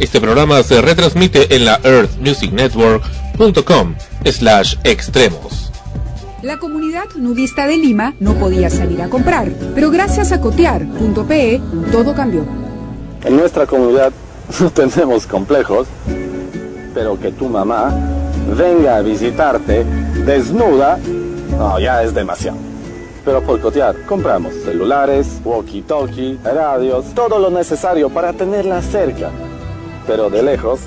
Este programa se retransmite en la earthmusicnetwork.com slash extremos. La comunidad nudista de Lima no podía salir a comprar, pero gracias a cotear.pe todo cambió. En nuestra comunidad no tenemos complejos, pero que tu mamá venga a visitarte desnuda, no, ya es demasiado. Pero por cotear compramos celulares, walkie-talkie, radios, todo lo necesario para tenerla cerca pero de lejos.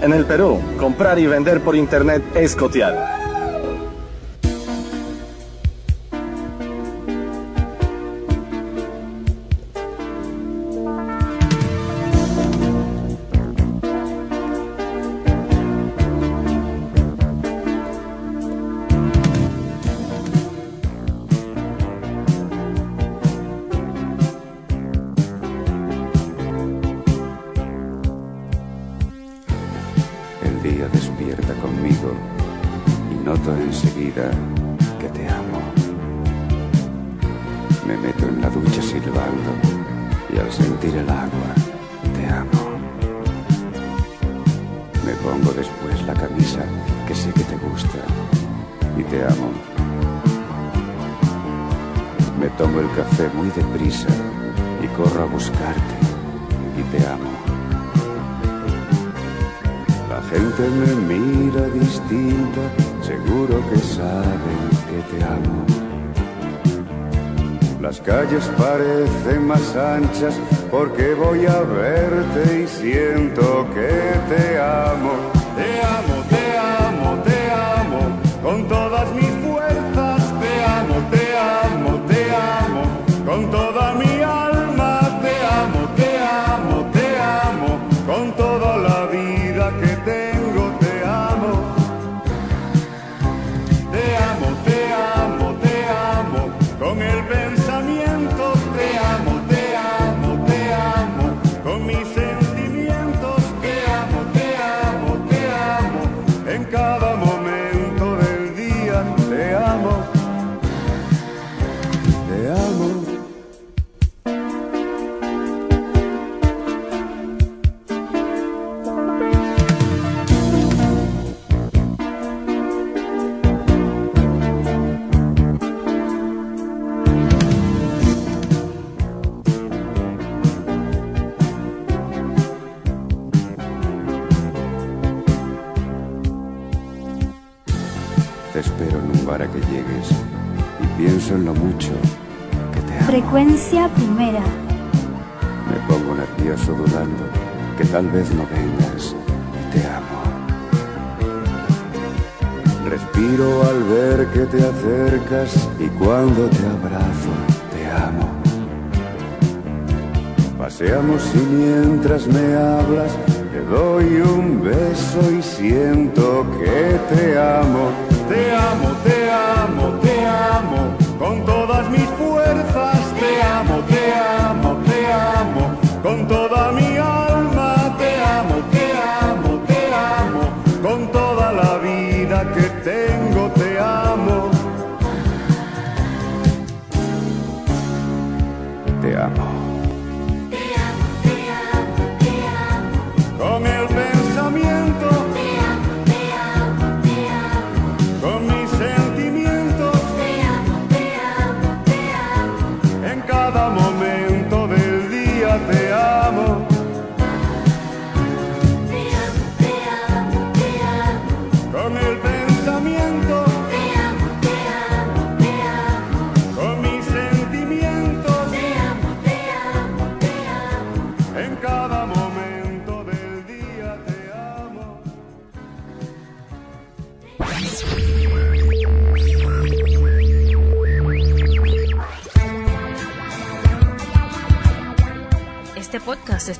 en el Perú, comprar y vender por internet es cotial. calles parecen más anchas porque voy a verte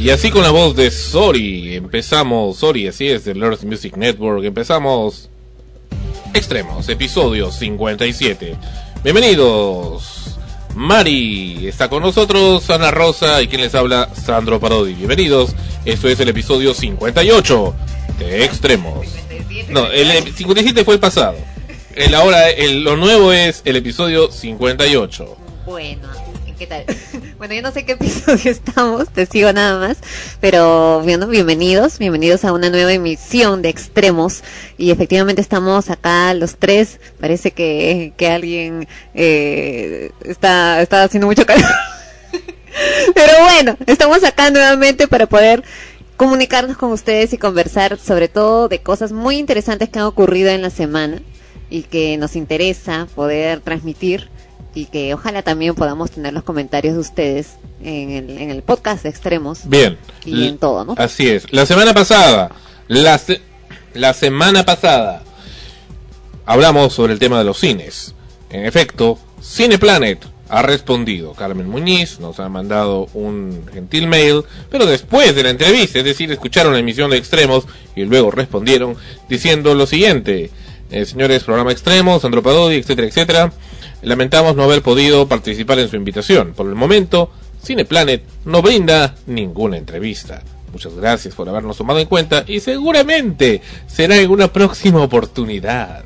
Y así con la voz de Sori, empezamos, Sori, así es, del Earth Music Network, empezamos Extremos, episodio 57. Bienvenidos. Mari está con nosotros, Ana Rosa y quien les habla, Sandro Parodi. Bienvenidos. Esto es el episodio 58 de Extremos. No, el 57 fue el pasado. El ahora, el, lo nuevo es el episodio 58. Bueno, ¿qué tal? Bueno, yo no sé qué episodio estamos, te sigo nada más, pero bueno, bienvenidos, bienvenidos a una nueva emisión de Extremos y efectivamente estamos acá los tres, parece que, que alguien eh, está, está haciendo mucho calor, pero bueno, estamos acá nuevamente para poder comunicarnos con ustedes y conversar sobre todo de cosas muy interesantes que han ocurrido en la semana y que nos interesa poder transmitir y que ojalá también podamos tener los comentarios de ustedes en el, en el podcast de Extremos. Bien. Y en todo, ¿no? Así es. La semana pasada, la, se- la semana pasada, hablamos sobre el tema de los cines. En efecto, Cineplanet ha respondido. Carmen Muñiz nos ha mandado un gentil mail, pero después de la entrevista, es decir, escucharon la emisión de Extremos y luego respondieron diciendo lo siguiente. Eh, señores, programa Extremos, Sandro Padodi, etcétera, etcétera. Lamentamos no haber podido participar en su invitación. Por el momento, Cineplanet no brinda ninguna entrevista. Muchas gracias por habernos tomado en cuenta y seguramente será en una próxima oportunidad.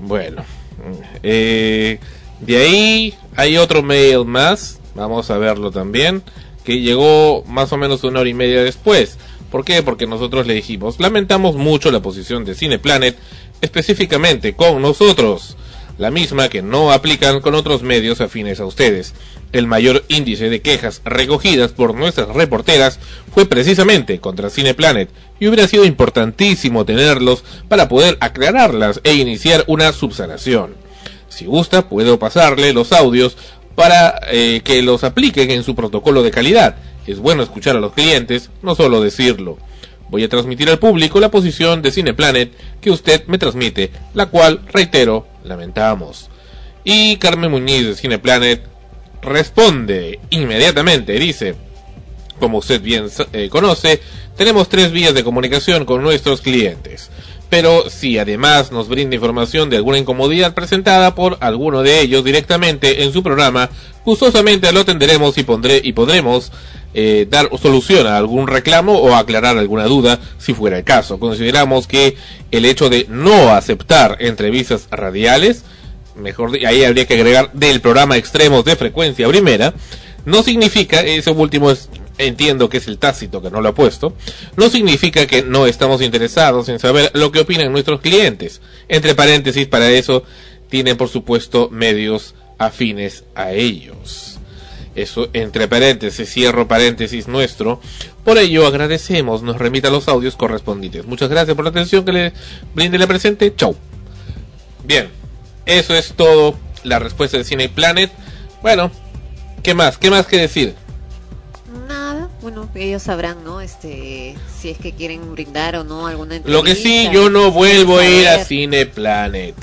Bueno, eh, de ahí hay otro mail más, vamos a verlo también, que llegó más o menos una hora y media después. ¿Por qué? Porque nosotros le dijimos, lamentamos mucho la posición de Cineplanet, específicamente con nosotros, la misma que no aplican con otros medios afines a ustedes. El mayor índice de quejas recogidas por nuestras reporteras fue precisamente contra Cineplanet y hubiera sido importantísimo tenerlos para poder aclararlas e iniciar una subsanación. Si gusta, puedo pasarle los audios para eh, que los apliquen en su protocolo de calidad. Es bueno escuchar a los clientes, no solo decirlo. Voy a transmitir al público la posición de Cineplanet que usted me transmite, la cual, reitero, lamentamos. Y Carmen Muñiz de Cineplanet responde inmediatamente, dice, como usted bien eh, conoce, tenemos tres vías de comunicación con nuestros clientes. Pero si además nos brinda información de alguna incomodidad presentada por alguno de ellos directamente en su programa, gustosamente lo atenderemos y, pondré, y podremos eh, dar solución a algún reclamo o aclarar alguna duda si fuera el caso. Consideramos que el hecho de no aceptar entrevistas radiales, mejor ahí habría que agregar del programa Extremos de frecuencia primera, no significa, eso último es, entiendo que es el tácito que no lo ha puesto, no significa que no estamos interesados en saber lo que opinan nuestros clientes. Entre paréntesis, para eso tienen por supuesto medios afines a ellos. Eso entre paréntesis, cierro paréntesis nuestro. Por ello agradecemos, nos remita los audios correspondientes. Muchas gracias por la atención que le brinde la presente. Chau. Bien, eso es todo la respuesta de Cine Planet. Bueno, ¿qué más? ¿Qué más que decir? Nada, bueno, ellos sabrán, ¿no? Este, si es que quieren brindar o no alguna entrevista. Lo que sí, yo no vuelvo a ir a. Cine Planet.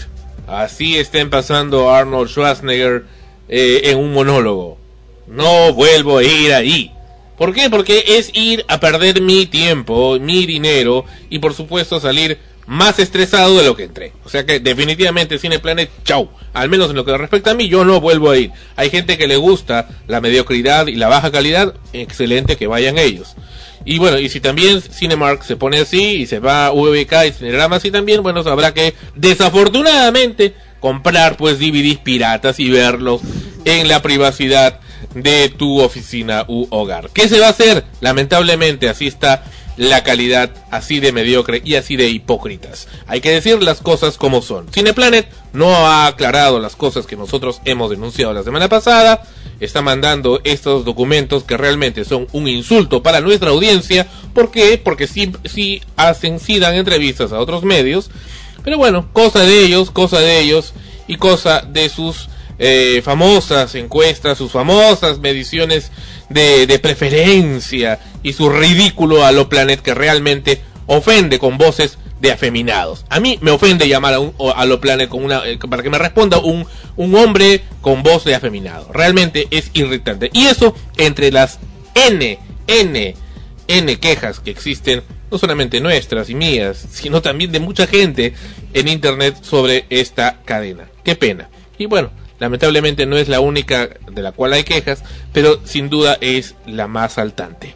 Así estén pasando Arnold Schwarzenegger eh, en un monólogo. No vuelvo a ir ahí. ¿Por qué? Porque es ir a perder mi tiempo, mi dinero y por supuesto salir más estresado de lo que entré. O sea que definitivamente Cine Planet, chau. Al menos en lo que respecta a mí, yo no vuelvo a ir. Hay gente que le gusta la mediocridad y la baja calidad, excelente que vayan ellos. Y bueno, y si también Cinemark se pone así y se va a VBK y Cinerama así también, bueno, habrá que desafortunadamente comprar pues DVDs piratas y verlos en la privacidad de tu oficina u hogar. ¿Qué se va a hacer? Lamentablemente así está la calidad así de mediocre y así de hipócritas. Hay que decir las cosas como son. Cineplanet no ha aclarado las cosas que nosotros hemos denunciado la semana pasada. Está mandando estos documentos que realmente son un insulto para nuestra audiencia. ¿Por qué? Porque sí, hacen, sí dan entrevistas a otros medios. Pero bueno, cosa de ellos, cosa de ellos y cosa de sus eh, famosas encuestas, sus famosas mediciones de, preferencia y su ridículo a lo planet que realmente ofende con voces de afeminados. A mí me ofende llamar a, un, a lo planet con una, eh, para que me responda un, un hombre con voz de afeminado. Realmente es irritante. Y eso entre las N, N, N quejas que existen, no solamente nuestras y mías, sino también de mucha gente en internet sobre esta cadena. Qué pena. Y bueno, Lamentablemente no es la única de la cual hay quejas, pero sin duda es la más saltante.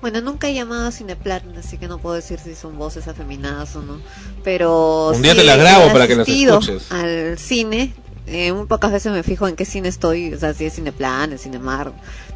Bueno, nunca he llamado a Cineplan, así que no puedo decir si son voces afeminadas o no. Pero un día te las grabo para que las escuches. Al cine, eh, muy pocas veces me fijo en qué cine estoy, o sea, si es Cineplan, es Cinemar.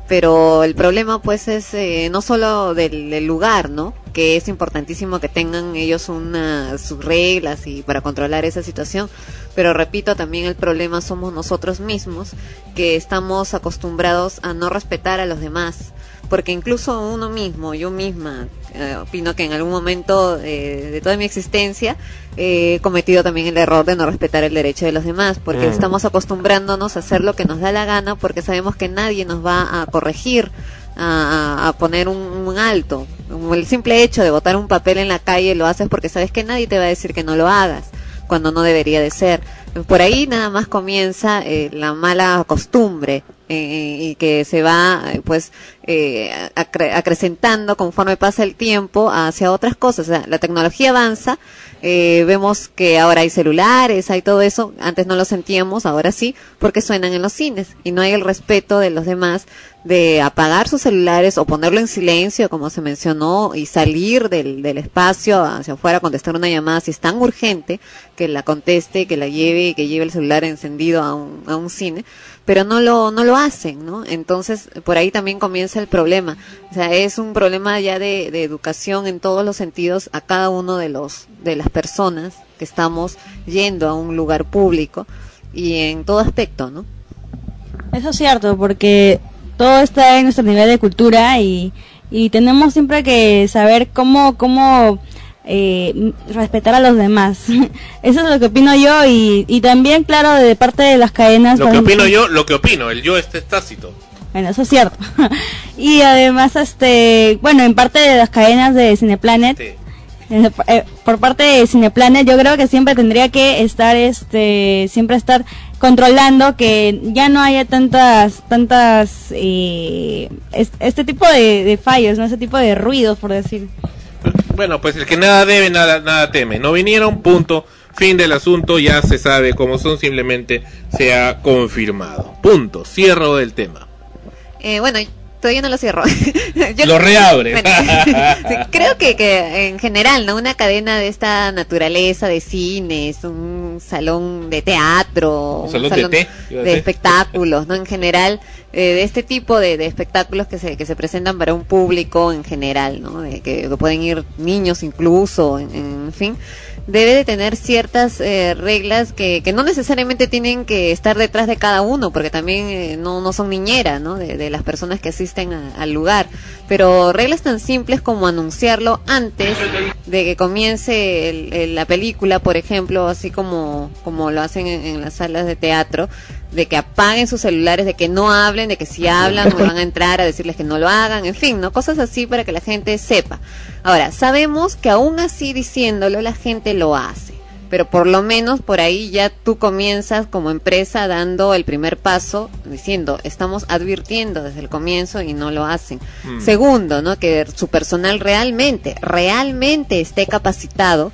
Pero el problema, pues, es eh, no solo del, del, lugar, ¿no? Que es importantísimo que tengan ellos una, sus reglas y para controlar esa situación, pero repito, también el problema somos nosotros mismos, que estamos acostumbrados a no respetar a los demás, porque incluso uno mismo, yo misma, eh, opino que en algún momento eh, de toda mi existencia eh, he cometido también el error de no respetar el derecho de los demás, porque mm. estamos acostumbrándonos a hacer lo que nos da la gana, porque sabemos que nadie nos va a corregir, a, a poner un, un, alto. El simple hecho de botar un papel en la calle lo haces porque sabes que nadie te va a decir que no lo hagas cuando no debería de ser. Por ahí nada más comienza eh, la mala costumbre eh, y que se va pues eh, acre acrecentando conforme pasa el tiempo hacia otras cosas. O sea, la tecnología avanza, eh, vemos que ahora hay celulares, hay todo eso, antes no lo sentíamos, ahora sí, porque suenan en los cines y no hay el respeto de los demás de apagar sus celulares o ponerlo en silencio, como se mencionó, y salir del, del espacio hacia afuera, contestar una llamada si es tan urgente, que la conteste, que la lleve que lleve el celular encendido a un, a un cine, pero no lo, no lo hacen, ¿no? Entonces, por ahí también comienza el problema. O sea, es un problema ya de, de educación en todos los sentidos a cada uno de los, de las personas que estamos yendo a un lugar público y en todo aspecto, ¿no? Eso es cierto, porque todo está en nuestro nivel de cultura y, y tenemos siempre que saber cómo, cómo eh, respetar a los demás. Eso es lo que opino yo y, y también, claro, de parte de las cadenas. Lo que opino yo, lo que opino, el yo este es tácito. Bueno, eso es cierto. y además, este, bueno, en parte de las cadenas de Cineplanet, sí. eh, por parte de Cineplanet, yo creo que siempre tendría que estar, este, siempre estar controlando que ya no haya tantas, tantas, eh, este tipo de, de fallos, no ese tipo de ruidos, por decir. Bueno, pues el que nada debe, nada, nada teme. No vinieron, punto. Fin del asunto, ya se sabe cómo son, simplemente se ha confirmado. Punto. Cierro del tema. Eh, bueno, todavía no lo cierro. Yo, lo reabre. Bueno, sí, creo que, que en general, ¿no? Una cadena de esta naturaleza de cines, un salón de teatro, un salón, salón de, té, de espectáculos, ¿no? En general, eh, de este tipo de, de, espectáculos que se, que se presentan para un público en general, ¿no? De que, que pueden ir niños incluso, en, en fin debe de tener ciertas eh, reglas que, que no necesariamente tienen que estar detrás de cada uno, porque también eh, no, no son niñeras, ¿no? De, de las personas que asisten a, al lugar. Pero reglas tan simples como anunciarlo antes de que comience el, la película, por ejemplo, así como, como lo hacen en, en las salas de teatro, de que apaguen sus celulares, de que no hablen, de que si hablan van a entrar a decirles que no lo hagan, en fin, ¿no? Cosas así para que la gente sepa. Ahora, sabemos que aún así diciéndolo la gente lo hace, pero por lo menos por ahí ya tú comienzas como empresa dando el primer paso diciendo, estamos advirtiendo desde el comienzo y no lo hacen. Mm. Segundo, ¿no? Que su personal realmente, realmente esté capacitado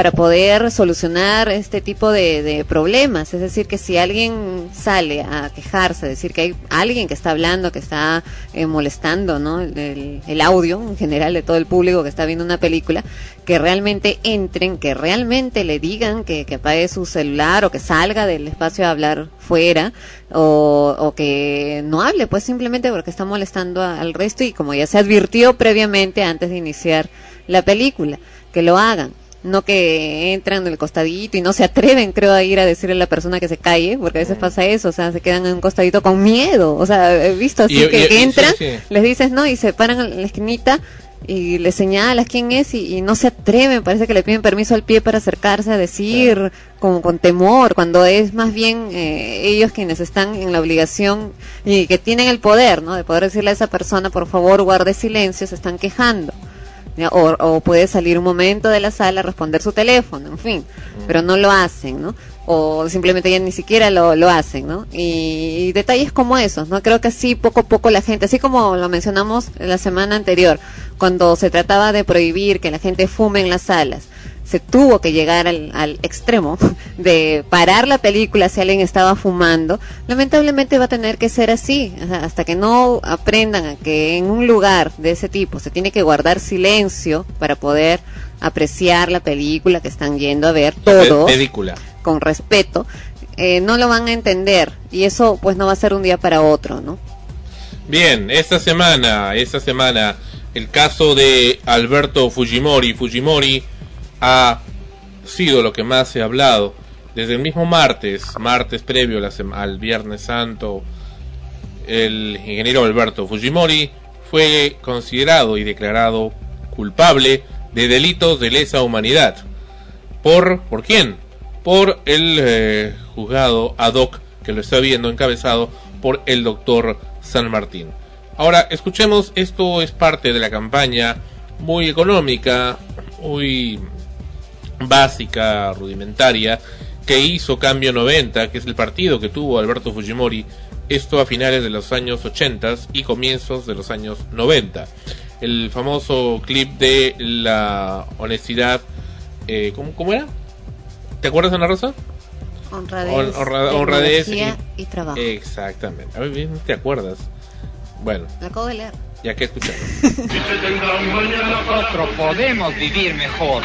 para poder solucionar este tipo de, de problemas. Es decir, que si alguien sale a quejarse, decir que hay alguien que está hablando, que está eh, molestando ¿no? el, audio en general de todo el público que está viendo una película, que realmente entren, que realmente le digan que, que apague su celular o que salga del espacio a hablar fuera o, que no hable, pues simplemente porque está molestando al resto y como ya se advirtió previamente antes de iniciar la película, que lo hagan. No que entran del costadito y no se atreven, creo, a ir a decirle a la persona que se calle, porque a veces pasa eso, o sea, se quedan en un costadito con miedo. O sea, he visto así Y- que, y- que y- sí, entran, sí. les dices no y se paran en la esquinita y le señalas quién es y, y no se atreven, parece que le piden permiso al pie para acercarse a decir con, con temor, cuando es más bien eh, ellos quienes están en la obligación y que tienen el poder, ¿no? De poder decirle a esa persona, por favor, guarde silencio, se están quejando. O, o puede salir un momento de la sala a responder su teléfono, en fin, pero no lo hacen, ¿no? O simplemente ya ni siquiera lo, lo hacen, ¿no? Y, y detalles como esos, ¿no? Creo que así poco a poco la gente, así como lo mencionamos la semana anterior, cuando se trataba de prohibir que la gente fume en las salas, se tuvo que llegar al, al extremo de parar la película si alguien estaba fumando, lamentablemente va a tener que ser así, o sea, hasta que no aprendan a que en un lugar de ese tipo se tiene que guardar silencio para poder apreciar la película que están yendo a ver todos Película. con respeto, eh, no lo van a entender y eso pues no va a ser un día para otro, ¿no? Bien, esta semana, esta semana, el caso de Alberto Fujimori. Fujimori ha sido lo que más se ha hablado desde el mismo martes, martes previo al Viernes Santo. El ingeniero Alberto Fujimori fue considerado y declarado culpable de delitos de lesa humanidad. ¿Por, ¿por quién? Por el eh, juzgado ad hoc que lo está viendo encabezado por el doctor San Martín. Ahora, escuchemos, esto es parte de la campaña muy económica, muy básica, rudimentaria, que hizo Cambio 90, que es el partido que tuvo Alberto Fujimori, esto a finales de los años 80 y comienzos de los años 90. El famoso clip de la honestidad, eh, ¿cómo, cómo era? ¿Te acuerdas, Ana Rosa? Honradez, Hon- honra- honradez y- y, trabajo. Exactamente. A ver, bien, ¿te acuerdas? Bueno, Lo acabo de leer. Ya que escuchamos. Nosotros podemos vivir mejor.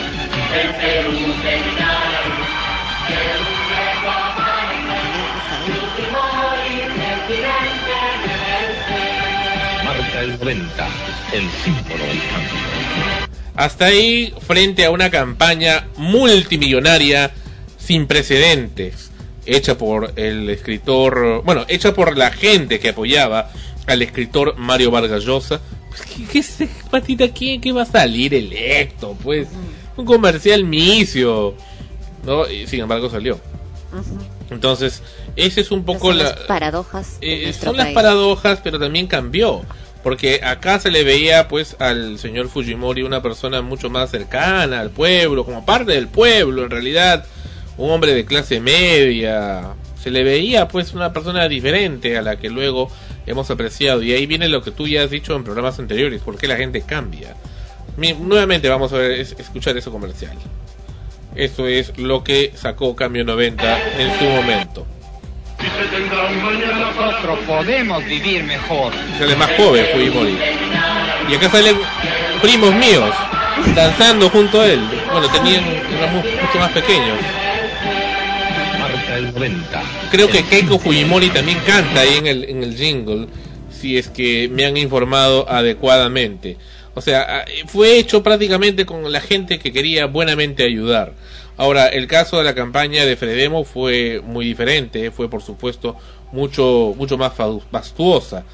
Marca el 90, el símbolo del cambio. Hasta ahí, frente a una campaña multimillonaria sin precedentes, hecha por el escritor, bueno, hecha por la gente que apoyaba al escritor Mario Vargas Llosa. Pues, ¿Qué, qué es patita va a salir electo? Pues un comercial misio, ¿no? Y, sin embargo salió. Entonces, ese es un poco Son la, las paradojas. eh, nuestro son las paradojas, pero también cambió. Porque acá se le veía pues al señor Fujimori una persona mucho más cercana al pueblo, como parte del pueblo en realidad, un hombre de clase media. Se le veía pues una persona diferente a la que luego hemos apreciado. Y ahí viene lo que tú ya has dicho en programas anteriores, por qué la gente cambia. Mi- nuevamente vamos a ver, es- escuchar ese comercial. Eso es lo que sacó Cambio 90 en su momento. Nosotros podemos vivir mejor. sale más joven Fujimori. Y acá salen primos míos danzando junto a él. Bueno, tenían mu- mucho más pequeños. Marca el 90. Creo que Keiko Fujimori también canta ahí en el, en el jingle, si es que me han informado adecuadamente. O sea, ah, fue hecho prácticamente con la gente que quería buenamente ayudar. Ahora, el caso de la campaña de Fredemo fue muy diferente, fue por supuesto mucho, mucho más fastuosa.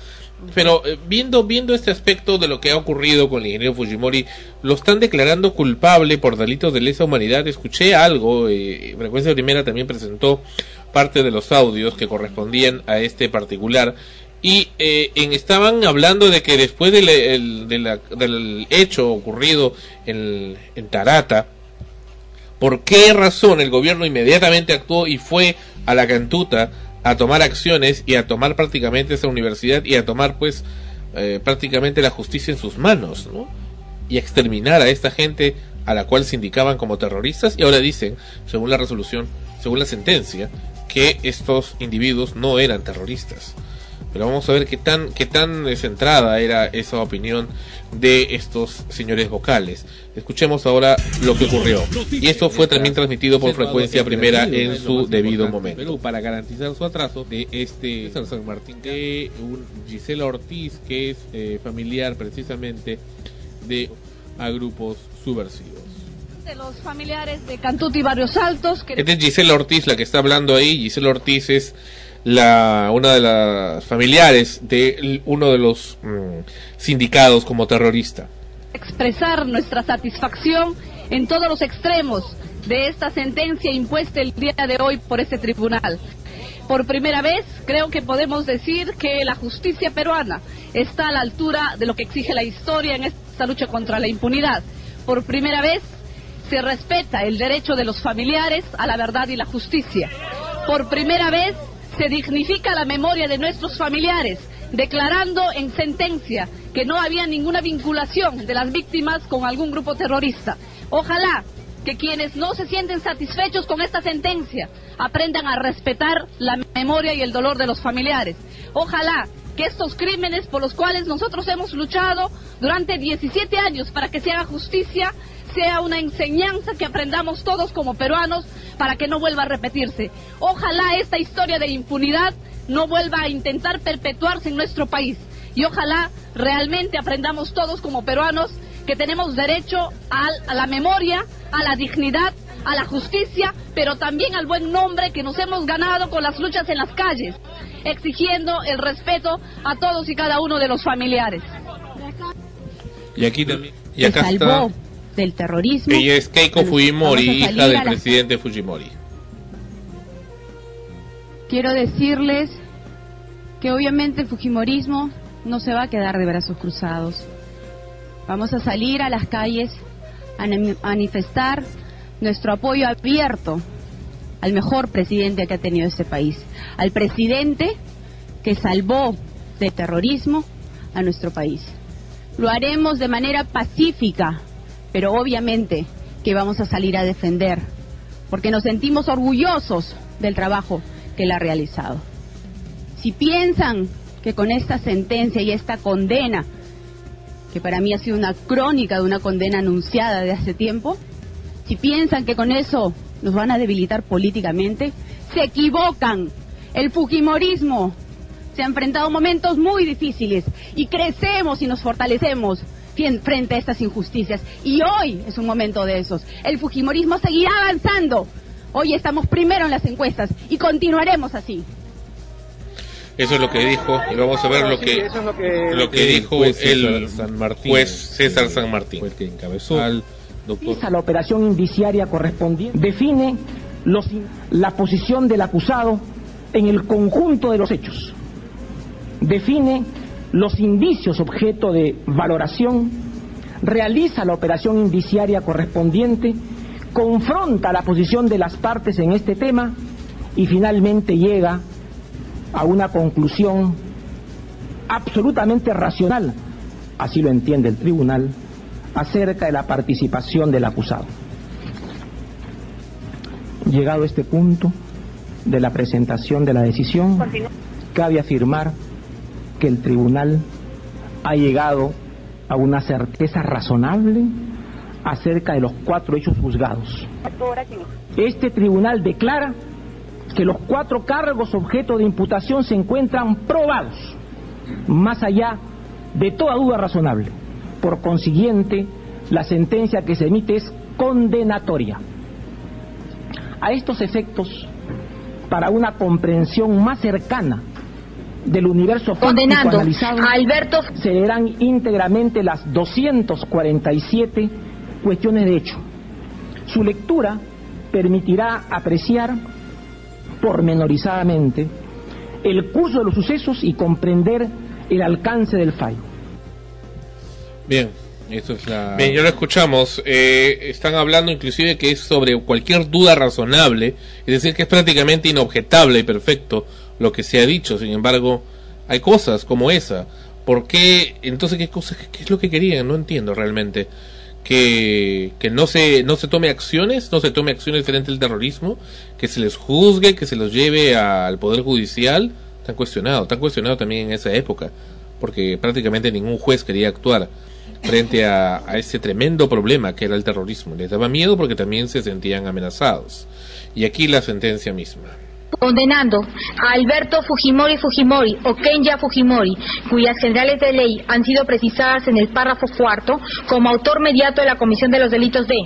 Pero eh, viendo, viendo este aspecto de lo que ha ocurrido con el ingeniero Fujimori, lo están declarando culpable por delitos de lesa humanidad. Escuché algo, eh, Frecuencia Primera también presentó parte de los audios que correspondían a este particular. Y eh, en, estaban hablando de que después del, el- de la- del hecho ocurrido en, en Tarata, ¿Por qué razón el gobierno inmediatamente actuó y fue a la cantuta a tomar acciones y a tomar prácticamente esa universidad y a tomar pues eh, prácticamente la justicia en sus manos, ¿no? Y exterminar a esta gente a la cual se indicaban como terroristas y ahora dicen, según la resolución, según la sentencia, que estos individuos no eran terroristas. Pero vamos a ver qué tan, qué tan centrada era esa opinión de estos señores vocales. Escuchemos ahora lo que ocurrió. Y esto fue también transmitido por frecuencia primera en su debido momento. para garantizar su atraso de este San Martín de un Gisela Ortiz que es eh, familiar precisamente de a grupos subversivos. De los familiares de Cantuti Barrios Altos. Que... Esta es Gisela Ortiz la que está hablando ahí. Gisela Ortiz es la una de las familiares de uno de los mm, sindicados como terrorista. Expresar nuestra satisfacción en todos los extremos de esta sentencia impuesta el día de hoy por este tribunal. Por primera vez creo que podemos decir que la justicia peruana está a la altura de lo que exige la historia en esta lucha contra la impunidad. Por primera vez se respeta el derecho de los familiares a la verdad y la justicia. Por primera vez se dignifica la memoria de nuestros familiares, declarando en sentencia que no había ninguna vinculación de las víctimas con algún grupo terrorista. Ojalá que quienes no se sienten satisfechos con esta sentencia aprendan a respetar la memoria y el dolor de los familiares. Ojalá que estos crímenes por los cuales nosotros hemos luchado durante 17 años para que se haga justicia sea una enseñanza que aprendamos todos como peruanos para que no vuelva a repetirse. Ojalá esta historia de impunidad no vuelva a intentar perpetuarse en nuestro país. Y ojalá realmente aprendamos todos como peruanos que tenemos derecho a, la memoria, a la dignidad, a la justicia, pero también al buen nombre que nos hemos ganado con las luchas en las calles, exigiendo el respeto a todos y cada uno de los familiares. Y aquí también. Y acá del terrorismo. Ella es Keiko Fujimori, hija del presidente Fujimori. Quiero decirles que obviamente el Fujimorismo no se va a quedar de brazos cruzados. Vamos a salir a las calles a manifestar nuestro apoyo abierto al mejor presidente que ha tenido este país, al presidente que salvó de terrorismo a nuestro país. Lo haremos de manera pacífica, pero obviamente que vamos a salir a defender, porque nos sentimos orgullosos del trabajo que él ha realizado. Si piensan que con esta sentencia y esta condena, que para mí ha sido una crónica de una condena anunciada de hace tiempo, si piensan que con eso nos van a debilitar políticamente, se equivocan. El Fujimorismo se ha enfrentado momentos muy difíciles y crecemos y nos fortalecemos frente a estas injusticias. Y hoy es un momento de esos. El Fujimorismo seguirá avanzando. Hoy estamos primero en las encuestas y continuaremos así. Eso es lo que dijo y vamos a ver lo que lo que, dijo el San Martín, juez César San Martín, el que encabezó al doctor. la operación indiciaria correspondiente define los, la posición del acusado en el conjunto de los hechos. Define los indicios objeto de valoración, realiza la operación indiciaria correspondiente, confronta la posición de las partes en este tema y finalmente llega a una conclusión absolutamente racional, así lo entiende el tribunal, acerca de la participación del acusado. Llegado a este punto de la presentación de la decisión, cabe afirmar que el tribunal ha llegado a una certeza razonable acerca de los cuatro hechos juzgados. Este tribunal declara que los cuatro cargos objeto de imputación se encuentran probados, más allá de toda duda razonable. Por consiguiente, la sentencia que se emite es condenatoria. A estos efectos, para una comprensión más cercana del universo condenando analizado, a Alberto se leerán íntegramente las 247 cuestiones de hecho. Su lectura permitirá apreciar pormenorizadamente el curso de los sucesos y comprender el alcance del fallo. Bien, eso es la... Bien, ya lo escuchamos. Eh, están hablando inclusive que es sobre cualquier duda razonable, es decir, que es prácticamente inobjetable y perfecto lo que se ha dicho. Sin embargo, hay cosas como esa. ¿Por qué? Entonces, ¿qué cosas? ¿Qué es lo que querían? No entiendo realmente. que, que no se no se tome acciones, no se tome acciones frente al terrorismo, que se les juzgue, que se los lleve al poder judicial, están cuestionado, están cuestionado también en esa época, porque prácticamente ningún juez quería actuar frente a ese tremendo problema que era el terrorismo. Les daba miedo porque también se sentían amenazados. Y aquí la sentencia misma condenando a Alberto Fujimori Fujimori o Kenya Fujimori, cuyas generales de ley han sido precisadas en el párrafo cuarto como autor mediato de la comisión de los delitos de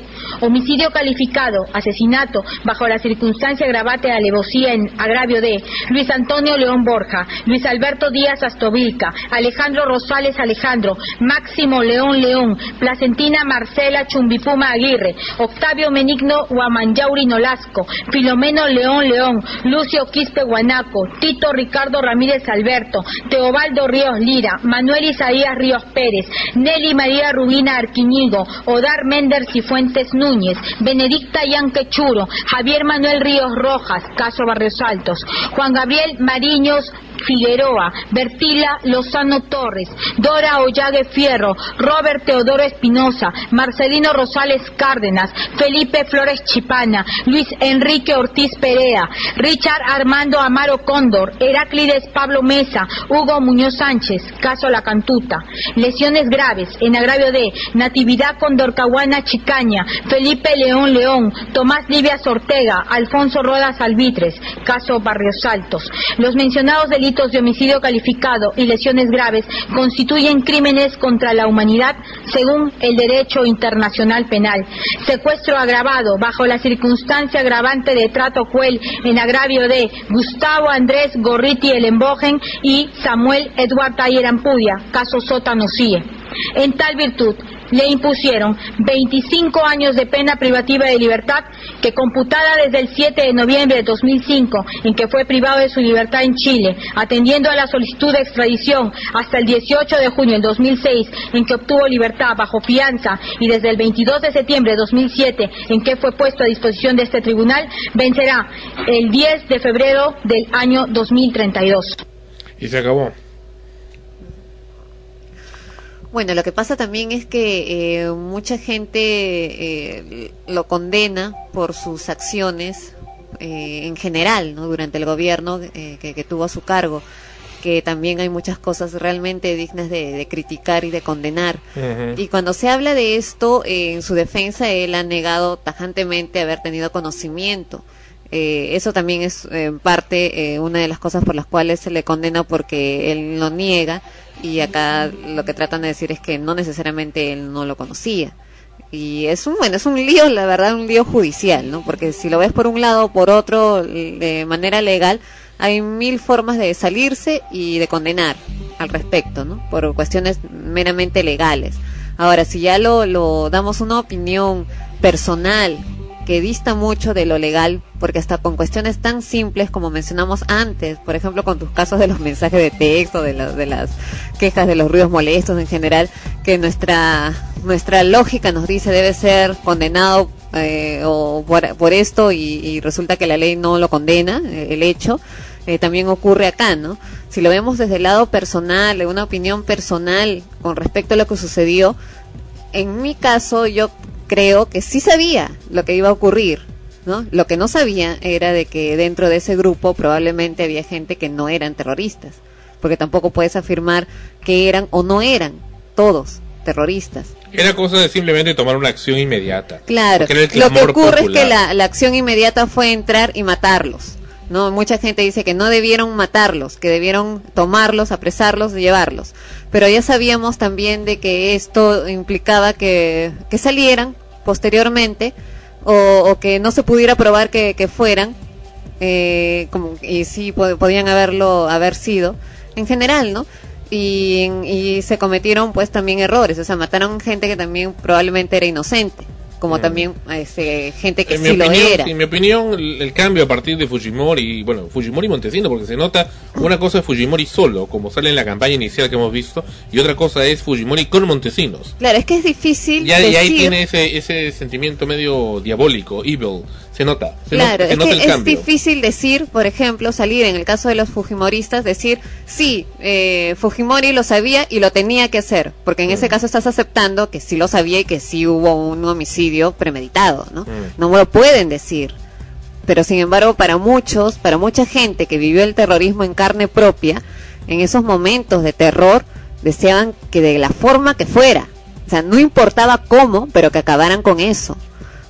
homicidio calificado, asesinato bajo la circunstancia agravante de alevosía en agravio de Luis Antonio León Borja, Luis Alberto Díaz Astovilca, Alejandro Rosales Alejandro, Máximo León León, Placentina Marcela Chumbipuma Aguirre, Octavio Menigno Huamanyauri Nolasco, Filomeno León León, Lucio Quispe Guanaco, Tito Ricardo Ramírez Alberto, Teobaldo Ríos Lira, Manuel Isaías Ríos Pérez, Nelly María Rubina Arquiñigo, Odar Méndez y Fuentes Núñez, Benedicta Yanquechuro, Javier Manuel Ríos Rojas, caso Barrios Altos, Juan Gabriel Mariños Figueroa, Bertila Lozano Torres, Dora Ollague Fierro, Robert Teodoro Espinosa, Marcelino Rosales Cárdenas, Felipe Flores Chipana, Luis Enrique Ortiz Perea, Richard Armando Amaro Cóndor, Heráclides Pablo Mesa, Hugo Muñoz Sánchez, caso La Cantuta, lesiones graves en agravio de Natividad Condorcahuana Chicaña, Felipe León León, Tomás Livias Ortega, Alfonso Rodas Albitres, caso Barrios Altos. Los mencionados delitos de homicidio calificado y lesiones graves constituyen crímenes contra la humanidad según el derecho internacional penal. Secuestro agravado bajo la circunstancia agravante de trato cruel en agravio de Gustavo Andrés Gorriti Embogen y Samuel Edward Taller Ampudia, caso Sótano CIE. En tal virtud, le impusieron 25 años de pena privativa de libertad que computada desde el 7 de noviembre de 2005 en que fue privado de su libertad en Chile, atendiendo a la solicitud de extradición hasta el 18 de junio del 2006 en que obtuvo libertad bajo fianza y desde el 22 de septiembre de 2007 en que fue puesto a disposición de este tribunal, vencerá el 10 de febrero del año 2032. Y se acabó. Bueno, lo que pasa también es que eh, mucha gente eh, lo condena por sus acciones eh, en general, ¿no? Durante el gobierno que, que, tuvo a su cargo, que también hay muchas cosas realmente dignas de, de criticar y de condenar. Uh -huh. Y cuando se habla de esto, en su defensa él ha negado tajantemente haber tenido conocimiento. eso también es en parte una de las cosas por las cuales se le condena porque él lo niega y acá lo que tratan de decir es que no necesariamente él no lo conocía. Y es un bueno es un lío la verdad un lío judicial no porque si lo ves por un lado o por otro de manera legal hay mil formas de salirse y de condenar al respecto no por cuestiones meramente legales. Ahora si ya lo, lo damos una opinión personal que dista mucho de lo legal, porque hasta con cuestiones tan simples como mencionamos antes, por ejemplo con tus casos de los mensajes de texto, de, de las quejas, de los ruidos molestos en general, que nuestra, nuestra lógica nos dice debe ser condenado eh, o por, por esto y, y, resulta que la ley no lo condena, eh, el hecho, eh, también ocurre acá, ¿no? Si lo vemos desde el lado personal, de una opinión personal con respecto a lo que sucedió, en mi caso yo creo que sí sabía lo que iba a ocurrir, ¿no? Lo que no sabía era de que dentro de ese grupo probablemente había gente que no eran terroristas, porque tampoco puedes afirmar que eran o no eran todos terroristas. Era cosa de simplemente tomar una acción inmediata. Claro, lo que ocurre popular. es que la, la acción inmediata fue entrar y matarlos. No, mucha gente dice que no debieron matarlos, que debieron tomarlos, apresarlos llevarlos. Pero ya sabíamos también de que esto implicaba que, que salieran posteriormente o, o, que no se pudiera probar que, que fueran, eh, como, y sí podían haberlo, haber sido, en general, ¿no? Y, y se cometieron pues también errores, o sea, mataron gente que también probablemente era inocente como mm. también este, gente que en sí opinión, lo era. En mi opinión, el, el, cambio a partir de Fujimori, bueno, Fujimori y Montesino, porque se nota una cosa es Fujimori solo, como sale en la campaña inicial que hemos visto, y otra cosa es Fujimori con Montesinos. Claro, es que es difícil. Ya, decir... y ahí tiene ese, ese sentimiento medio diabólico, evil, se nota. Se Claro, se es nota que el es cambio. difícil decir, por ejemplo, salir en el caso de los Fujimoristas, decir, sí, eh, Fujimori lo sabía y lo tenía que hacer, porque en Mm. ese caso estás aceptando que sí lo sabía y que sí hubo un homicidio premeditado, ¿no? Mm. No me lo pueden decir. Pero sin embargo, para muchos, para mucha gente que vivió el terrorismo en carne propia, en esos momentos de terror, deseaban que de la forma que fuera, o sea, no importaba cómo, pero que acabaran con eso.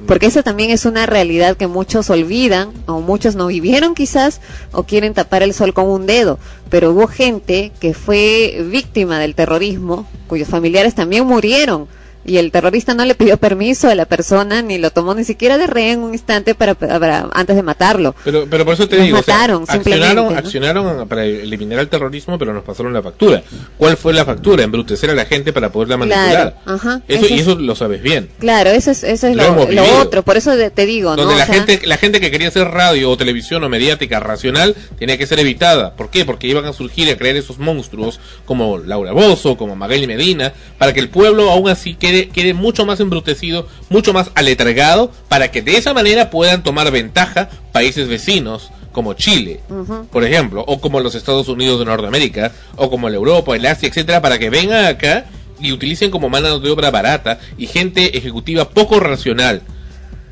Porque eso también es una realidad que muchos olvidan, o muchos no vivieron quizás, o quieren tapar el sol con un dedo. Pero hubo gente que fue víctima del terrorismo, cuyos familiares también murieron. Y el terrorista no le pidió permiso a la persona, ni lo tomó ni siquiera de rehén un instante para, para- antes de matarlo. Pero, pero por eso te digo, o sea, mataron, simplemente, accionaron, ¿no? accionaron para eliminar el terrorismo, pero nos pasaron la factura. ¿Cuál fue la factura? Embrutecer a la gente para poderla manipular. Claro, ajá, Eso, eso y es- eso lo sabes bien. Claro, eso es, eso es Lo otro. Por eso te digo, ¿no? Donde O la sea, gente, la gente que quería hacer radio o televisión o mediática racional tenía que ser evitada. ¿Por qué? Porque iban a surgir y a crear esos monstruos como Laura Bozo, como Magali Medina, para que el pueblo aún así quede, quede mucho más embrutecido, mucho más aletargado, para que de esa manera puedan tomar ventaja países vecinos como Chile, por ejemplo, o como los Estados Unidos de Norteamérica, o como la Europa, el Asia, etcétera, para que vengan acá y utilicen como mano de obra barata y gente ejecutiva poco racional.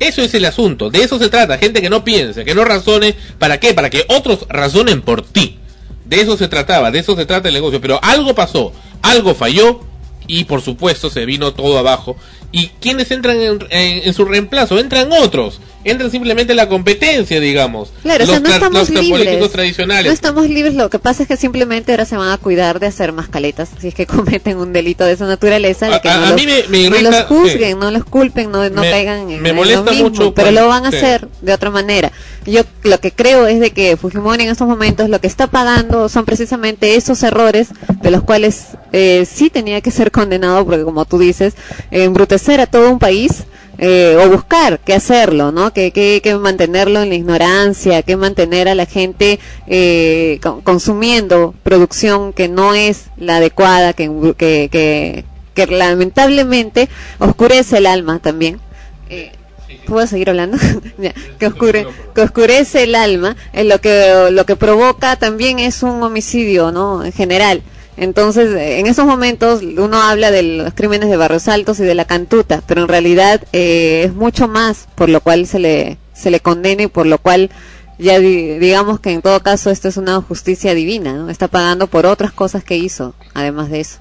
Eso es el asunto, de eso se trata, gente que no piense, que no razone, ¿para qué? Para que otros razonen por ti. De eso se trataba, de eso se trata el negocio, pero algo pasó, algo falló y por supuesto se vino todo abajo. ¿Y quiénes entran en, en- en su reemplazo? Entran otros, entran simplemente la competencia, digamos. Claro, o sea, los, no estamos los políticos libres. tradicionales. No estamos libres, lo que pasa es que simplemente ahora se van a cuidar de hacer más caletas si es que cometen un delito de esa naturaleza, de que a- no, a los, mí me- me no irrita, los juzguen, sí. no los culpen, no, no Me- caigan en, me en molesta lo mismo, mucho pero lo van a sí. hacer de otra manera. Yo lo que creo es de que Fujimori en estos momentos lo que está pagando son precisamente esos errores de los cuales eh, sí tenía que ser condenado, porque como tú dices, embrutecer a todo un país eh, o buscar qué hacerlo, ¿no? Que, que, que mantenerlo en la ignorancia, que mantener a la gente eh, co- consumiendo producción que no es la adecuada, que, que, que, que lamentablemente oscurece el alma también. Eh, ¿Puedo seguir hablando? Que, oscure, que oscurece el alma, eh, lo que lo que provoca también es un homicidio, ¿no? En general. Entonces, en esos momentos uno habla de los crímenes de Barrios Altos y de la cantuta, pero en realidad eh, es mucho más por lo cual se le se le condena y por lo cual ya di- digamos que en todo caso esto es una justicia divina, ¿no? Está pagando por otras cosas que hizo, además de eso.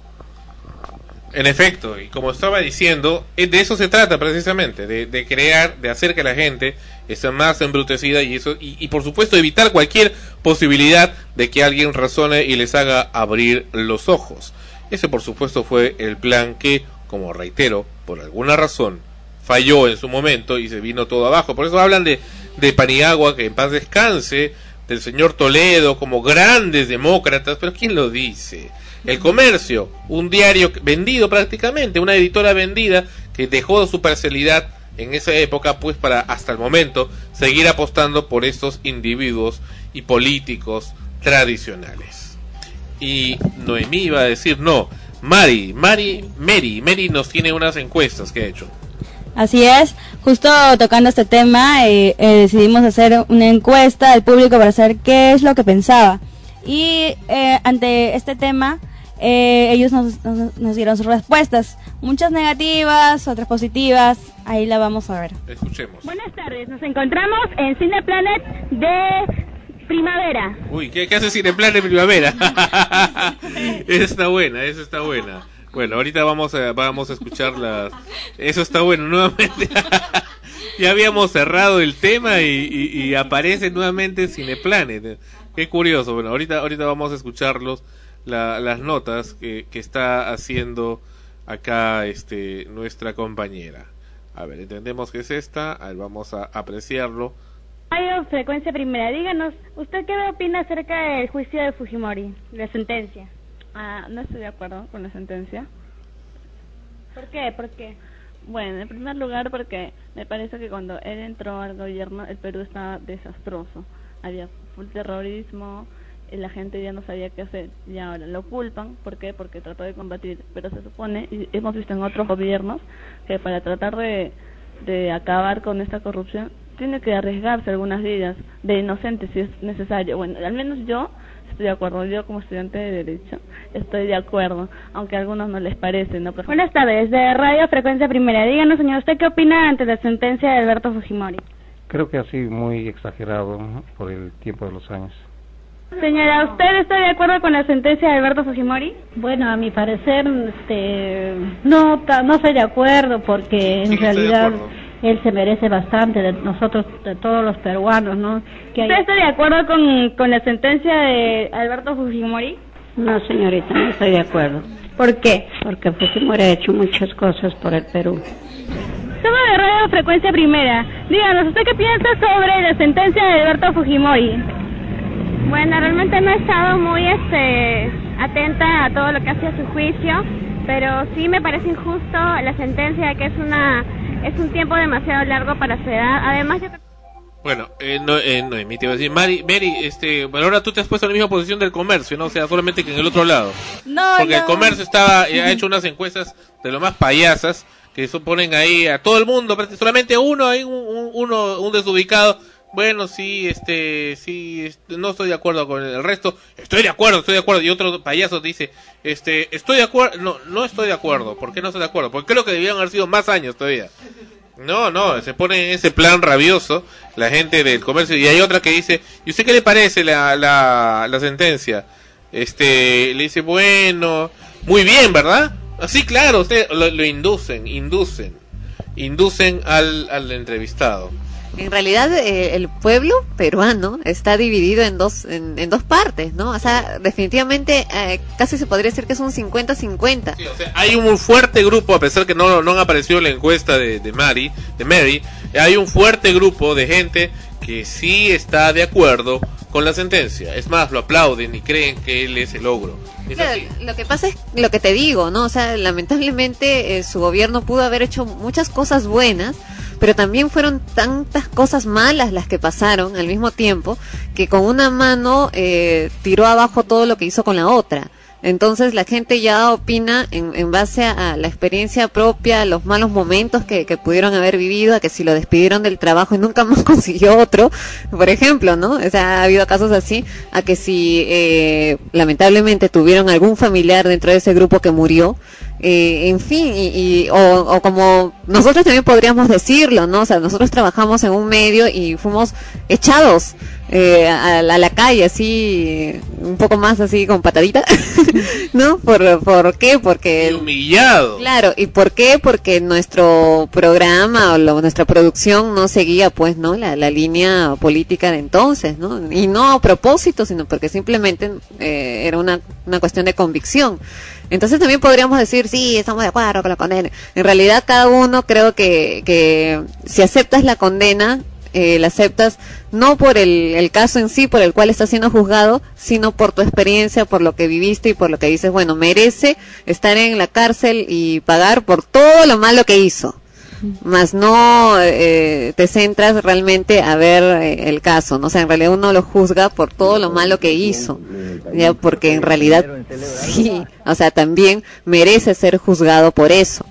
En efecto, y como estaba diciendo, eh, de eso se trata precisamente, de, de crear, de hacer que la gente esté más embrutecida y eso, y, y por supuesto evitar cualquier posibilidad de que alguien razone y les haga abrir los ojos. Ese por supuesto fue el plan que, como reitero, por alguna razón falló en su momento y se vino todo abajo. Por eso hablan de, de Paniagua, que en paz descanse, del señor Toledo como grandes demócratas, pero ¿quién lo dice? El comercio, un diario vendido prácticamente, una editora vendida que dejó su parcialidad en esa época, pues para hasta el momento seguir apostando por estos individuos y políticos tradicionales. Y Noemí iba a decir no, Mari, Mari, Mary, Mary nos tiene unas encuestas que ha hecho. Así es, justo tocando este tema, eh, eh, decidimos hacer una encuesta al público para saber qué es lo que pensaba. Y eh, ante este tema, eh, ellos nos, nos- nos dieron sus respuestas. Muchas negativas, otras positivas. Ahí la vamos a ver. Escuchemos. Buenas tardes, nos encontramos en Cineplanet de primavera. Uy, ¿qué, qué hace Cineplan de primavera? esa está buena, esa está buena. Bueno, ahorita vamos a, vamos a escuchar las... Eso está bueno, nuevamente. ya habíamos cerrado el tema y, y- y aparece nuevamente Cineplanet. Qué curioso. Bueno, ahorita, ahorita vamos a escucharlos, la- las notas que, que está haciendo acá este nuestra compañera. A ver, entendemos que es esta. A ver, vamos a apreciarlo. Frecuencia Primera, díganos, ¿usted qué opina acerca del juicio de Fujimori, la sentencia? Ah, no estoy de acuerdo con la sentencia. ¿Por qué? ¿Por qué? Bueno, en primer lugar porque me parece que cuando él entró al gobierno el Perú estaba desastroso. Había full terrorismo, y la gente ya no sabía qué hacer. Y ahora lo culpan, ¿por qué? Porque trató de combatir. Pero se supone, y hemos visto en otros gobiernos, que para tratar de, de acabar con esta corrupción tiene que arriesgarse algunas vidas de inocentes si es necesario. Bueno, al menos yo estoy de acuerdo. Yo como estudiante de Derecho estoy de acuerdo, aunque a algunos no les parece. ¿no? Pero... Buenas tardes, de Radio Frecuencia Primera. Díganos, señor, ¿usted qué opina ante la sentencia de Alberto Fujimori? Creo que así muy exagerado ¿no? por el tiempo de los años. Señora, ¿usted está de acuerdo con la sentencia de Alberto Fujimori? Bueno, a mi parecer, este, no, no estoy de acuerdo porque en realidad él se merece bastante de nosotros, de todos los peruanos, ¿no? ¿Usted está de acuerdo con, con la sentencia de Alberto Fujimori? No, señorita, no estoy de acuerdo. ¿Por qué? Porque Fujimori ha hecho muchas cosas por el Perú. Somos de Radio Frecuencia Primera. Díganos, ¿usted qué piensa sobre la sentencia de Alberto Fujimori? Bueno, realmente no he estado muy este, atenta a todo lo que hacía su juicio, pero sí me parece injusto la sentencia que es una es un tiempo demasiado largo para su edad. Además, yo bueno, eh, no, eh, no, mi te iba a decir, Mary, Mary, este, bueno, ahora tú te has puesto en la misma posición del comercio, ¿no? O sea, solamente que en el otro lado. No, Porque no. el comercio estaba, eh, ha hecho unas encuestas de lo más payasas, que suponen ahí a todo el mundo, solamente uno, hay un, un- uno, un desubicado. Bueno, sí, este, sí, no estoy de acuerdo con el resto. Estoy de acuerdo, estoy de acuerdo. Y otro payaso dice, este, estoy de acuerdo, no, no estoy de acuerdo. ¿Por qué no estoy de acuerdo? Porque creo que debían haber sido más años todavía. No, no, se pone en ese plan rabioso la gente del comercio. Y hay otra que dice, ¿y usted qué le parece la, la, la sentencia? Este, le dice, bueno, muy bien, ¿verdad? Así, claro, usted lo, lo inducen, inducen, inducen al, al entrevistado. En realidad eh, el pueblo peruano está dividido en dos en, en dos partes, ¿no? O sea, definitivamente eh, casi se podría decir que es un 50-50. Hay un fuerte grupo, a pesar que no, no han aparecido en la encuesta de, de Mary, de Mary, hay un fuerte grupo de gente que sí está de acuerdo con la sentencia. Es más, lo aplauden y creen que él es el logro. Es Claro, lo que pasa es lo que te digo, ¿no? O sea, lamentablemente eh, su gobierno pudo haber hecho muchas cosas buenas, pero también fueron tantas cosas malas las que pasaron al mismo tiempo que con una mano eh, tiró abajo todo lo que hizo con la otra. Entonces la gente ya opina en, en base a la experiencia propia, a los malos momentos que, que pudieron haber vivido, a que si lo despidieron del trabajo y nunca más consiguió otro, por ejemplo, ¿no? O sea, ha habido casos así, a que si eh, lamentablemente tuvieron algún familiar dentro de ese grupo que murió, eh, en fin, y, y- o, o como nosotros también podríamos decirlo, ¿no? O sea, nosotros trabajamos en un medio y fuimos echados eh, a, a la calle, así, un poco más así con patadita, ¿no? ¿Por, ¿Por qué? Porque... Humillado. Claro, ¿y por qué? Porque nuestro programa o lo- nuestra producción no seguía, pues, ¿no? La, la línea política de entonces, ¿no? Y no a propósito, sino porque simplemente eh, era una, una cuestión de convicción. Entonces también podríamos decir, sí, estamos de acuerdo con la condena. En realidad cada uno creo que, que si aceptas la condena, eh, la aceptas no por el, el caso en sí por el cual estás siendo juzgado, sino por tu experiencia, por lo que viviste y por lo que dices, bueno, merece estar en la cárcel y pagar por todo lo malo que hizo. Más no eh, te centras realmente a ver eh, el caso, ¿no? O sea, en realidad uno lo juzga por todo lo malo que hizo, ya porque en realidad sí, o sea, también merece ser juzgado por eso.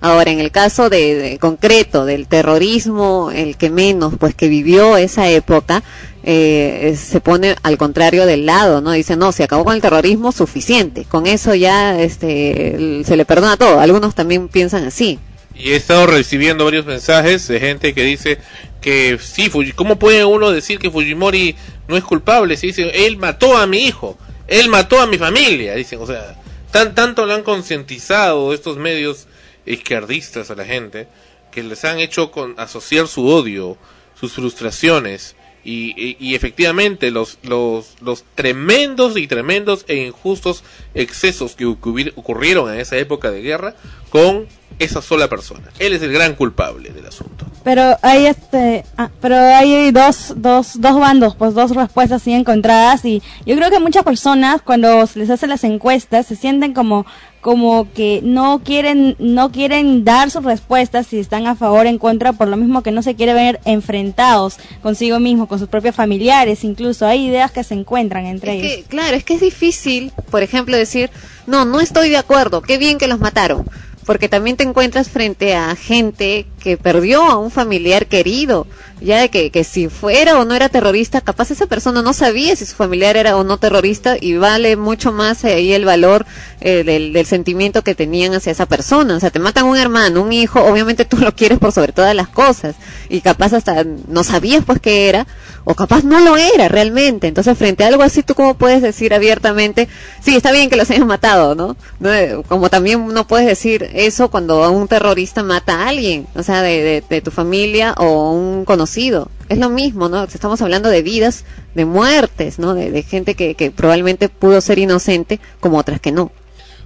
Ahora, en el caso de, concreto del terrorismo, el que menos, pues que vivió esa época, eh, se pone al contrario del lado, ¿no? Dice, no, se acabó con el terrorismo, suficiente. Con eso ya este, se le perdona todo. Algunos también piensan así. Y he estado recibiendo varios mensajes de gente que dice que sí, ¿cómo puede uno decir que Fujimori no es culpable? Si dicen, él mató a mi hijo, él mató a mi familia, dicen, o sea, tan, tanto lo han concientizado estos medios izquierdistas a la gente que les han hecho con, asociar su odio, sus frustraciones y, efectivamente los, los, los tremendos y tremendos e injustos excesos que ocurri- ocurrieron en esa época de guerra con esa sola persona. Él es el gran culpable del asunto. Pero hay este, ah, pero hay dos, dos, dos bandos, pues dos respuestas así encontradas y yo creo que muchas personas cuando se les hacen las encuestas se sienten como, como que no quieren, no quieren dar sus respuestas si están a favor o en contra por lo mismo que no se quieren ver enfrentados consigo mismo, con sus propios familiares, incluso hay ideas que se encuentran entre Es ellos. que, claro, es que es difícil, por ejemplo, decir, no, no estoy de acuerdo, qué bien que los mataron. Porque también te encuentras frente a gente que perdió a un familiar querido, ya de que, que si fuera o no era terrorista, capaz esa persona no sabía si su familiar era o no terrorista y vale mucho más ahí el valor eh, del, del sentimiento que tenían hacia esa persona. O sea, te matan un hermano, un hijo, obviamente tú lo quieres por sobre todas las cosas y capaz hasta no sabías pues qué era o capaz no lo era realmente. Entonces, frente a algo así, ¿tú cómo puedes decir abiertamente, sí, está bien que los hayan matado, ¿no? Eh, Como también no puedes decir eso cuando un terrorista mata a alguien, o sea, de tu familia o un conocido. Es lo mismo, ¿no? Estamos hablando de vidas, de muertes, ¿no? De, de gente que, que probablemente pudo ser inocente, como otras que no.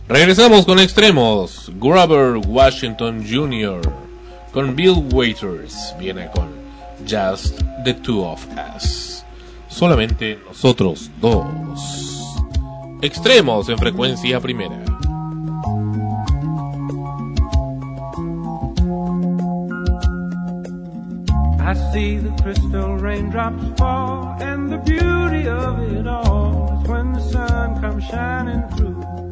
Regresamos con extremos. Grover Washington Jr. con Bill Waiters viene con Just the Two of Us. Solamente nosotros dos. Extremos en frecuencia primera. I see the crystal raindrops fall, and the beauty of it all is when the sun comes shining through.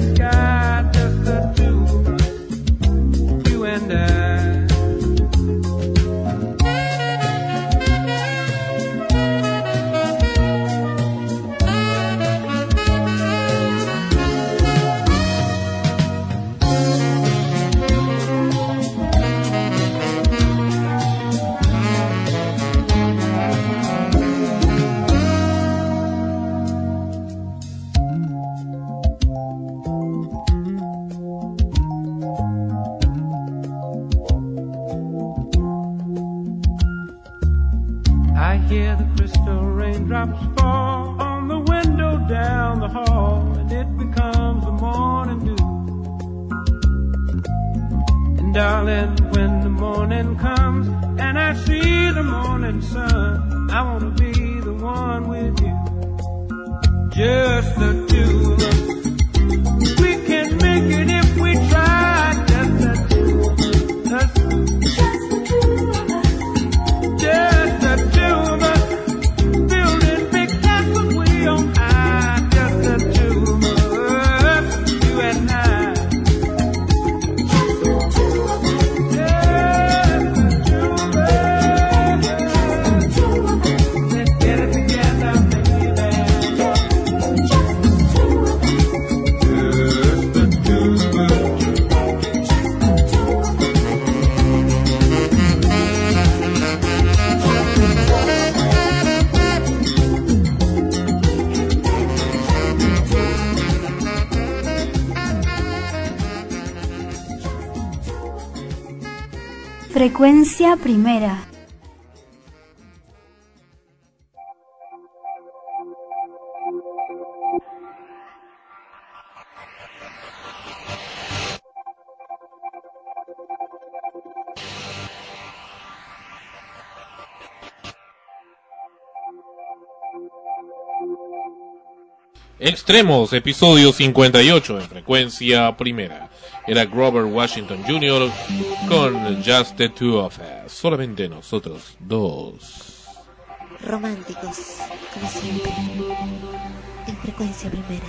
sky, Primera. Extremos, episodio 58 en frecuencia primera. Era Grover Washington Jr. con Just the Two of Us. Solamente nosotros dos. Románticos, como siempre. En frecuencia primera.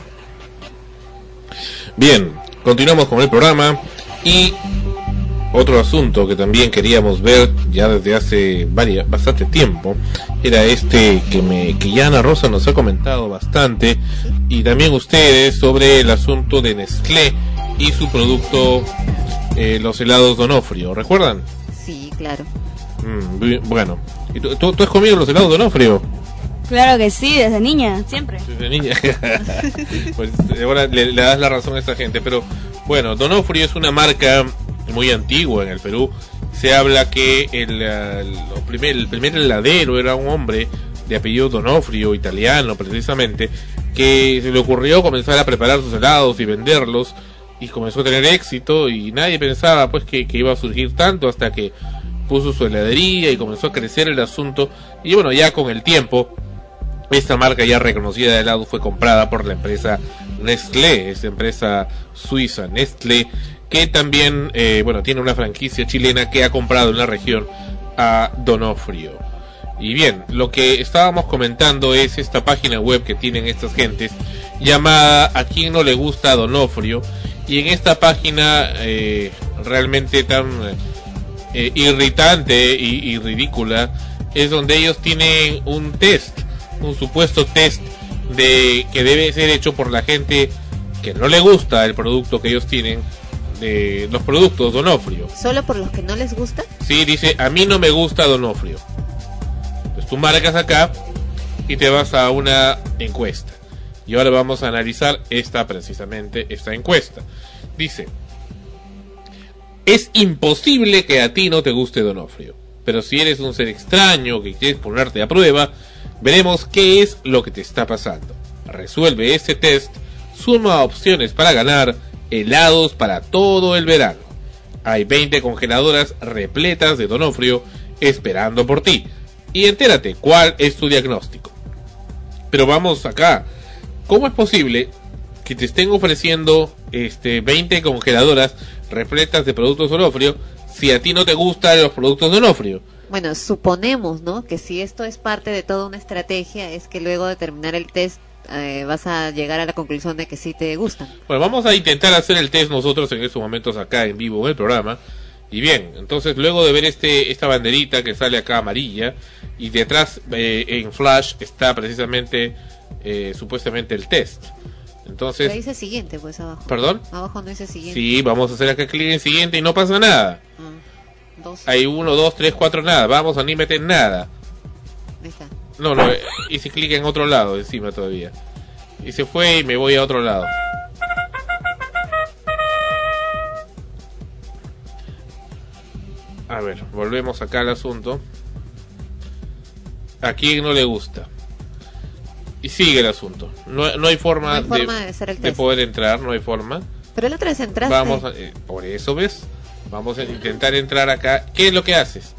Bien, continuamos con el programa y otro asunto que también queríamos ver ya desde hace varias, bastante tiempo era este que me que ya Ana Rosa nos ha comentado bastante y también ustedes sobre el asunto de Nestlé y su producto eh, los helados Donofrio, ¿recuerdan? Sí, claro. Mm, bu- bueno, ¿Y tú, tú- tú has comido los helados Donofrio? Claro que sí, desde niña, siempre. Desde niña. pues ahora le, le das la razón a esta gente. Pero bueno, Donofrio es una marca muy antigua en el Perú. Se habla que el, eh, primer, el primer heladero era un hombre de apellido Donofrio, italiano precisamente, que se le ocurrió comenzar a preparar sus helados y venderlos y comenzó a tener éxito y nadie pensaba pues que, que iba a surgir tanto hasta que puso su heladería y comenzó a crecer el asunto y bueno ya con el tiempo esta marca ya reconocida de helado fue comprada por la empresa Nestlé, esa empresa suiza Nestlé, que también, eh, bueno, tiene una franquicia chilena que ha comprado en la región a Donofrio. Y bien, lo que estábamos comentando es esta página web que tienen estas gentes llamada A quien no le gusta Donofrio. Y en esta página eh, realmente tan eh, irritante y, y ridícula es donde ellos tienen un test, un supuesto test de que debe ser hecho por la gente que no le gusta el producto que ellos tienen de los productos Donofrio. ¿Solo por los que no les gusta? Sí, dice, a mí no me gusta Donofrio. Pues tú marcas acá y te vas a una encuesta. Y ahora vamos a analizar esta precisamente, esta encuesta. Dice, es imposible que a ti no te guste Donofrio. Pero si eres un ser extraño que quieres ponerte a prueba, veremos qué es lo que te está pasando. Resuelve este test, suma opciones para ganar helados para todo el verano. Hay 20 congeladoras repletas de Donofrio esperando por ti. Y entérate cuál es tu diagnóstico. Pero vamos acá. ¿Cómo es posible que te estén ofreciendo este 20 congeladoras repletas de productos Donofrio si a ti no te gustan los productos Donofrio? Bueno, suponemos, ¿no? Que si esto es parte de toda una estrategia, es que luego de terminar el test eh, vas a llegar a la conclusión de que sí te gustan. Bueno, vamos a intentar hacer el test nosotros en estos momentos acá en vivo en el programa. Y bien, entonces luego de ver este esta banderita que sale acá amarilla y detrás eh, en flash está precisamente eh, supuestamente el test. Entonces, Pero dice siguiente, pues abajo. ¿Perdón? Abajo no dice siguiente. sí, vamos a hacer acá clic en siguiente y no pasa nada. Ah, dos. Hay uno, dos, tres, cuatro, nada. Vamos, anímete en nada. Ahí está. No, no, eh, hice clic en otro lado encima todavía. Y se fue y me voy a otro lado. A ver, volvemos acá al asunto. ¿A quién no le gusta? Y sigue el asunto. No, no hay forma, No hay forma de el poder entrar, no hay forma. Pero la otra vez entraste. Vamos, a- eh, por eso ves, vamos a intentar entrar acá. ¿Qué es lo que haces?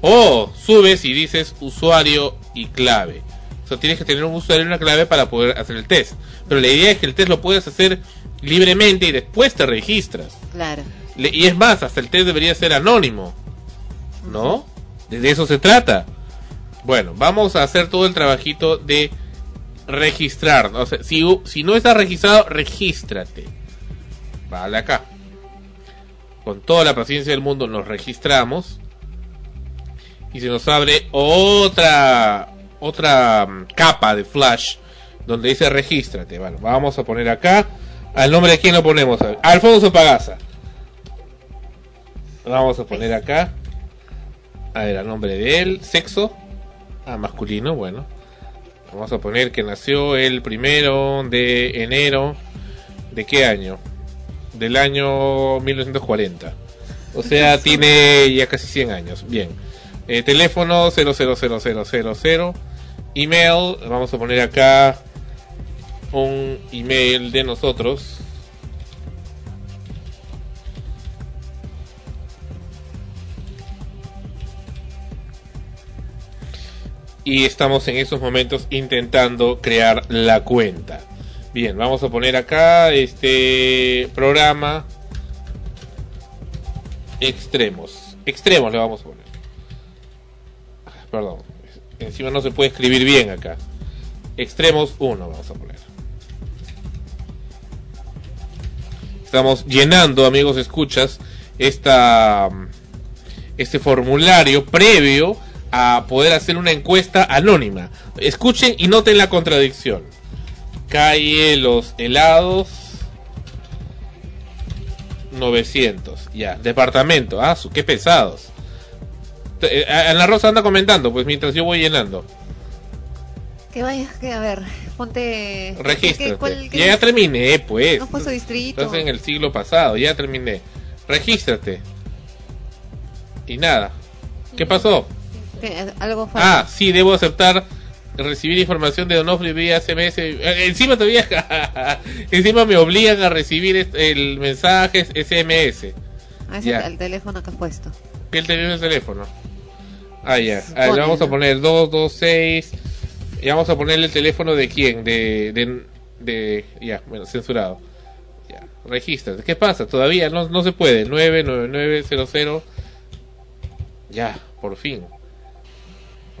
Oh, subes y dices usuario y clave. O sea, tienes que tener un usuario y una clave para poder hacer el test. Pero la idea es que el test lo puedes hacer libremente y después te registras. Claro. Le- y es más, hasta el test debería ser anónimo. ¿No? De eso se trata. Bueno, vamos a hacer todo el trabajito de registrar. O sea, si, si no estás registrado, regístrate. Vale acá. Con toda la paciencia del mundo nos registramos. Y se nos abre otra otra mm, capa de flash donde dice regístrate. Bueno, vamos a poner acá. Al nombre de quién lo ponemos. Alfonso Pagaza. Vamos a poner acá. A ver, al nombre de él. Sexo. Ah, masculino, bueno. Vamos a poner que nació el primero de enero. ¿De qué año? Del año 1940. O sea, tiene ya casi 100 años. Bien. Eh, teléfono 000000. Email. Vamos a poner acá un email de nosotros. Y estamos en esos momentos intentando crear la cuenta. Bien, vamos a poner acá este programa extremos. Extremos le vamos a poner. Ah, Perdón, encima no se puede escribir bien acá. Extremos 1 vamos a poner. Estamos llenando, amigos escuchas, esta este formulario previo a poder hacer una encuesta anónima. Escuchen y noten la contradicción. Calle Los Helados 900. Ya, departamento. Ah, su, qué pesados. Eh, Ana Rosa anda comentando, pues mientras yo voy llenando. Que vaya, que a ver, ponte... Regístrate. ¿qué- cuál- qué- Ya terminé, pues. No puso distrito. Estás en el siglo pasado, ya terminé. Regístrate. Y nada. ¿Qué pasó? ¿Qué? Algo falta. Ah, sí, debo aceptar recibir información de Donofrio vía SMS. Eh, Encima todavía, encima me obligan a recibir el mensaje SMS. Ah, ya. el teléfono que has puesto. ¿Qué teléfono el teléfono? Ah, ya. Ah, le vamos a poner 226. Y vamos a ponerle el teléfono de quién? De. de, de- ya, bueno, censurado. Ya, regístrate. ¿Qué pasa? Todavía no, no se puede. 99900. Ya, por fin.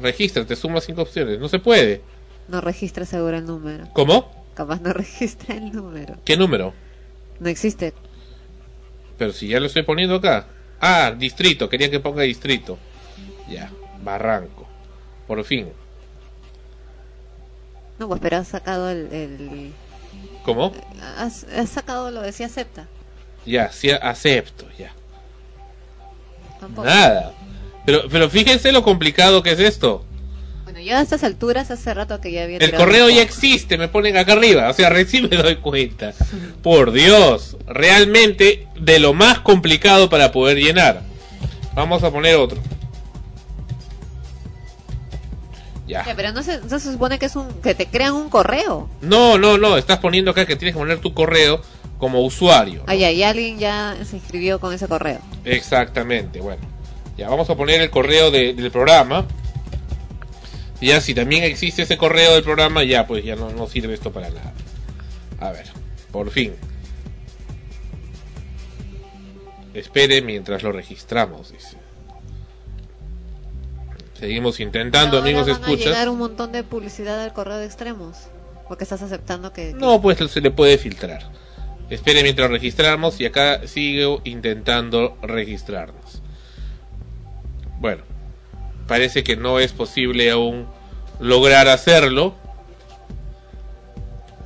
Regístrate, suma cinco opciones. No se puede. No registra seguro el número. ¿Cómo? Capaz no registra el número. ¿Qué número? No existe. Pero si ya lo estoy poniendo acá. Ah, distrito. Quería que ponga distrito. Ya, Barranco. Por fin. No, pues pero has sacado el... el- ¿Cómo? has, has sacado lo de si acepta. Ya, sí acepto, ya. Tampoco. Nada. Pero, pero fíjense lo complicado que es esto. Bueno, yo a estas alturas hace rato que ya había El correo el ya existe, me ponen acá arriba. O sea, recién me doy cuenta. Por Dios, realmente de lo más complicado para poder llenar. Vamos a poner otro. Ya. Ya, pero no se, no se supone que es un que te crean un correo. No, no, no, estás poniendo acá que tienes que poner tu correo como usuario. Ay, ay, alguien ya se inscribió con ese correo. Exactamente, bueno. Ya vamos a poner el correo de- del programa. Ya si también existe ese correo del programa, ya pues ya no, no sirve esto para nada. A ver, por fin. Espere mientras lo registramos, dice. Seguimos intentando, Ahora amigos van a escuchas. llegar un montón de publicidad al correo de extremos. Porque estás aceptando que... que- No, pues se le puede filtrar. Espere mientras registramos y acá sigo intentando registrarnos. Bueno, parece que no es posible aún lograr hacerlo.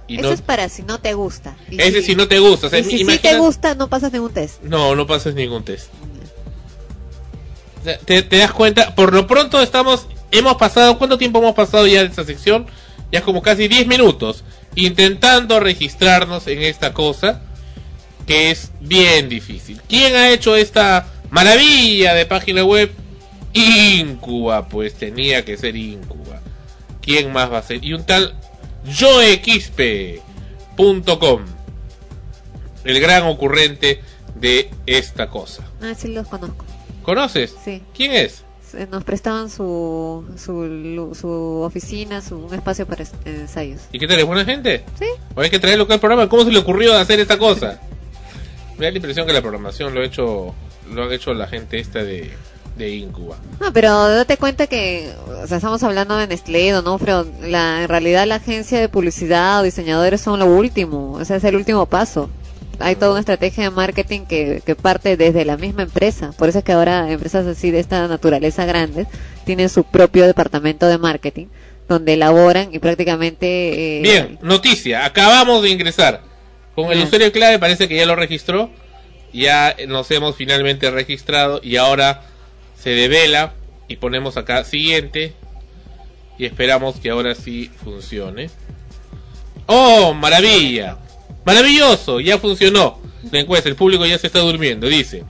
Y Eso no, es para si no te gusta. Y ese si no te gusta. o sea, y si sí te gusta, no pasas ningún test. No, no pasas ningún test. O sea, ¿Te, te das cuenta? Por lo pronto estamos, hemos pasado, ¿cuánto tiempo hemos pasado ya de esta sección? Ya como casi 10 minutos intentando registrarnos en esta cosa que es bien difícil. ¿Quién ha hecho esta maravilla de página web? Incuba, pues tenía que ser Incuba. ¿Quién más va a ser? Y un tal joexp.com, el gran ocurrente de esta cosa. Ah, sí los conozco. ¿Conoces? Sí. ¿Quién es? Nos prestaban su, su, su oficina, su, un espacio para ensayos. ¿Y qué tal? ¿Es buena gente? Sí. ¿O hay que traerlo acá al programa? ¿Cómo se le ocurrió hacer esta cosa? Me da la impresión que la programación lo ha hecho, lo ha hecho la gente esta de, de Incuba. No, pero date cuenta que, o sea, estamos hablando de Nestlé, ¿no? Pero la, en realidad la agencia de publicidad o diseñadores son lo último, ese es el último paso. Hay toda una estrategia de marketing que, que parte desde la misma empresa. Por eso es que ahora empresas así de esta naturaleza grandes tienen su propio departamento de marketing donde elaboran y prácticamente... eh, Bien, noticia. Acabamos de ingresar. Con el usuario clave parece que ya lo registró. Ya nos hemos finalmente registrado y ahora se devela y ponemos acá siguiente y esperamos que ahora sí funcione. ¡Oh, maravilla! Maravilloso, ya funcionó. La encuesta, el público ya se está durmiendo. Dice,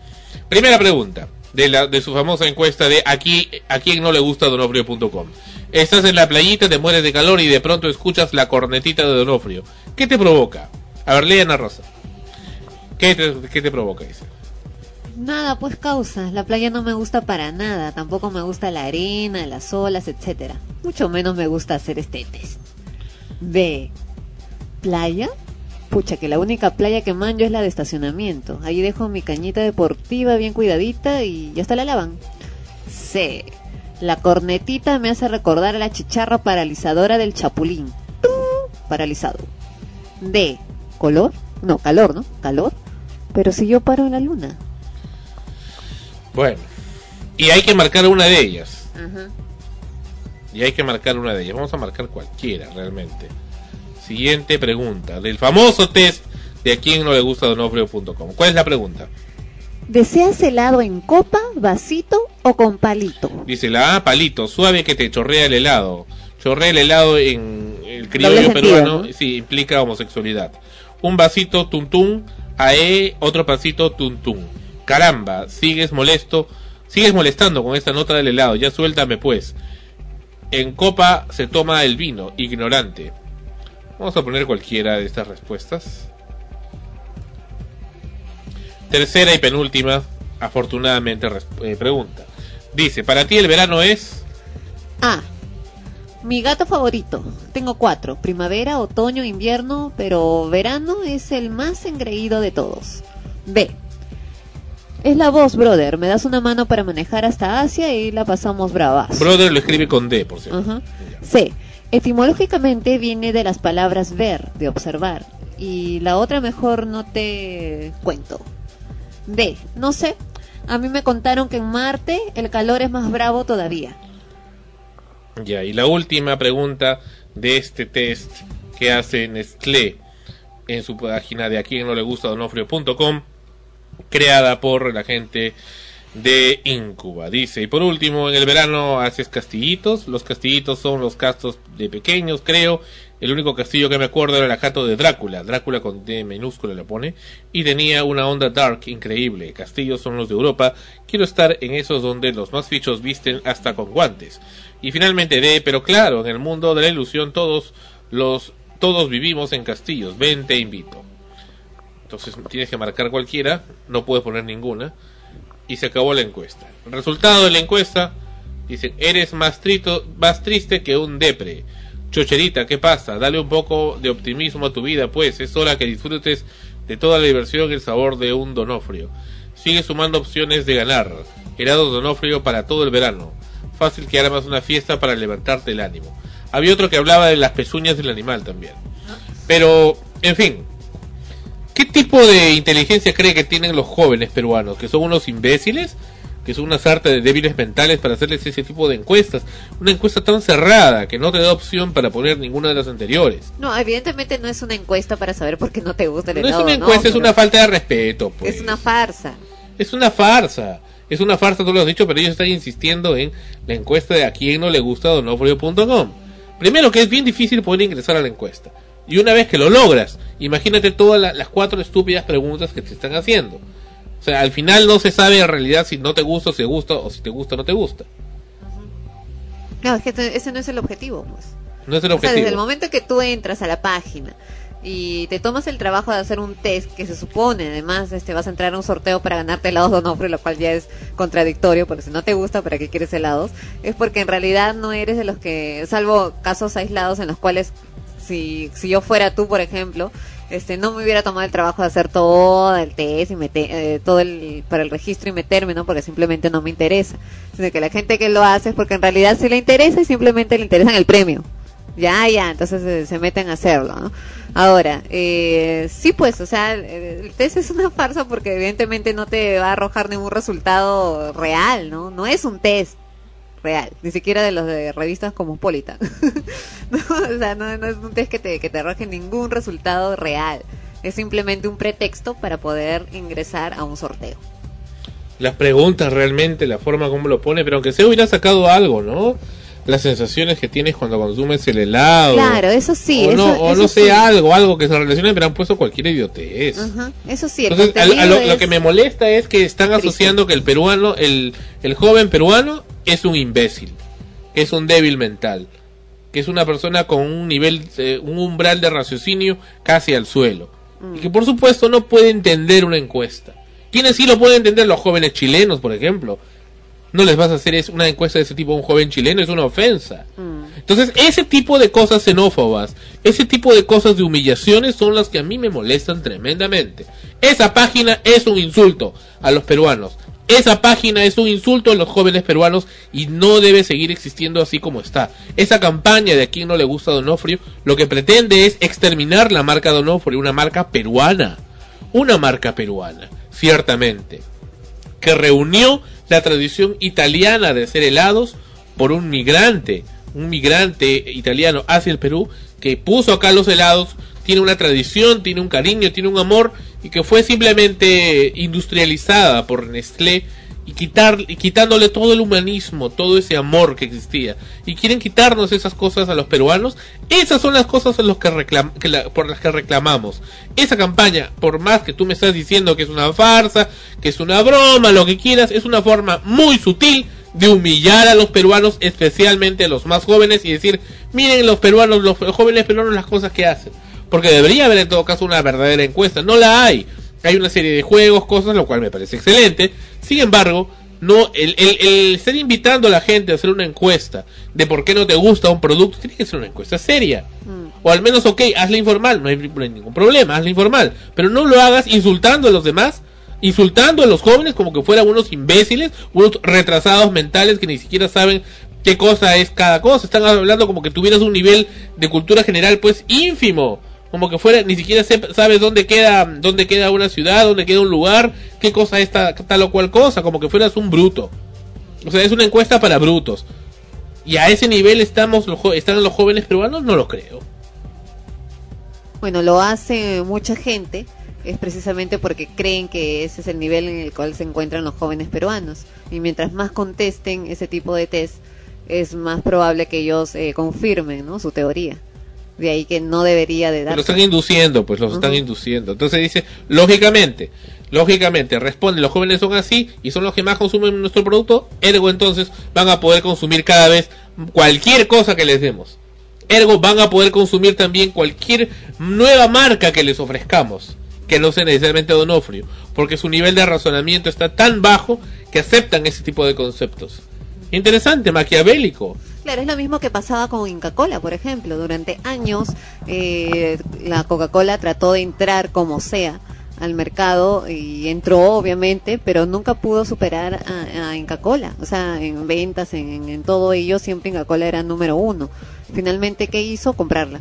primera pregunta de, la, de su famosa encuesta de aquí, a quien no le gusta donofrio.com. Estás en la playita, te mueres de calor y de pronto escuchas la cornetita de Donofrio. ¿Qué te provoca? A ver, lee Ana Rosa. ¿Qué te, qué te provoca? Dice. Nada, pues causa. La playa no me gusta para nada. Tampoco me gusta la arena, las olas, etcétera. Mucho menos me gusta hacer este test. B. ¿Playa? Pucha, que la única playa que manjo es la de estacionamiento. Ahí dejo mi cañita deportiva bien cuidadita y ya está la lavan. C. La cornetita me hace recordar a la chicharra paralizadora del chapulín. ¡Tum! Paralizado. D. ¿Color? No, calor, ¿no? ¿Calor? Pero si yo paro en la luna. Bueno, y hay que marcar una de ellas. Ajá. Y hay que marcar una de ellas. Vamos a marcar cualquiera, realmente. Siguiente pregunta. Del famoso test de a quién no le gusta donofrio.com. ¿Cuál es la pregunta? ¿Deseas helado en copa, vasito o con palito? Dice la A, palito, suave que te chorrea el helado. Chorrea el helado en el criollo sentido, peruano, ¿no? sí, implica homosexualidad. Un vasito tuntún, AE, otro pasito tuntún. Caramba, sigues molesto, sigues molestando con esta nota del helado, ya suéltame pues. En copa se toma el vino, ignorante. Vamos a poner cualquiera de estas respuestas. Tercera y penúltima, afortunadamente, eh, pregunta. Dice, ¿para ti el verano es? A. Mi gato favorito. Tengo cuatro. Primavera, otoño, invierno, pero verano es el más engreído de todos. B. Es la voz, brother. Me das una mano para manejar hasta Asia y la pasamos bravas. Brother lo escribe con D, por cierto. Ajá. C. Etimológicamente viene de las palabras ver, de observar. Y la otra mejor no te cuento. D. No sé. A mí me contaron que en Marte el calor es más bravo todavía. Ya, y la última pregunta de este test que hace Nestlé en su página de a quien no le gusta donofrio.com, creada por la gente de Incuba. Dice, y por último, en el verano haces castillitos. Los castillitos son los castos de pequeños, creo. El único castillo que me acuerdo era el ajato de Drácula. Drácula con D minúscula le pone. Y tenía una onda dark increíble. Castillos son los de Europa. Quiero estar en esos donde los más fichos visten hasta con guantes. Y finalmente D, pero claro, en el mundo de la ilusión todos los todos vivimos en castillos. Ven, te invito. Entonces tienes que marcar cualquiera, no puedes poner ninguna. Y se acabó la encuesta. El resultado de la encuesta dicen, eres más, trito, más triste que un depre. Chocherita, ¿qué pasa? Dale un poco de optimismo a tu vida, pues es hora que disfrutes de toda la diversión y el sabor de un donofrio. Sigue sumando opciones de ganar. Helado donofrio para todo el verano. Fácil que armas una fiesta para levantarte el ánimo. Había otro que hablaba de las pezuñas del animal también. Pero, en fin, ¿Qué tipo de inteligencia cree que tienen los jóvenes peruanos? ¿Que son unos imbéciles? ¿Que son una sarta de débiles mentales para hacerles ese tipo de encuestas? Una encuesta tan cerrada que no te da opción para poner ninguna de las anteriores. No, evidentemente no es una encuesta para saber por qué no te gusta el No es helado. una encuesta, es Pero una falta de respeto. Pues. Es una farsa. Es una farsa. Es una farsa, tú lo has dicho, pero ellos están insistiendo en la encuesta de a quién no le gusta donofrio.com. Primero que es bien difícil poder ingresar a la encuesta. Y una vez que lo logras, imagínate todas la- las cuatro estúpidas preguntas que te están haciendo. O sea, al final no se sabe en realidad si no te gusta o si te gusta o si te gusta o no te gusta. No, es que ese no es el objetivo, pues. No es el O sea, desde el objetivo. momento que tú entras a la página y te tomas el trabajo de hacer un test que se supone, además, este, vas a entrar a un sorteo para ganarte helados Donofrio, lo cual ya es contradictorio, porque si no te gusta, ¿para qué quieres helados? Es porque en realidad no eres de los que, salvo casos aislados en los cuales, si, si yo fuera tú, por ejemplo, este, no me hubiera tomado el trabajo de hacer todo el test y meter, eh, todo el, para el registro y meterme, ¿no? Porque simplemente no me interesa. Sino que la gente que lo hace es porque en realidad sí le interesa y simplemente le interesa el premio. Ya, ya, entonces eh, se meten a hacerlo. Ahora, eh, sí, pues, o sea, el test es una farsa porque evidentemente no te va a arrojar ningún resultado real, ¿no? No es un test real, ni siquiera de los de revistas como Politan. no, o sea, no, no es un test que te, que te arroje ningún resultado real. Es simplemente un pretexto para poder ingresar a un sorteo. Las preguntas realmente, la forma como lo pone, pero aunque se hubiera sacado algo, ¿no? Las sensaciones que tienes cuando consumes el helado. Claro, eso sí. o no, eso, o eso no sé, sí. algo, algo que se relacione, pero han puesto cualquier idiotez. Eso sí, el Entonces, a- a contenido lo, lo que me molesta es que están asociando que el peruano, el, el joven peruano, es un imbécil, que es un débil mental, que es una persona con un nivel, eh, un umbral de raciocinio casi al suelo. Y que por supuesto no puede entender una encuesta. ¿Quiénes sí lo pueden entender? Los jóvenes chilenos, por ejemplo. No les vas a hacer una encuesta de ese tipo a un joven chileno, es una ofensa. Entonces, ese tipo de cosas xenófobas, ese tipo de cosas de humillaciones son las que a mí me molestan tremendamente. Esa página es un insulto a los peruanos. Esa página es un insulto a los jóvenes peruanos y no debe seguir existiendo así como está. Esa campaña de a quien no le gusta Donofrio lo que pretende es exterminar la marca Donofrio, una marca peruana. Una marca peruana, ciertamente que reunió la tradición italiana de hacer helados por un migrante, un migrante italiano hacia el Perú que puso acá los helados, tiene una tradición, tiene un cariño, tiene un amor y que fue simplemente industrializada por Nestlé y quitar y quitándole todo el humanismo, todo ese amor que existía y quieren quitarnos esas cosas a los peruanos. Esas son las cosas en los que reclam que la- por las que reclamamos. Esa campaña, por más que tú me estás diciendo que es una farsa, que es una broma, lo que quieras, es una forma muy sutil de humillar a los peruanos, especialmente a los más jóvenes y decir, miren los peruanos, los jóvenes peruanos las cosas que hacen. Porque debería haber en todo caso una verdadera encuesta, no la hay. Hay una serie de juegos, cosas, lo cual me parece excelente. Sin embargo, no el, el, el estar invitando a la gente a hacer una encuesta de por qué no te gusta un producto, tiene que ser una encuesta seria. O al menos, ok, hazla informal, no hay, no hay ningún problema, hazla informal. Pero no lo hagas insultando a los demás, insultando a los jóvenes como que fueran unos imbéciles, unos retrasados mentales que ni siquiera saben qué cosa es cada cosa. Están hablando como que tuvieras un nivel de cultura general pues ínfimo. Como que fuera, ni siquiera sabes dónde queda, dónde queda una ciudad, dónde queda un lugar, qué cosa es ta- tal o cual cosa, como que fueras un bruto. O sea, es una encuesta para brutos. Y a ese nivel estamos los están los jóvenes peruanos, no lo creo. Bueno, lo hace mucha gente, es precisamente porque creen que ese es el nivel en el cual se encuentran los jóvenes peruanos. Y mientras más contesten ese tipo de test, es más probable que ellos eh, confirmen ¿no? su teoría. De ahí que no debería de Lo dar. están induciendo, pues los están induciendo. Entonces dice, lógicamente, lógicamente, responde, los jóvenes son así y son los que más consumen nuestro producto, ergo entonces van a poder consumir cada vez cualquier cosa que les demos. Ergo van a poder consumir también cualquier nueva marca que les ofrezcamos, que no sea necesariamente Donofrio, porque su nivel de razonamiento está tan bajo que aceptan ese tipo de conceptos. Interesante, maquiavélico. Claro, es lo mismo que pasaba con Inca-Cola, por ejemplo. Durante años eh, la Coca-Cola trató de entrar como sea al mercado y entró obviamente, pero nunca pudo superar a, a Inca-Cola. O sea, en ventas, en, en- todo ello, siempre Inca-Cola era número uno. Finalmente, ¿qué hizo? Comprarla.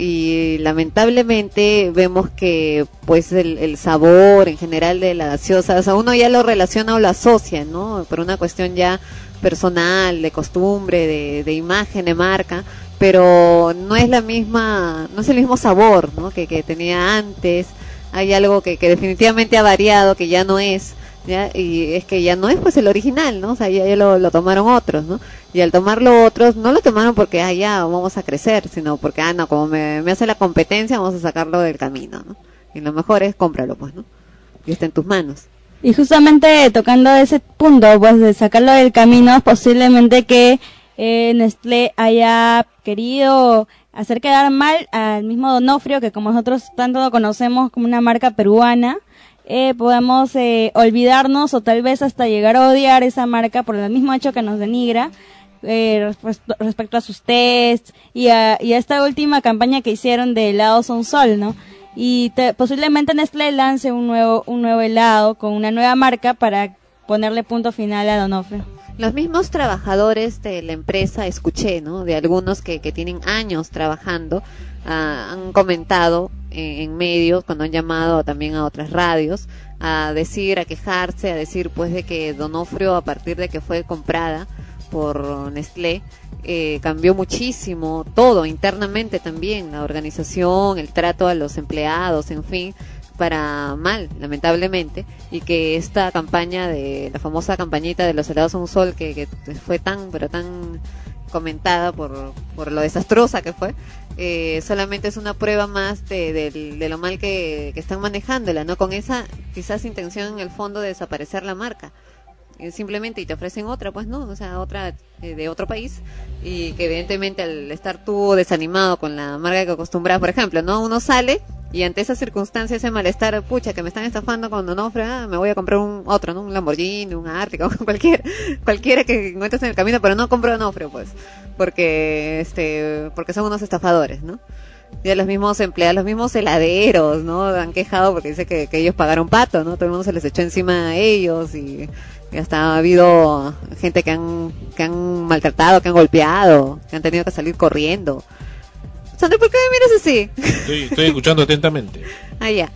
Y lamentablemente vemos que pues el, el sabor en general de la gaseosa, o sea, uno ya lo relaciona o lo asocia, ¿no? Por una cuestión ya personal, de costumbre, de, imagen, de marca, pero no es la misma, no es el mismo sabor, ¿no? Que, que tenía antes. Hay algo que, que definitivamente ha variado, que ya no es, ¿ya? Y es que ya no es pues el original, ¿no? O sea, ya, ya lo, lo tomaron otros, ¿no? Y al tomarlo otros, no lo tomaron porque, ah, ya, vamos a crecer, sino porque, ah, no, como me, me hace la competencia, vamos a sacarlo del camino, ¿no? Y lo mejor es cómpralo, pues, ¿no? Y está en tus manos. Y justamente tocando ese punto, pues de sacarlo del camino, posiblemente que eh, Nestlé haya querido hacer quedar mal al mismo Donofrio, que como nosotros tanto lo conocemos como una marca peruana, eh, podemos eh, olvidarnos o tal vez hasta llegar a odiar esa marca por el mismo hecho que nos denigra eh, respecto a sus tests y a, y a esta última campaña que hicieron de helados un sol, ¿no? Y te- posiblemente Nestlé lance un nuevo, un nuevo helado con una nueva marca para ponerle punto final a Donofrio. Los mismos trabajadores de la empresa, escuché, ¿no? De algunos que, que tienen años trabajando, ah, han comentado en, en medios, cuando han llamado también a otras radios, a decir, a quejarse, a decir, pues, de que Donofrio, a partir de que fue comprada por Nestlé, eh, cambió muchísimo todo internamente también, la organización, el trato a los empleados, en fin, para mal, lamentablemente, y que esta campaña de la famosa campañita de los helados a un sol que, fue tan, pero tan comentada por, por lo desastrosa que fue, eh, solamente es una prueba más de, del- de lo mal que, que están manejándola, ¿no? Con esa quizás intención en el fondo de desaparecer la marca. Eh, simplemente y te ofrecen otra, pues no, o sea, otra eh, de otro país y que evidentemente al estar tú desanimado con la marca que acostumbras, por ejemplo, ¿no? Uno sale y ante esa circunstancia, ese malestar, pucha, que me están estafando cuando no, ah, me voy a comprar un otro, ¿no? Un Lamborghini, un Artico, cualquier, cualquiera que encuentres en el camino, pero no compro Onofre, pues, porque, este, porque son unos estafadores, ¿no? Ya los mismos empleados, los mismos heladeros, ¿no? Han quejado porque dice que, que ellos pagaron pato, ¿no? Todo el mundo se les echó encima a ellos y hasta ha habido gente que han, que han maltratado, que han golpeado, que han tenido que salir corriendo. Sandra, ¿por qué me miras así? Estoy, estoy escuchando atentamente. Ah, ya.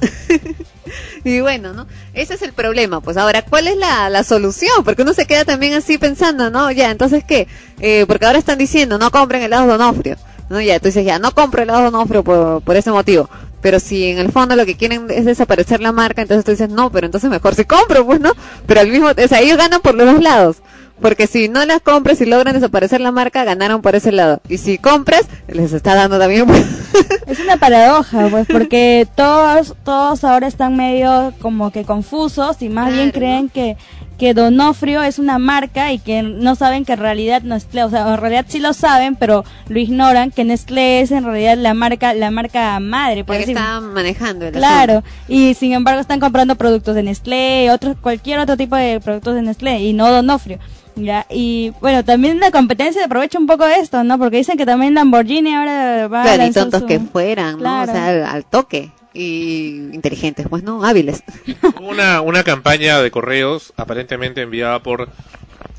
y bueno, ¿no? Ese es el problema. Pues ahora, ¿cuál es la, la solución? Porque uno se queda también así pensando, ¿no? Ya, entonces, ¿qué? Eh, porque ahora están diciendo, no compren helados Donofrio. ¿no? Ya, tú dices, ya, no compro helados Donofrio por, por ese motivo. Pero si en el fondo lo que quieren es desaparecer la marca, entonces tú dices, no, pero entonces mejor si compro, pues, ¿no? Pero al mismo, o sea, ellos ganan por los dos lados. Porque si no las compras y logran desaparecer la marca, ganaron por ese lado. Y si compras, les está dando también. Es una paradoja, pues, porque todos, todos ahora están medio como que confusos y más bien creen que, que Donofrio es una marca y que no saben que en realidad Nestlé, o sea, en realidad sí lo saben, pero lo ignoran, que Nestlé es en realidad la marca, la marca madre, por la que decir- está manejando el Claro, asunto. y sin embargo están comprando productos de Nestlé, otros, cualquier otro tipo de productos de Nestlé y no Donofrio. Ya, y bueno, también la competencia aprovecha un poco esto, ¿no? Porque dicen que también Lamborghini ahora va a Claro, y tontos su- que fueran, ¿no? Claro. O sea, al, al toque. Y inteligentes, pues, ¿no? Hábiles. Una, una campaña de correos aparentemente enviada por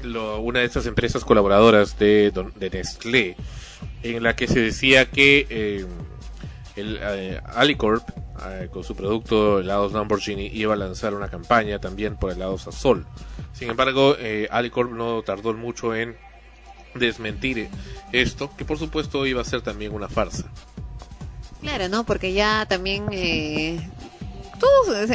lo- una de estas empresas colaboradoras de, de Nestlé, en la que se decía que eh, el eh, Alicorp, eh, con su producto helados Lamborghini, iba a lanzar una campaña también por helados Azul. Sin embargo, eh, Alicorp no tardó mucho en desmentir esto, que por supuesto iba a ser también una farsa. Claro, ¿no? Porque ya también eh, todos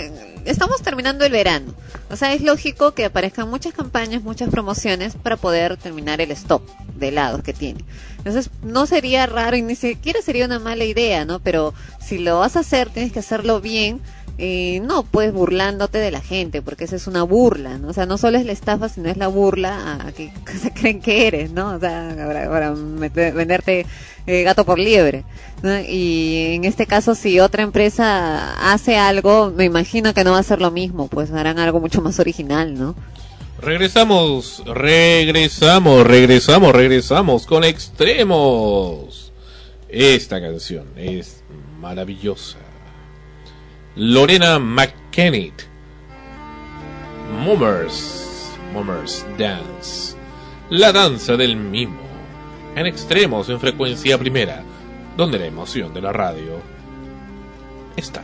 estamos terminando el verano. O sea, es lógico que aparezcan muchas campañas, muchas promociones para poder terminar el stock de helados que tiene. Entonces, no sería raro y ni siquiera sería una mala idea, ¿no? Pero si lo vas a hacer, tienes que hacerlo bien. Eh, no, pues burlándote de la gente, porque esa es una burla, ¿no? O sea, no solo es la estafa, sino es la burla a que se creen que eres, ¿no? O sea, para, venderte eh, gato por liebre. ¿no? Y en este caso, si otra empresa hace algo, me imagino que no va a ser lo mismo, pues harán algo mucho más original, ¿no? Regresamos, regresamos, regresamos, regresamos con extremos. Esta canción es maravillosa. Lorena McKennitt. Mummers, Mummers Dance. La danza del mimo. En extremos en frecuencia primera, donde la emoción de la radio está.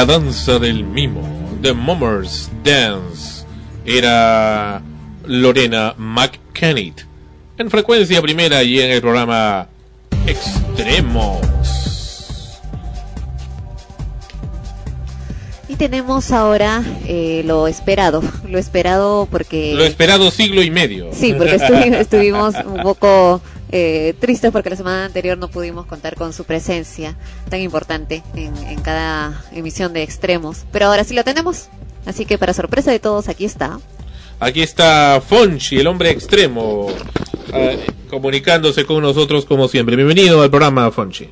La danza del mimo, The Mummers Dance, era Lorena McKennitt, en frecuencia primera y en el programa Extremos. Y tenemos ahora eh, lo esperado, lo esperado porque... Lo esperado siglo y medio. Sí, porque estuvi- estuvimos un poco eh, tristes porque la semana anterior no pudimos contar con su presencia tan importante en, en cada emisión de Extremos. Pero ahora sí lo tenemos. Así que para sorpresa de todos, aquí está. Aquí está Fonchi, el hombre extremo, eh, comunicándose con nosotros como siempre. Bienvenido al programa, Fonchi.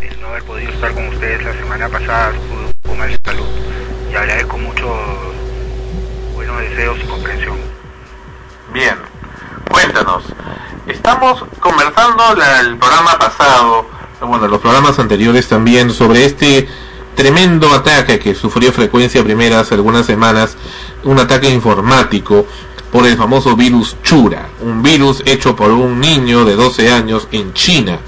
el no haber podido estar con ustedes la semana pasada un poco mal de salud agradezco mucho buenos deseos y comprensión. Bien, cuéntanos. Estamos conversando la- el programa pasado, bueno, los programas anteriores también, sobre este tremendo ataque que sufrió Frecuencia Primera hace algunas semanas, un ataque informático por el famoso virus Chura, un virus hecho por un niño de 12 años en China.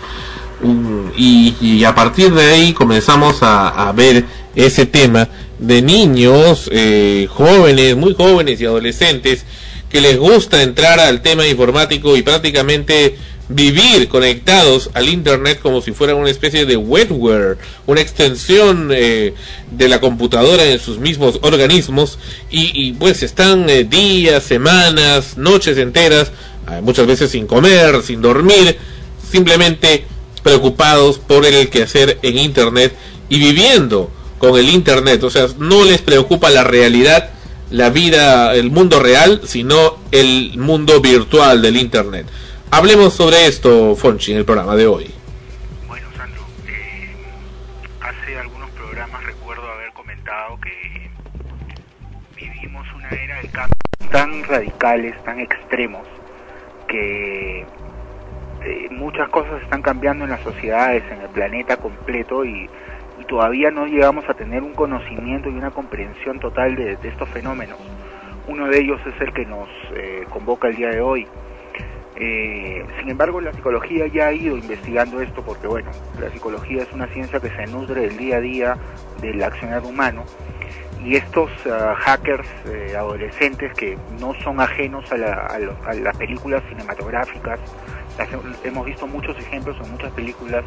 Y, a partir de ahí comenzamos a ver ese tema de niños, eh, jóvenes, muy jóvenes y adolescentes que les gusta entrar al tema informático y prácticamente vivir conectados al internet como si fuera una especie de wetware, una extensión eh, de la computadora en sus mismos organismos y, y, pues están eh, días, semanas, noches enteras, eh, muchas veces sin comer, sin dormir, simplemente preocupados por el quehacer en internet y viviendo con el internet, o sea, no les preocupa la realidad, la vida, el mundo real, sino el mundo virtual del internet. Hablemos sobre esto, Fonchi, en el programa de hoy. Hace algunos programas recuerdo haber comentado que vivimos una era de cambios tan radicales, tan extremos, que eh, muchas cosas están cambiando en las sociedades, en el planeta completo y todavía no llegamos a tener un conocimiento y una comprensión total de, estos fenómenos. Uno de ellos es el que nos eh, convoca el día de hoy. Eh, sin embargo, la psicología ya ha ido investigando esto porque, bueno, la psicología es una ciencia que se nutre del día a día del accionar humano y estos ah, hackers eh, adolescentes que no son ajenos a, la- a las películas cinematográficas, hemos visto muchos ejemplos en muchas películas.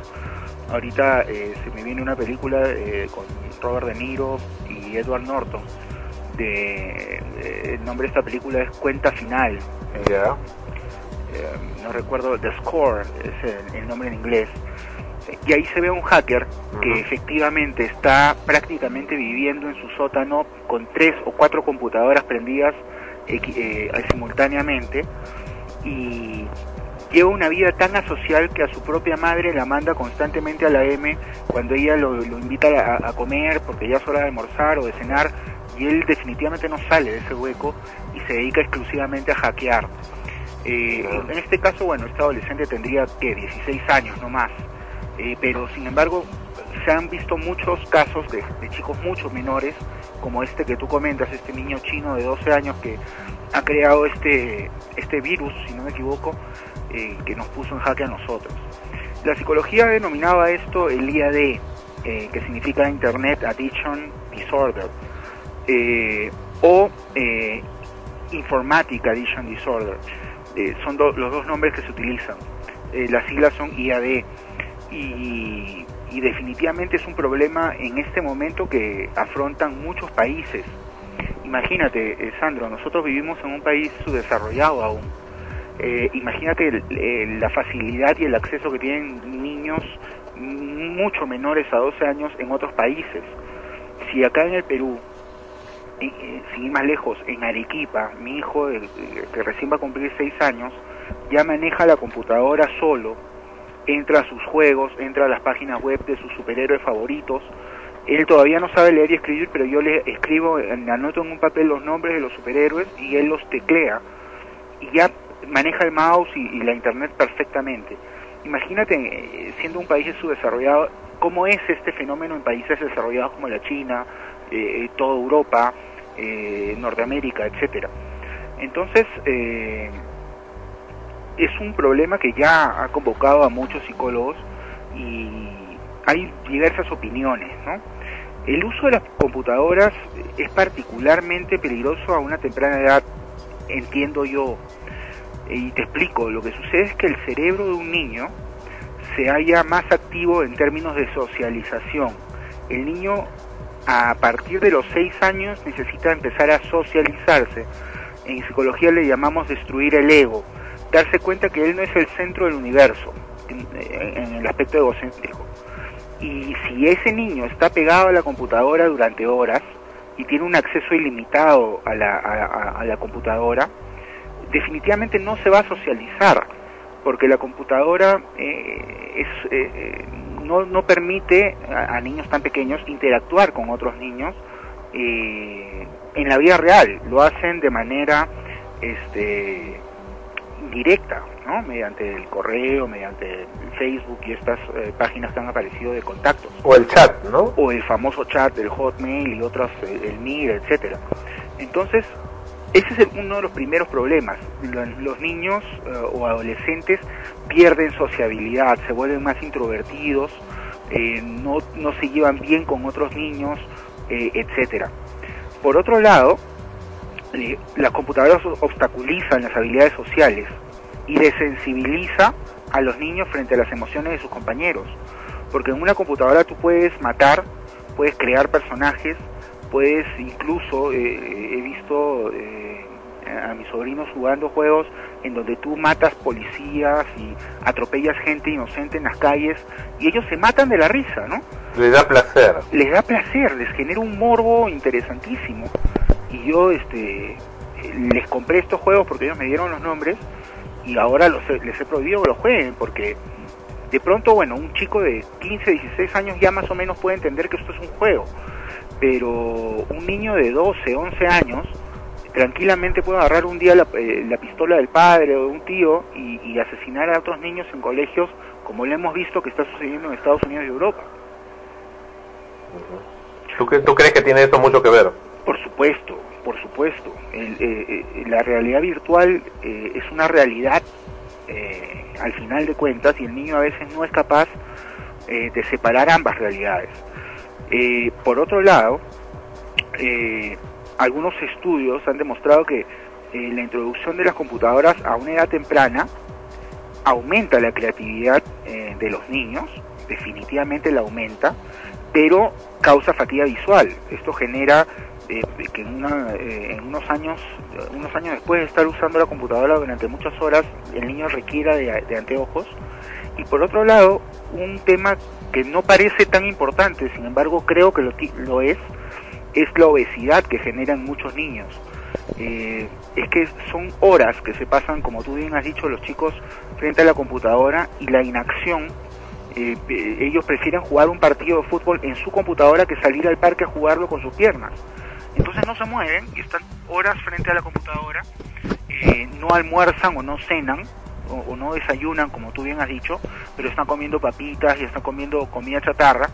Ahorita eh, se me viene una película eh, con Robert De Niro y Edward Norton. De, eh, el nombre de esta película es Cuenta Final. No recuerdo, The Score es el, el nombre en inglés. Y ahí se ve un hacker que efectivamente está prácticamente viviendo en su sótano con tres o cuatro computadoras prendidas simultáneamente y lleva una vida tan asocial que a su propia madre la manda constantemente a la M cuando ella lo, lo invita a, a comer porque ya es hora de almorzar o de cenar y él definitivamente no sale de ese hueco y se dedica exclusivamente a hackear. Eh, En este caso, bueno, este adolescente tendría que 16 años no más, Eh, pero sin embargo se han visto muchos casos de, de chicos mucho menores, como este que tú comentas, este niño chino de 12 años que ha creado este, este virus, si no me equivoco, eh, que nos puso en jaque a nosotros. La psicología denominaba esto el IAD, eh, que significa Internet Addiction Disorder, eh, o eh, Informatic Addiction Disorder. Eh, son do- los dos nombres que se utilizan. Eh, las siglas son IAD y, y definitivamente es un problema en este momento que afrontan muchos países. Imagínate, Sandro, nosotros vivimos en un país subdesarrollado aún. Eh, imagínate la facilidad y el acceso que tienen niños mucho menores a 12 años en otros países. Si acá en el Perú, y- y sin ir más lejos, en Arequipa, mi hijo, el- el que recién va a cumplir 6 años, ya maneja la computadora solo, entra a sus juegos, entra a las páginas web de sus superhéroes favoritos. Él todavía no sabe leer y escribir, pero yo le escribo, en- anoto en un papel los nombres de los superhéroes y él los teclea. Y ya maneja el mouse y, la internet perfectamente. Imagínate, eh, siendo un país subdesarrollado, cómo es este fenómeno en países desarrollados como la China, eh, toda Europa, eh, Norteamérica, etcétera. Entonces, eh, es un problema que ya ha convocado a muchos psicólogos y hay diversas opiniones, ¿no? El uso de las computadoras es particularmente peligroso a una temprana edad, entiendo yo. Y te explico, lo que sucede es que el cerebro de un niño se halla más activo en términos de socialización. El niño a partir de los 6 años necesita empezar a socializarse. En psicología le llamamos destruir el ego, darse cuenta que él no es el centro del universo, en, el aspecto egocéntrico. Y si ese niño está pegado a la computadora durante horas y tiene un acceso ilimitado a la, a la computadora, definitivamente no se va a socializar, porque la computadora eh, es, eh, eh, no, no permite a, a niños tan pequeños interactuar con otros niños eh, en la vida real, lo hacen de manera este, directa, ¿no? mediante el correo, mediante el Facebook y estas eh, páginas que han aparecido de contactos. O el chat, ¿no? O el famoso chat del Hotmail y otros, eh, el MIR, etcétera. Entonces, ese es el- uno de los primeros problemas. Lo- Los niños eh, o adolescentes pierden sociabilidad, se vuelven más introvertidos, eh, no, no se llevan bien con otros niños, eh, etcétera. Por otro lado, las computadoras obstaculizan las habilidades sociales y desensibiliza a los niños frente a las emociones de sus compañeros. Porque en una computadora tú puedes matar, puedes crear personajes, puedes incluso, eh, he visto eh, a mis sobrinos jugando juegos en donde tú matas policías y atropellas gente inocente en las calles y ellos se matan de la risa, ¿no? Le da placer. les da placer, les genera un morbo interesantísimo. Y yo este les compré estos juegos porque ellos me dieron los nombres y ahora los les he prohibido que los jueguen porque de pronto, bueno, un chico de 15, 16 años ya más o menos puede entender que esto es un juego, pero un niño de 12, 11 años tranquilamente puede agarrar un día la, eh, la pistola del padre o de un tío y, y asesinar a otros niños en colegios como lo hemos visto que está sucediendo en Estados Unidos y Europa. ¿Tú, tú crees que tiene esto mucho que ver? Por supuesto, por supuesto. El, eh, eh, la realidad virtual eh, es una realidad eh, al final de cuentas y el niño a veces no es capaz de separar ambas realidades. Eh, por otro lado, eh, algunos estudios han demostrado que eh, la introducción de las computadoras a una edad temprana aumenta la creatividad eh, de los niños, definitivamente la aumenta, pero causa fatiga visual. Esto genera que en, una, en unos años unos años después de estar usando la computadora durante muchas horas, el niño requiera de anteojos. Y por otro lado, un tema que no parece tan importante, sin embargo creo que lo, lo es, es la obesidad que generan muchos niños. Eh, es que son horas que se pasan, como tú bien has dicho, los chicos frente a la computadora y la inacción. eh, ellos prefieren jugar un partido de fútbol en su computadora que salir al parque a jugarlo con sus piernas. Entonces no se mueven y están horas frente a la computadora, eh, no almuerzan o no cenan o, no desayunan, como tú bien has dicho, pero están comiendo papitas y están comiendo comida chatarra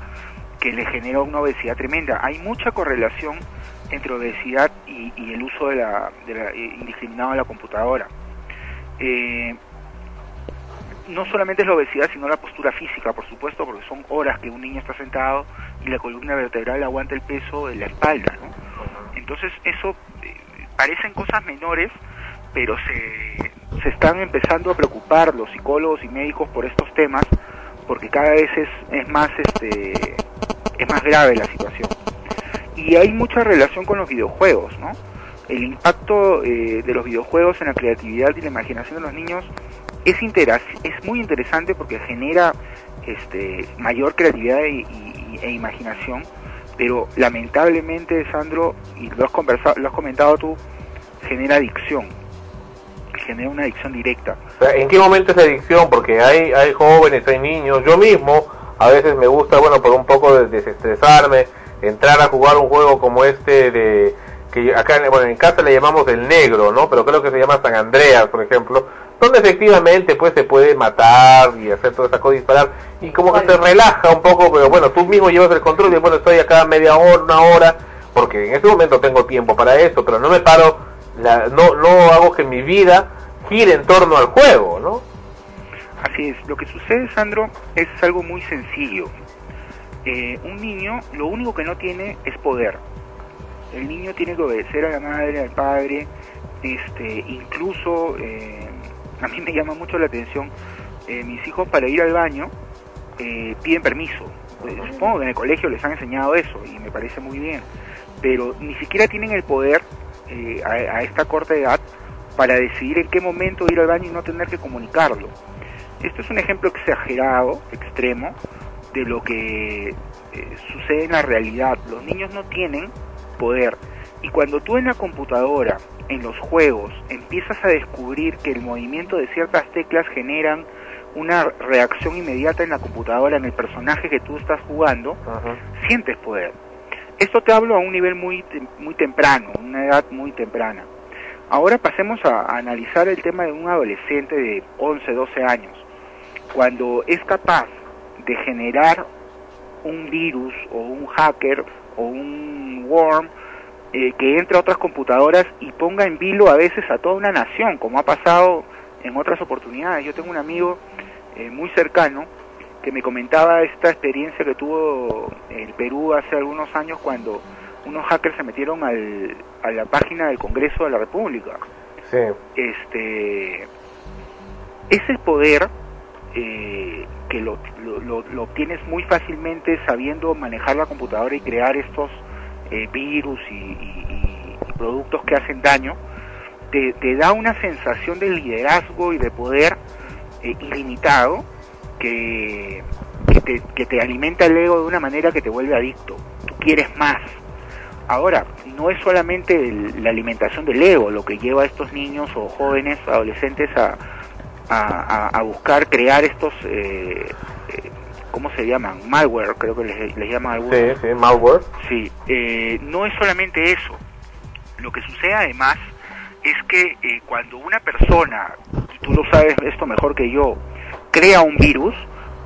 que le genera una obesidad tremenda. Hay mucha correlación entre obesidad y, y el uso de la, de la- eh, indiscriminado de la computadora. Eh, no solamente es la obesidad, sino la postura física, por supuesto, porque son horas que un niño está sentado y la columna vertebral aguanta el peso de la espalda, ¿no? Entonces, eso eh, parecen cosas menores, pero se, se están empezando a preocupar los psicólogos y médicos por estos temas, porque cada vez es, es más este es más grave la situación. Y hay mucha relación con los videojuegos, ¿no? El impacto eh, de los videojuegos en la creatividad y la imaginación de los niños es, intera- es muy interesante porque genera este, mayor creatividad y- e imaginación, pero lamentablemente, Sandro, y lo has, conversado, lo has comentado tú, genera adicción, genera una adicción directa. ¿En qué momento es la adicción? Porque hay, hay jóvenes, hay niños, yo mismo a veces me gusta, bueno, por un poco de desestresarme, entrar a jugar un juego como este de que acá en- bueno, en casa le llamamos el negro, ¿no? Pero creo que se llama San Andreas, por ejemplo, donde efectivamente pues se puede matar y hacer toda esa cosa, disparar y como que te relaja un poco, pero bueno, tú mismo llevas el control y bueno, estoy acá media hora, una hora, porque en este momento tengo tiempo para eso, pero no me paro, la, no, no hago que mi vida gire en torno al juego, ¿no? Así es, lo que sucede, Sandro, es algo muy sencillo. Eh, un niño lo único que no tiene es poder. El niño tiene que obedecer a la madre, al padre, este, incluso eh, a mí me llama mucho la atención, eh, mis hijos para ir al baño eh, piden permiso. Eh, supongo que en el colegio les han enseñado eso y me parece muy bien, pero ni siquiera tienen el poder eh, a, a esta corta edad para decidir en qué momento ir al baño y no tener que comunicarlo. Esto es un ejemplo exagerado, extremo, de lo que eh, sucede en la realidad. Los niños no tienen poder. Y cuando tú en la computadora, en los juegos, empiezas a descubrir que el movimiento de ciertas teclas generan una reacción inmediata en la computadora, en el personaje que tú estás jugando, sientes poder. Esto te hablo a un nivel muy, muy temprano, una edad muy temprana. Ahora pasemos a, analizar el tema de un adolescente de 11, 12 años. Cuando es capaz de generar un virus o un hacker o un worm eh, que entre a otras computadoras y ponga en vilo a veces a toda una nación, como ha pasado en otras oportunidades. Yo tengo un amigo eh, muy cercano que me comentaba esta experiencia que tuvo el Perú hace algunos años cuando unos hackers se metieron al, a la página del Congreso de la República. Sí. Este, ese poder eh, que lo, lo, lo- obtienes muy fácilmente sabiendo manejar la computadora y crear estos eh, virus y, y- y- y productos que hacen daño, te, te da una sensación de liderazgo y de poder eh, ilimitado que, que, te, que te alimenta el ego de una manera que te vuelve adicto. Tú quieres más. Ahora, no es solamente el- la alimentación del ego lo que lleva a estos niños o jóvenes, adolescentes a, a, a- a buscar crear estos, eh, eh, ¿cómo se llaman? Malware, creo que les, les llaman algunos. Sí, sí, malware. Sí, eh, no es solamente eso. Lo que sucede además es que eh, cuando una persona, y tú lo sabes esto mejor que yo, crea un virus,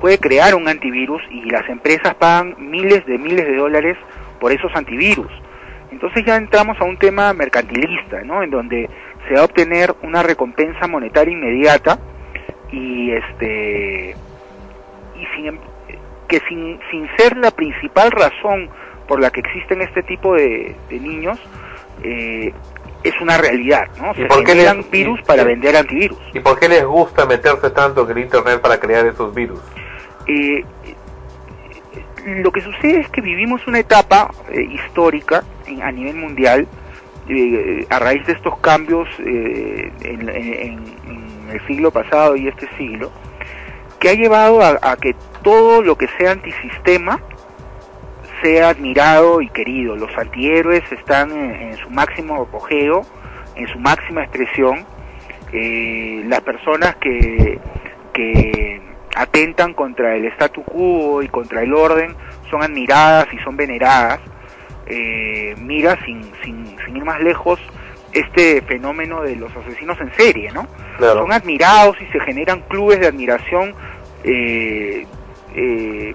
puede crear un antivirus y las empresas pagan miles de miles de dólares por esos antivirus. Entonces ya entramos a un tema mercantilista, ¿no? En donde se va a obtener una recompensa monetaria inmediata y este y sin em- que sin, sin ser la principal razón por la que existen este tipo de, de niños eh, es una realidad, ¿no? ¿Y Se por qué les- virus y- para vender antivirus. ¿Y por qué les gusta meterse tanto en el internet para crear esos virus? Eh, lo que sucede es que vivimos una etapa eh, histórica en- a nivel mundial eh, a raíz de estos cambios eh, en, el siglo pasado y este siglo que ha llevado a, que todo lo que sea antisistema sea admirado y querido. Los antihéroes están en, en su máximo apogeo, en su máxima expresión. Eh, las personas que, que atentan contra el statu quo y contra el orden son admiradas y son veneradas. Eh, mira, sin, sin, sin ir más lejos, este fenómeno de los asesinos en serie, ¿no? Claro. Son admirados y se generan clubes de admiración eh, eh,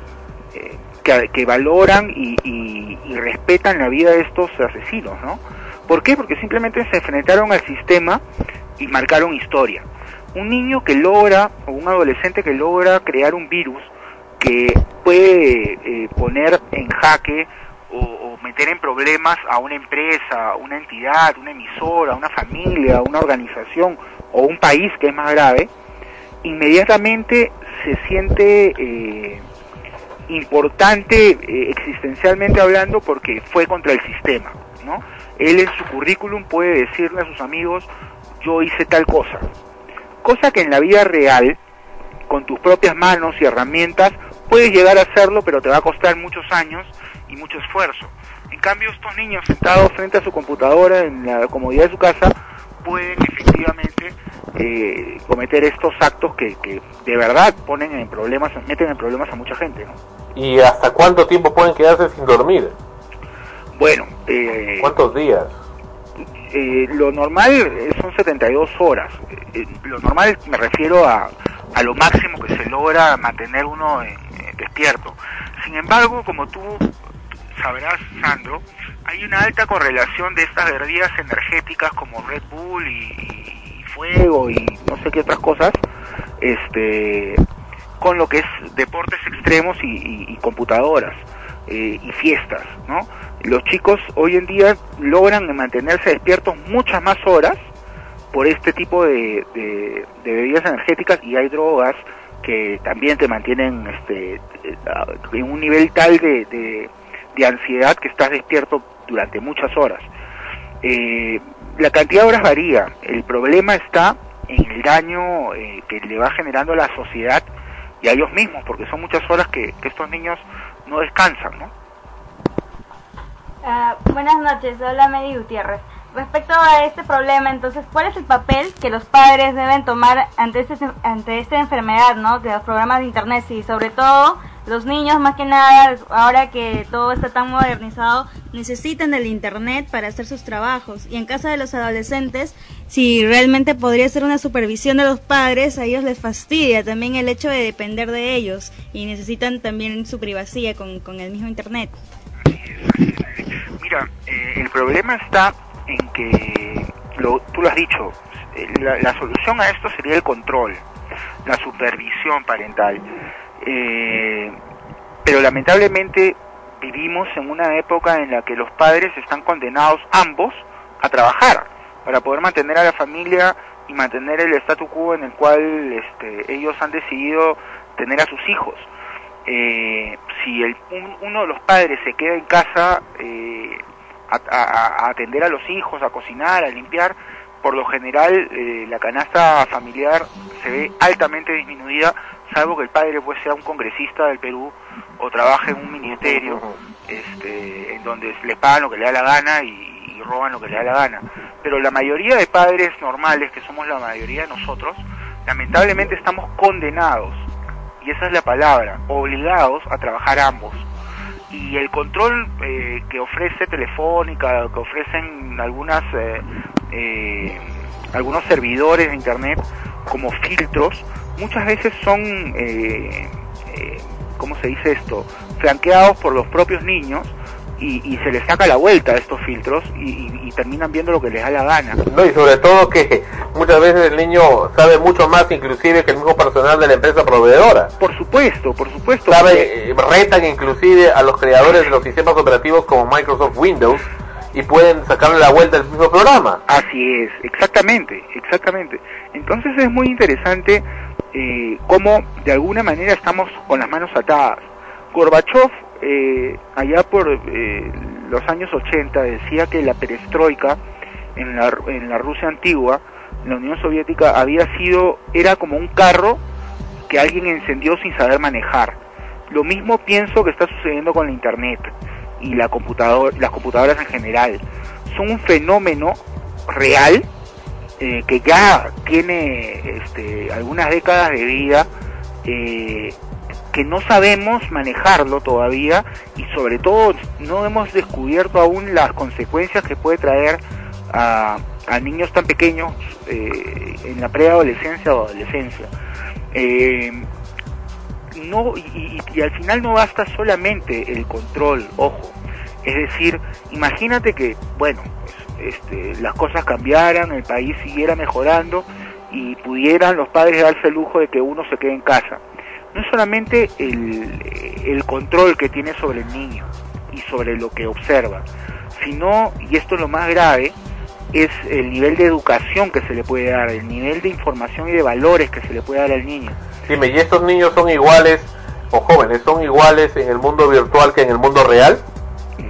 eh, que, que valoran y, y- y respetan la vida de estos asesinos, ¿no? ¿Por qué? Porque simplemente se enfrentaron al sistema y marcaron historia. Un niño que logra, o un adolescente que logra crear un virus que puede eh, poner en jaque o, meter en problemas a una empresa, una entidad, una emisora, una familia, una organización o un país que es más grave, inmediatamente se siente eh, importante eh, existencialmente hablando porque fue contra el sistema, ¿no? Él en su currículum puede decirle a sus amigos, yo hice tal cosa, cosa que en la vida real, con tus propias manos y herramientas, puedes llegar a hacerlo, pero te va a costar muchos años y mucho esfuerzo. En cambio, estos niños sentados frente a su computadora en la comodidad de su casa pueden efectivamente eh, cometer estos actos que, que de verdad ponen en problemas, meten en problemas a mucha gente, ¿no? ¿Y hasta cuánto tiempo pueden quedarse sin dormir? Bueno, eh, ¿Cuántos días? eh, lo normal son 72 horas. Eh, lo normal me refiero a, a lo máximo que se logra mantener uno en- eh, despierto. Sin embargo, como tú sabrás, Sandro, hay una alta correlación de estas bebidas energéticas como Red Bull y, Fuego y no sé qué otras cosas, este, con lo que es deportes extremos y, computadoras eh, y fiestas, ¿no? Los chicos hoy en día logran mantenerse despiertos muchas más horas por este tipo de, bebidas energéticas y hay drogas que también te mantienen este, eh, en un nivel tal de- de ansiedad que estás despierto durante muchas horas. Eh, la cantidad de horas varía, el problema está en el daño eh, que le va generando a la sociedad y a ellos mismos, porque son muchas horas que, estos niños no descansan, ¿no? Ah, buenas noches, habla Mary Gutiérrez. Respecto a este problema, entonces, ¿cuál es el papel que los padres deben tomar ante, este, ante esta enfermedad, ¿no? De los programas de Internet y sobre todo los niños, más que nada, ahora que todo está tan modernizado, necesitan del Internet para hacer sus trabajos. Y en caso de los adolescentes, si realmente podría ser una supervisión de los padres, a ellos les fastidia también el hecho de depender de ellos y necesitan también su privacidad con, con el mismo Internet. Mira, eh, el problema está en que, lo, tú lo has dicho, la, la solución a esto sería el control, la supervisión parental. Eh, pero lamentablemente vivimos en una época en la que los padres están condenados ambos a trabajar para poder mantener a la familia y mantener el statu quo en el cual este, ellos han decidido tener a sus hijos. Eh, si el, un- uno de los padres se queda en casa eh, a, a- a atender a los hijos, a cocinar, a limpiar, por lo general eh, la canasta familiar se ve altamente disminuida, salvo que el padre pues sea un congresista del Perú o trabaje en un ministerio este, en donde les pagan lo que le da la gana y roban lo que le da la gana. Pero la mayoría de padres normales, que somos la mayoría de nosotros, lamentablemente estamos condenados, y esa es la palabra, obligados a trabajar ambos. Y el control eh, que ofrece Telefónica, que ofrecen algunas eh, eh, algunos servidores de internet como filtros, muchas veces son, eh, eh, ¿cómo se dice esto?, flanqueados por los propios niños y, y se les saca la vuelta a estos filtros y, y- y terminan viendo lo que les da la gana. No, y sobre todo que muchas veces el niño sabe mucho más inclusive que el mismo personal de la empresa proveedora. Por supuesto, por supuesto. Sabe, eh, retan inclusive a los creadores de los sistemas operativos como Microsoft Windows y pueden sacarle la vuelta al mismo programa. Así es, exactamente, exactamente. Entonces es muy interesante eh, cómo de alguna manera estamos con las manos atadas. Gorbachev, eh, allá por eh, los años 80, decía que la perestroika en la, en la Rusia antigua, la Unión Soviética, había sido, era como un carro que alguien encendió sin saber manejar. Lo mismo pienso que está sucediendo con la Internet y la las computadoras en general. Son un fenómeno real eh, que ya tiene este, algunas décadas de vida, eh, que no sabemos manejarlo todavía y sobre todo no hemos descubierto aún las consecuencias que puede traer a, niños tan pequeños eh, en la preadolescencia o adolescencia. Eh, no y al final no basta solamente el control, ojo. Es decir, imagínate que, bueno, pues, este, las cosas cambiaran, el país siguiera mejorando y pudieran los padres darse el lujo de que uno se quede en casa. No es solamente el, el control que tiene sobre el niño y sobre lo que observa, sino, y esto es lo más grave, es el nivel de educación que se le puede dar, el nivel de información y de valores que se le puede dar al niño. Dime, ¿y estos niños son iguales, o jóvenes, son iguales en el mundo virtual que en el mundo real?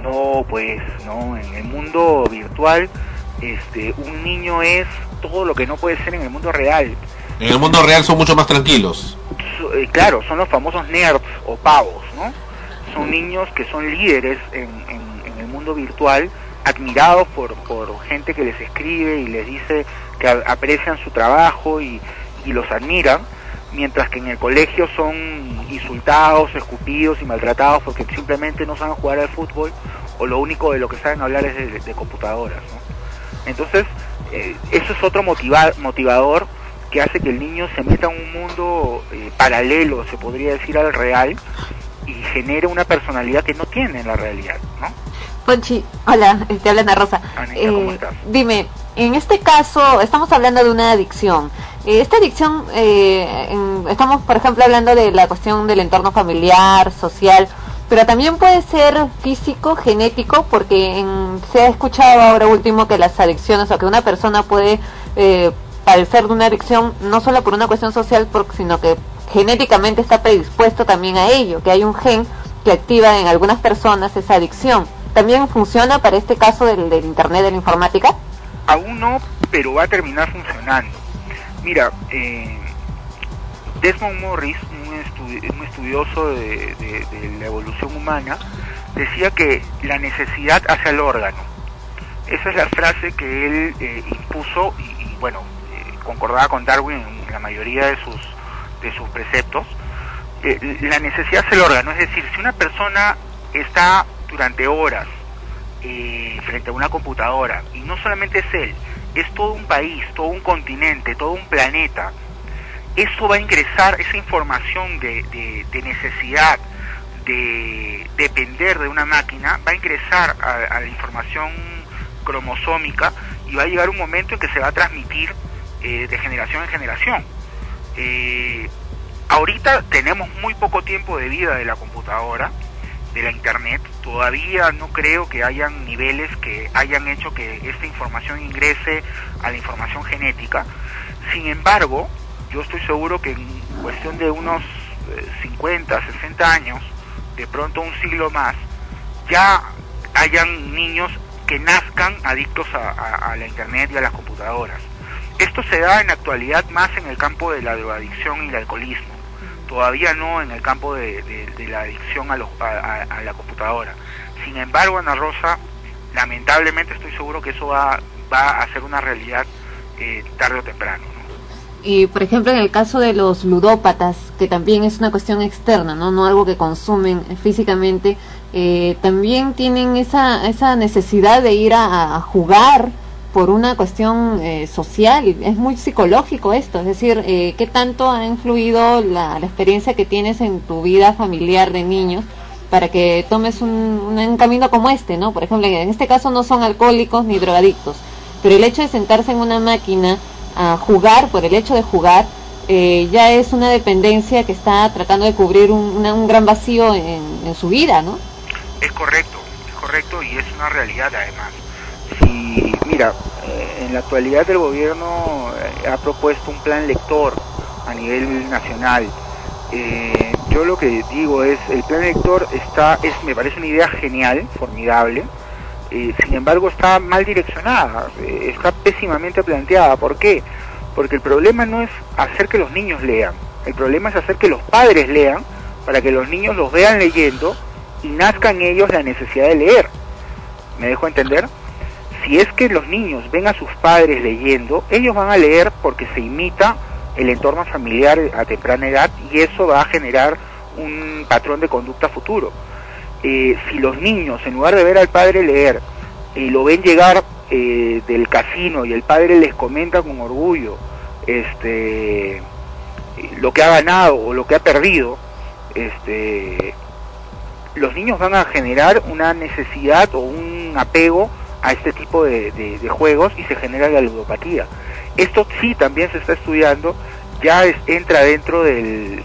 No, pues, no, en el mundo virtual, este, un niño es todo lo que no puede ser en el mundo real. En el mundo real son mucho más tranquilos. Eh, claro, son los famosos nerds o pavos, ¿no? Son niños que son líderes en, en- en el mundo virtual, admirados por, por gente que les escribe y les dice que aprecian su trabajo y, y los admiran, mientras que en el colegio son insultados, escupidos y maltratados porque simplemente no saben jugar al fútbol o lo único de lo que saben hablar es de, de computadoras, ¿no? Entonces, eh, eso es otro motiva- motivador que hace que el niño se meta en un mundo eh, paralelo, se podría decir, al real y genere una personalidad que no tiene en la realidad, ¿no? Ponchi, hola, te habla Ana Rosa. Anita, ¿cómo Eh, estás? dime, en este caso estamos hablando de una adicción. Eh, esta adicción, eh, en- estamos por ejemplo hablando de la cuestión del entorno familiar, social, pero también puede ser físico, genético, porque en- se ha escuchado ahora último que las adicciones o que una persona puede eh, padecer de una adicción no solo por una cuestión social, sino que genéticamente está predispuesto también a ello, que hay un gen que activa en algunas personas esa adicción. ¿También funciona para este caso del, del Internet, de la informática? Aún no, pero va a terminar funcionando. Mira, eh, Desmond Morris, un, un estudioso de, la evolución humana, decía que la necesidad hace al órgano. Esa es la frase que él eh, impuso y, y, bueno, concordaba con Darwin en la mayoría de sus, de sus preceptos. Eh, la necesidad hace el órgano, es decir, si una persona está durante horas eh, frente a una computadora, y no solamente es él, es todo un país, todo un continente, todo un planeta, eso va a ingresar, esa información de necesidad de depender de una máquina, va a ingresar a, a la información cromosómica y va a llegar un momento en que se va a transmitir eh, de generación en generación. Eh, ahorita tenemos muy poco tiempo de vida de la computadora, de la internet, todavía no creo que hayan niveles que hayan hecho que esta información ingrese a la información genética. Sin embargo, yo estoy seguro que en cuestión de unos eh, 50, 60 años, de pronto un siglo más, ya hayan niños que nazcan adictos a- a la internet y a las computadoras. Esto se da en la actualidad más en el campo de la drogadicción y el alcoholismo, todavía no en el campo de, de- de la adicción a, los- a- a- la computadora. Sin embargo, Ana Rosa, lamentablemente estoy seguro que eso va, va a ser una realidad eh, tarde o temprano. Y por ejemplo en el caso de los ludópatas, que también es una cuestión externa, no, no algo que consumen físicamente, eh, también tienen esa, esa necesidad de ir a, a jugar por una cuestión eh, social. Es muy psicológico esto, es decir, eh, ¿qué tanto ha influido la, experiencia que tienes en tu vida familiar de niños para que tomes un, un, un camino como este, ¿no? Por ejemplo, en este caso no son alcohólicos ni drogadictos, pero el hecho de sentarse en una máquina a jugar, por el hecho de jugar, eh, ya es una dependencia que está tratando de cubrir un, una- un gran vacío en, en su vida, ¿no? Es correcto, es correcto y es una realidad además. Si, mira, eh, en la actualidad el gobierno eh, ha propuesto un plan lector a nivel nacional. Eh, yo lo que digo es, el plan lector está, es, me parece una idea genial, formidable, eh, sin embargo está mal direccionada, está pésimamente planteada. ¿Por qué? Porque el problema no es hacer que los niños lean, el problema es hacer que los padres lean para que los niños los vean leyendo y nazca en ellos la necesidad de leer. ¿Me dejo entender? Si es que los niños ven a sus padres leyendo, ellos van a leer porque se imita el entorno familiar a temprana edad y eso va a generar un patrón de conducta futuro. Eh, si los niños, en lugar de ver al padre leer, y lo ven llegar eh, del casino y el padre les comenta con orgullo este eh, lo que ha ganado o lo que ha perdido, este los niños van a generar una necesidad o un apego a este tipo de, de- de juegos y se genera la ludopatía. Esto sí también se está estudiando, ya es- entra dentro del,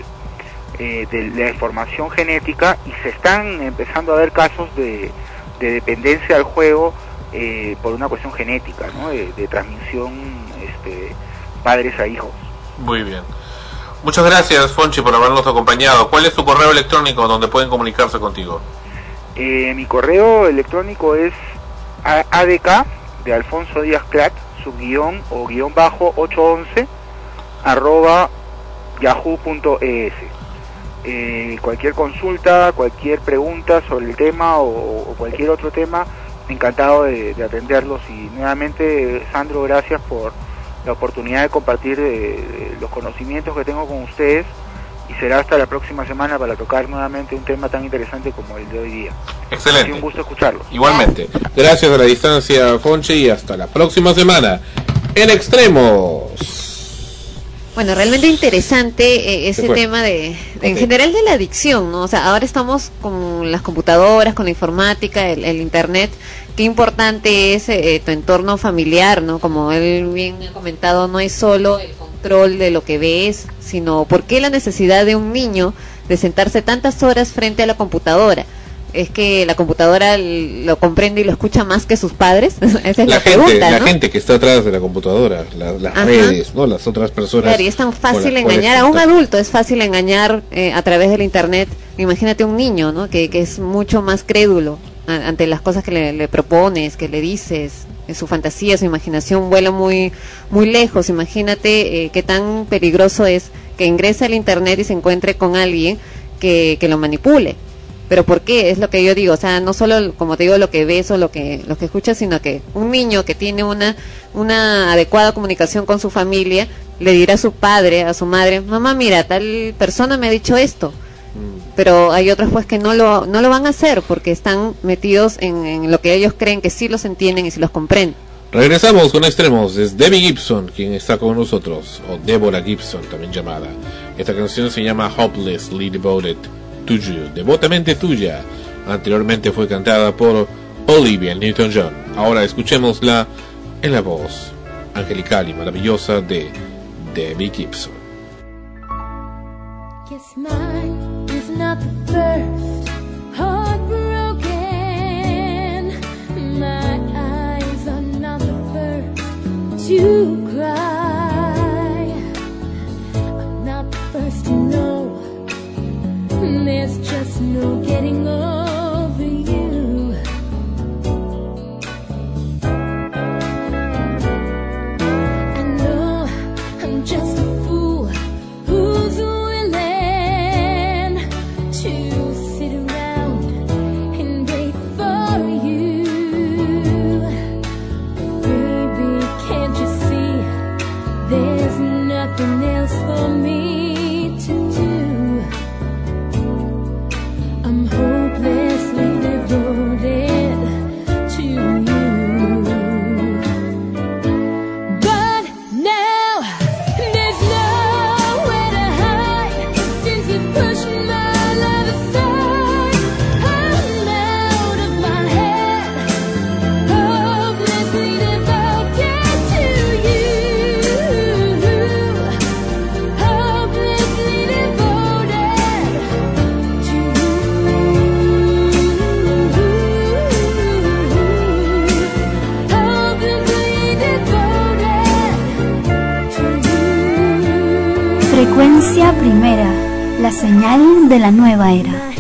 eh, de la información genética y se están empezando a ver casos de, de dependencia al juego eh, por una cuestión genética, ¿no? de, de transmisión este, padres a hijos. Muy bien. Muchas gracias, Fonchi, por habernos acompañado. ¿Cuál es tu correo electrónico donde pueden comunicarse contigo? Eh, mi correo electrónico es adk de Alfonso Díaz Clat, subguión o guion bajo 811 arroba yahoo.es. Eh, cualquier consulta, cualquier pregunta sobre el tema o, cualquier otro tema, encantado de, de atenderlos. Y nuevamente, Sandro, gracias por la oportunidad de compartir eh, los conocimientos que tengo con ustedes y será hasta la próxima semana para tocar nuevamente un tema tan interesante como el de hoy día. Excelente. Ha sido un gusto escucharlos. Igualmente. Gracias a la distancia, Fonchi, y hasta la próxima semana. En extremos. Bueno, realmente interesante eh, ese tema de, de- en Ok. general de la adicción, ¿no? O sea, ahora estamos con las computadoras, con la informática, el, el internet. Qué importante es eh, tu entorno familiar, ¿no? Como él bien ha comentado, no es solo el control de lo que ves, sino por qué la necesidad de un niño de sentarse tantas horas frente a la computadora. Es que la computadora lo comprende y lo escucha más que sus padres. Esa es la, La gente, pregunta, la gente que está atrás de la computadora, la- las Ajá. redes, ¿no? Las otras personas. Claro, y es tan fácil engañar a un adulto, es fácil engañar eh, a través del internet. Imagínate un niño, ¿no? Que, que es mucho más crédulo ante las cosas que le, propones, que le dices. Su fantasía, su imaginación vuela muy, muy lejos. Imagínate eh, qué tan peligroso es que ingrese al internet y se encuentre con alguien que, que lo manipule. Pero ¿por qué? Es lo que yo digo, o sea, no solo, como te digo, lo que ves o lo que, lo que escuchas, sino que un niño que tiene una, una adecuada comunicación con su familia, le dirá a su padre, a su madre, mamá, mira, tal persona me ha dicho esto. Pero hay otros pues que no lo, no lo van a hacer porque están metidos en, en lo que ellos creen que sí los entienden y sí los comprenden. Regresamos con extremos. Es Debbie Gibson quien está con nosotros, o Deborah Gibson también llamada. Esta canción se llama Hopelessly Devoted to You, devotamente tuya. Anteriormente fue cantada por Olivia Newton-John. Ahora escuchémosla en la voz angelical y maravillosa de Debbie Gibson. To cry. I'm not the first to know. There's just no getting over la señal de la nueva era.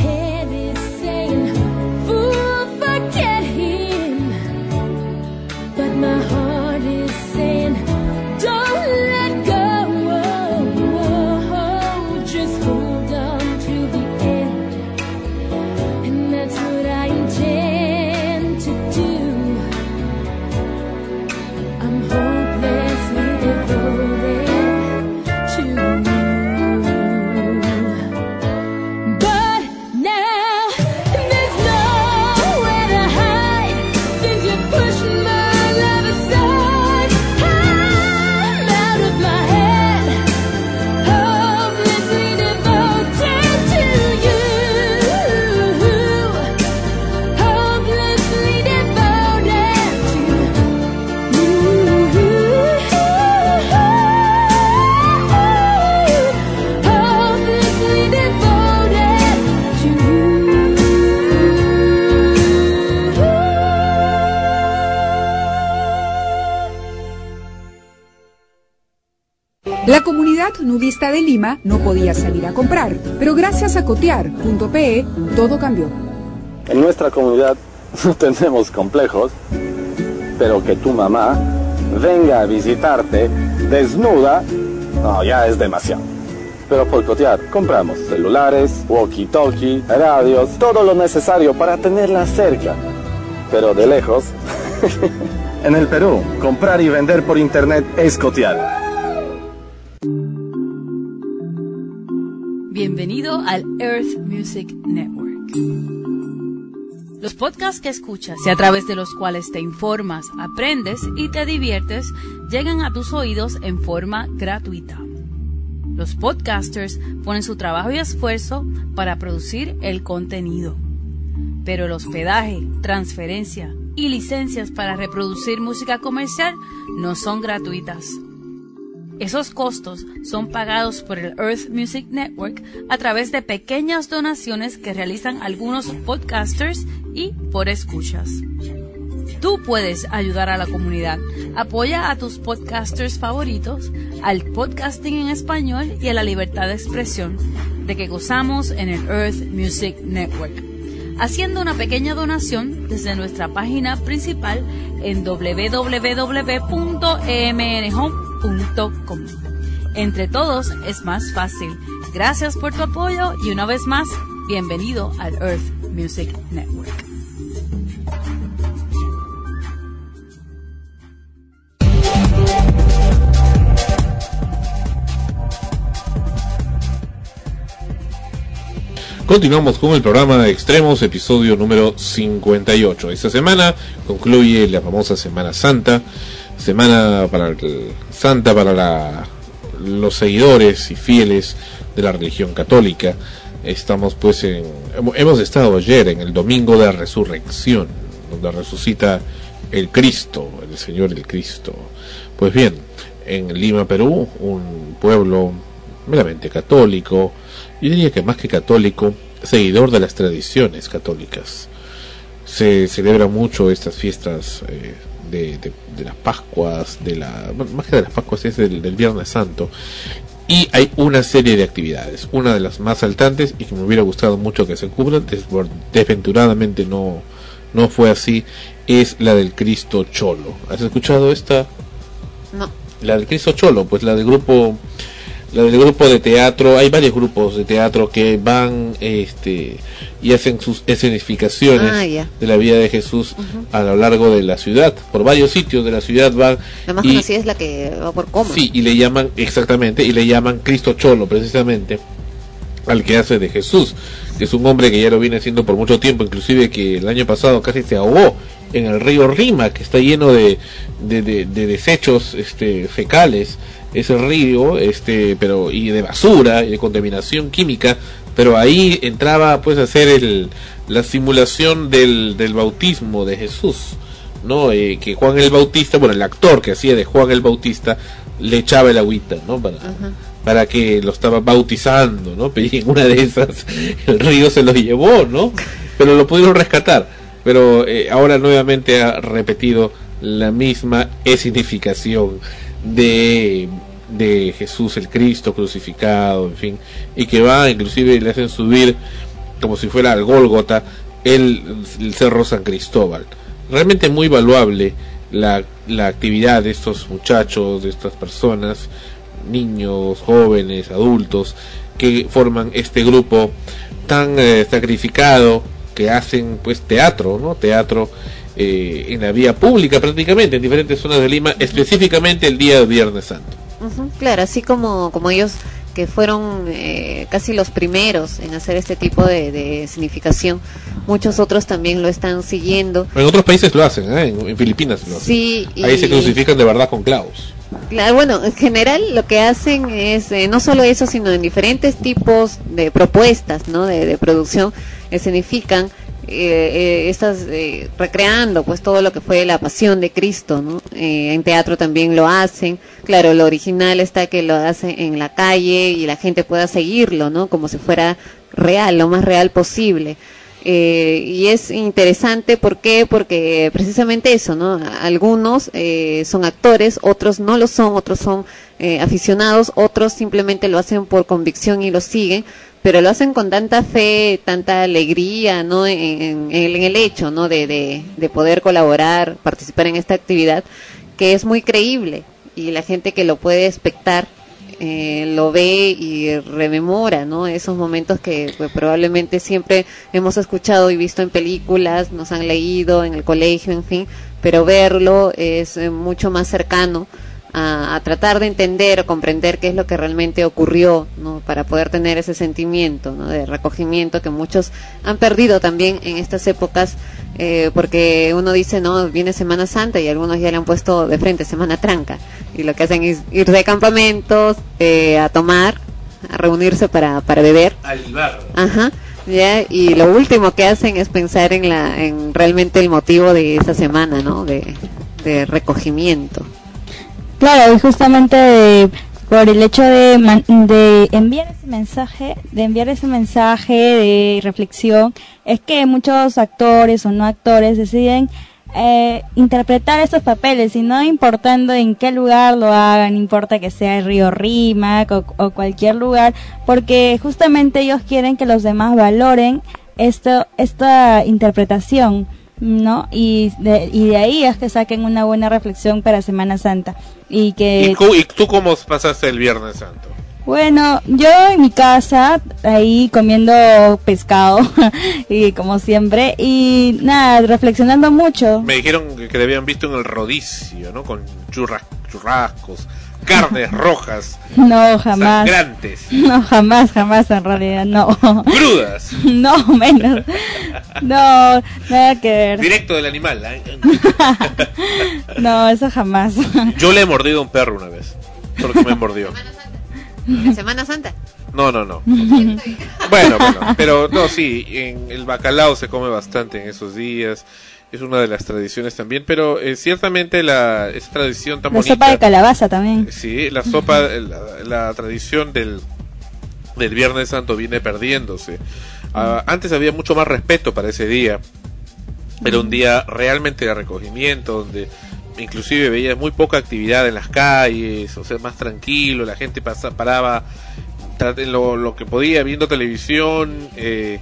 No podía salir a comprar, pero gracias a cotear.pe todo cambió. En nuestra comunidad no tenemos complejos, pero que tu mamá venga a visitarte desnuda, no, ya es demasiado. Pero por cotear compramos celulares, walkie-talkie, radios, todo lo necesario para tenerla cerca. Pero de lejos, en el Perú, comprar y vender por internet es cotear. Network. Los podcasts que escuchas y a través de los cuales te informas, aprendes y te diviertes llegan a tus oídos en forma gratuita. Los podcasters ponen su trabajo y esfuerzo para producir el contenido. Pero el hospedaje, transferencia y licencias para reproducir música comercial no son gratuitas. Esos costos son pagados por el Earth Music Network a través de pequeñas donaciones que realizan algunos podcasters y por escuchas. Tú puedes ayudar a la comunidad. Apoya a tus podcasters favoritos, al podcasting en español y a la libertad de expresión de que gozamos en el Earth Music Network. Haciendo una pequeña donación desde nuestra página principal en www.emnhome.com. Entre todos es más fácil. Gracias por tu apoyo y una vez más, bienvenido al Earth Music Network. Continuamos con el programa de Extremos, episodio número 58. Esta semana concluye la famosa Semana Santa, semana para el- santa para la- los seguidores y fieles de la religión católica. Estamos pues en hemos- estado ayer en el domingo de la resurrección, donde resucita el Cristo, el Señor el Cristo. Pues bien, en Lima, Perú, un pueblo meramente católico, yo diría que más que católico, seguidor de las tradiciones católicas. Se celebra mucho estas fiestas eh, de, de- de las Pascuas, de la, bueno, más que de las Pascuas es del, del Viernes Santo. Y hay una serie de actividades. Una de las más saltantes y que me hubiera gustado mucho que se cubran, desventuradamente no, no fue así, es la del Cristo Cholo. ¿Has escuchado esta? No. La del Cristo Cholo, pues la del grupo del grupo de teatro, hay varios grupos de teatro que van este y hacen sus escenificaciones Ah, de la vida de Jesús a lo largo de la ciudad, por varios sitios de la ciudad van La más y, conocida es la que va por coma. sí, y le llaman exactamente y le llaman Cristo Cholo precisamente al que hace de Jesús, que es un hombre que ya lo viene haciendo por mucho tiempo, inclusive que el año pasado casi se ahogó en el río Rima, que está lleno de, de, de- de desechos este, fecales, ese río, este, pero y de basura y de contaminación química, pero ahí entraba pues a hacer el, la simulación del, del bautismo de Jesús. ¿no? Eh, que Juan el Bautista, bueno, el actor que hacía de Juan el Bautista le echaba el agüita, ¿no? Para, para que lo estaba bautizando, ¿no? Pero y en una de esas el río se lo llevó, ¿no? Pero lo pudieron rescatar. Pero eh, ahora nuevamente ha repetido la misma escenificación de de Jesús el Cristo crucificado, en fin, y que va, inclusive le hacen subir como si fuera al Gólgota el, Cerro San Cristóbal. Realmente muy valuable la, la actividad de estos muchachos, de estas personas, niños, jóvenes, adultos, que forman este grupo tan eh, sacrificado que hacen pues teatro, ¿no? Teatro eh, en la vía pública prácticamente en diferentes zonas de Lima, específicamente el día de Viernes Santo. Claro, así como, como ellos que fueron eh, casi los primeros en hacer este tipo de, de significación, muchos otros también lo están siguiendo. En otros países lo hacen, ¿eh? en, en Filipinas lo hacen. Sí, y- Ahí se crucifican de verdad con clavos. Claro, bueno, en general lo que hacen es eh, no solo eso, sino en diferentes tipos de propuestas, ¿no? De, de producción, escenifican eh, eh, estas eh, recreando pues todo lo que fue la pasión de Cristo, ¿no? Eh, en teatro también lo hacen. Claro, lo original está que lo hacen en la calle y la gente pueda seguirlo, ¿no? Como si fuera real, lo más real posible. Eh, y es interesante, ¿por qué? Porque precisamente eso, ¿no? Algunos eh, son actores, otros no lo son, otros son aficionados, otros simplemente lo hacen por convicción y lo siguen, pero lo hacen con tanta fe, tanta alegría, ¿no? En, en- en el hecho, ¿no? De, de, de poder colaborar, participar en esta actividad, que es muy creíble y la gente que lo puede espectar eh, lo ve y rememora, ¿no? Esos momentos que pues, probablemente siempre hemos escuchado y visto en películas, nos han leído en el colegio, en fin, pero verlo es eh, mucho más cercano a, a tratar de entender o comprender qué es lo que realmente ocurrió, ¿no? Para poder tener ese sentimiento, ¿no? De recogimiento que muchos han perdido también en estas épocas, eh, porque uno dice, no, viene Semana Santa y algunos ya le han puesto de frente Semana Tranca y lo que hacen es ir de campamentos eh, a tomar, a reunirse para, para beber. Al bar. Ajá. Ya, y lo último que hacen es pensar en la en realmente el motivo de esa semana, ¿no? De, de recogimiento. Claro, y justamente eh, por el hecho de, de enviar ese mensaje, de enviar ese mensaje de reflexión, es que muchos actores o no actores deciden eh, interpretar esos papeles y no importando en qué lugar lo hagan, importa que sea el río Rímac o, o cualquier lugar, porque justamente ellos quieren que los demás valoren esto, esta interpretación. ¿No? Y de, y de ahí es que saquen una buena reflexión para Semana Santa. Y que, ¿Y, cu- y tú cómo pasaste el Viernes Santo? bueno, yo en mi casa, ahí comiendo pescado, y como siempre, y nada, reflexionando mucho. Me dijeron que, que te habían visto en el rodicio, ¿no? Con churras, churrascos, carnes rojas, No, jamás. sangrantes, No, jamás, jamás en realidad, no. crudas, No, menos. No, nada que ver. directo del animal. ¿eh? No, eso jamás. Yo le he mordido a un perro una vez, porque me mordió. En Semana Santa. No, no, no. Bueno, bueno, pero no, sí, en el bacalao se come bastante en esos días. Es una de las tradiciones también, pero eh, ciertamente la esa tradición tan La bonita. sopa de calabaza también. Sí, la sopa, la, la tradición del, del Viernes Santo viene perdiéndose. Ah, antes había mucho más respeto para ese día. Era un día realmente de recogimiento, donde inclusive veía muy poca actividad en las calles, o sea, más tranquilo, la gente pasa, paraba lo, lo que podía, viendo televisión, eh,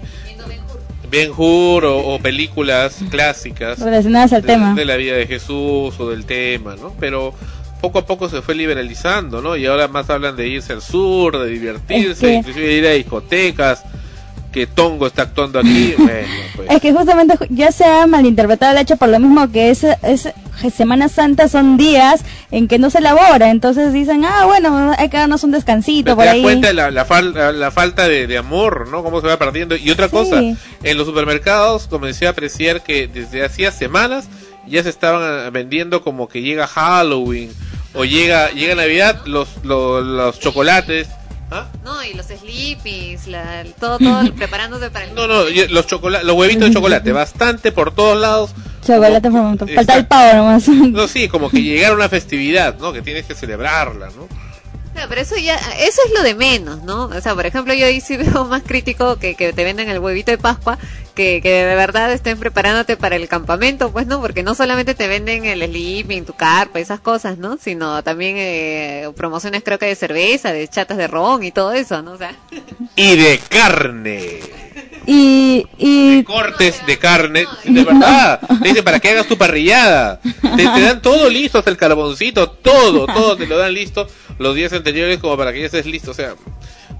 Ben Hur o, o películas clásicas Relacionadas al de, tema. de la vida de Jesús o del tema, ¿no? Pero poco a poco se fue liberalizando, ¿no? Y ahora más hablan de irse al sur, de divertirse, Es que- inclusive de ir a discotecas, que Tongo está actuando aquí, bueno, pues. Es que justamente ju- ya se ha malinterpretado el hecho por lo mismo que es, es Semana Santa son días en que no se elabora, entonces dicen, ah, bueno, hay que darnos un descansito Pero por te das ahí. cuenta de la, la, fal- la- la falta de, de amor, ¿no? Cómo se va perdiendo. Y otra Sí. cosa, en los supermercados comencé a apreciar que desde hacía semanas ya se estaban ah, vendiendo como que llega Halloween o llega llega Navidad los, los, los chocolates. ¿Ah? No, y los sleepies, la, todo, todo preparándose para el... No, no, los, los huevitos de chocolate, bastante por todos lados. Chocolate por montón. Falta el pavo nomás. No, sí, como que llegar a una festividad, ¿no? Que tienes que celebrarla, ¿no? Pero eso ya, eso es lo de menos, ¿no? O sea, por ejemplo, yo ahí sí veo más crítico que, que te venden el huevito de Pascua, que, que de verdad estén preparándote para el campamento, pues, ¿no? Porque no solamente te venden el sleeping, tu carpa, esas cosas, ¿no? Sino también eh, promociones creo que de cerveza, de chatas de ron y todo eso, ¿no? O sea, Y de carne. Y, y Cortes de carne. De verdad. Te dicen para que hagas tu parrillada. Te, te dan todo listo, hasta el carboncito. Todo, todo te lo dan listo los días anteriores como para que ya estés listo. O sea,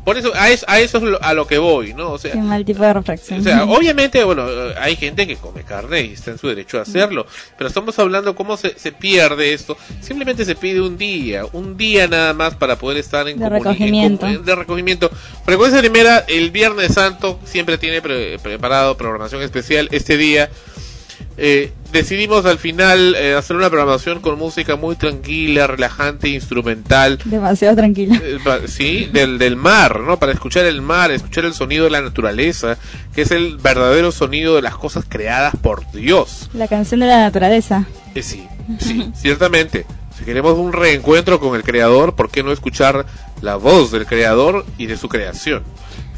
por eso, a eso, a eso es lo- a lo que voy, ¿no? O sea, qué mal tipo de reflexión. o sea, obviamente, bueno, hay gente que come carne y está en su derecho a hacerlo, pero estamos hablando cómo se, se pierde esto. Simplemente se pide un día, un día nada más para poder estar en De en recogimiento. comu- de recogimiento. Frecuencia primera, el Viernes Santo siempre tiene pre- preparado programación especial. Este día eh, decidimos al final eh, hacer una programación con música muy tranquila, relajante, instrumental. Demasiado tranquila. Eh, sí, del, del mar, ¿no? Para escuchar el mar, escuchar el sonido de la naturaleza, que es el verdadero sonido de las cosas creadas por Dios. La canción de la naturaleza. Sí, sí, ciertamente. Si queremos un reencuentro con el creador, ¿por qué no escuchar la voz del creador y de su creación?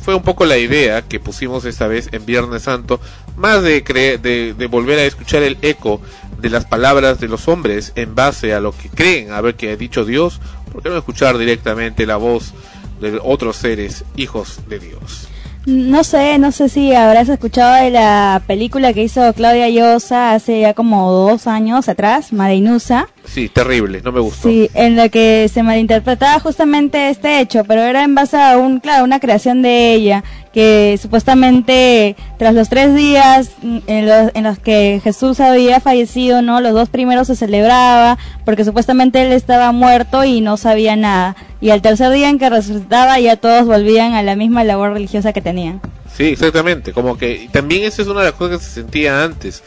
Fue un poco la idea que pusimos esta vez en Viernes Santo, más de, cre- de, volver a escuchar el eco de las palabras de los hombres en base a lo que creen haber que ha dicho Dios, ¿por qué no escuchar directamente la voz de otros seres hijos de Dios? No sé, no sé si habrás escuchado de la película que hizo Claudia Llosa hace ya como dos años atrás, Marinusa. Sí, terrible, no me gustó. Sí, en la que se malinterpretaba justamente este hecho, pero era en base a un, claro, una creación de ella, que supuestamente tras los tres días mm, en los, en los que Jesús había fallecido, ¿no? Los dos primeros se celebraba, porque supuestamente él estaba muerto y no sabía nada. Y al tercer día en que resucitaba ya todos volvían a la misma labor religiosa que tenían. Sí, exactamente. Como que también esa es una de las cosas que se sentía antes.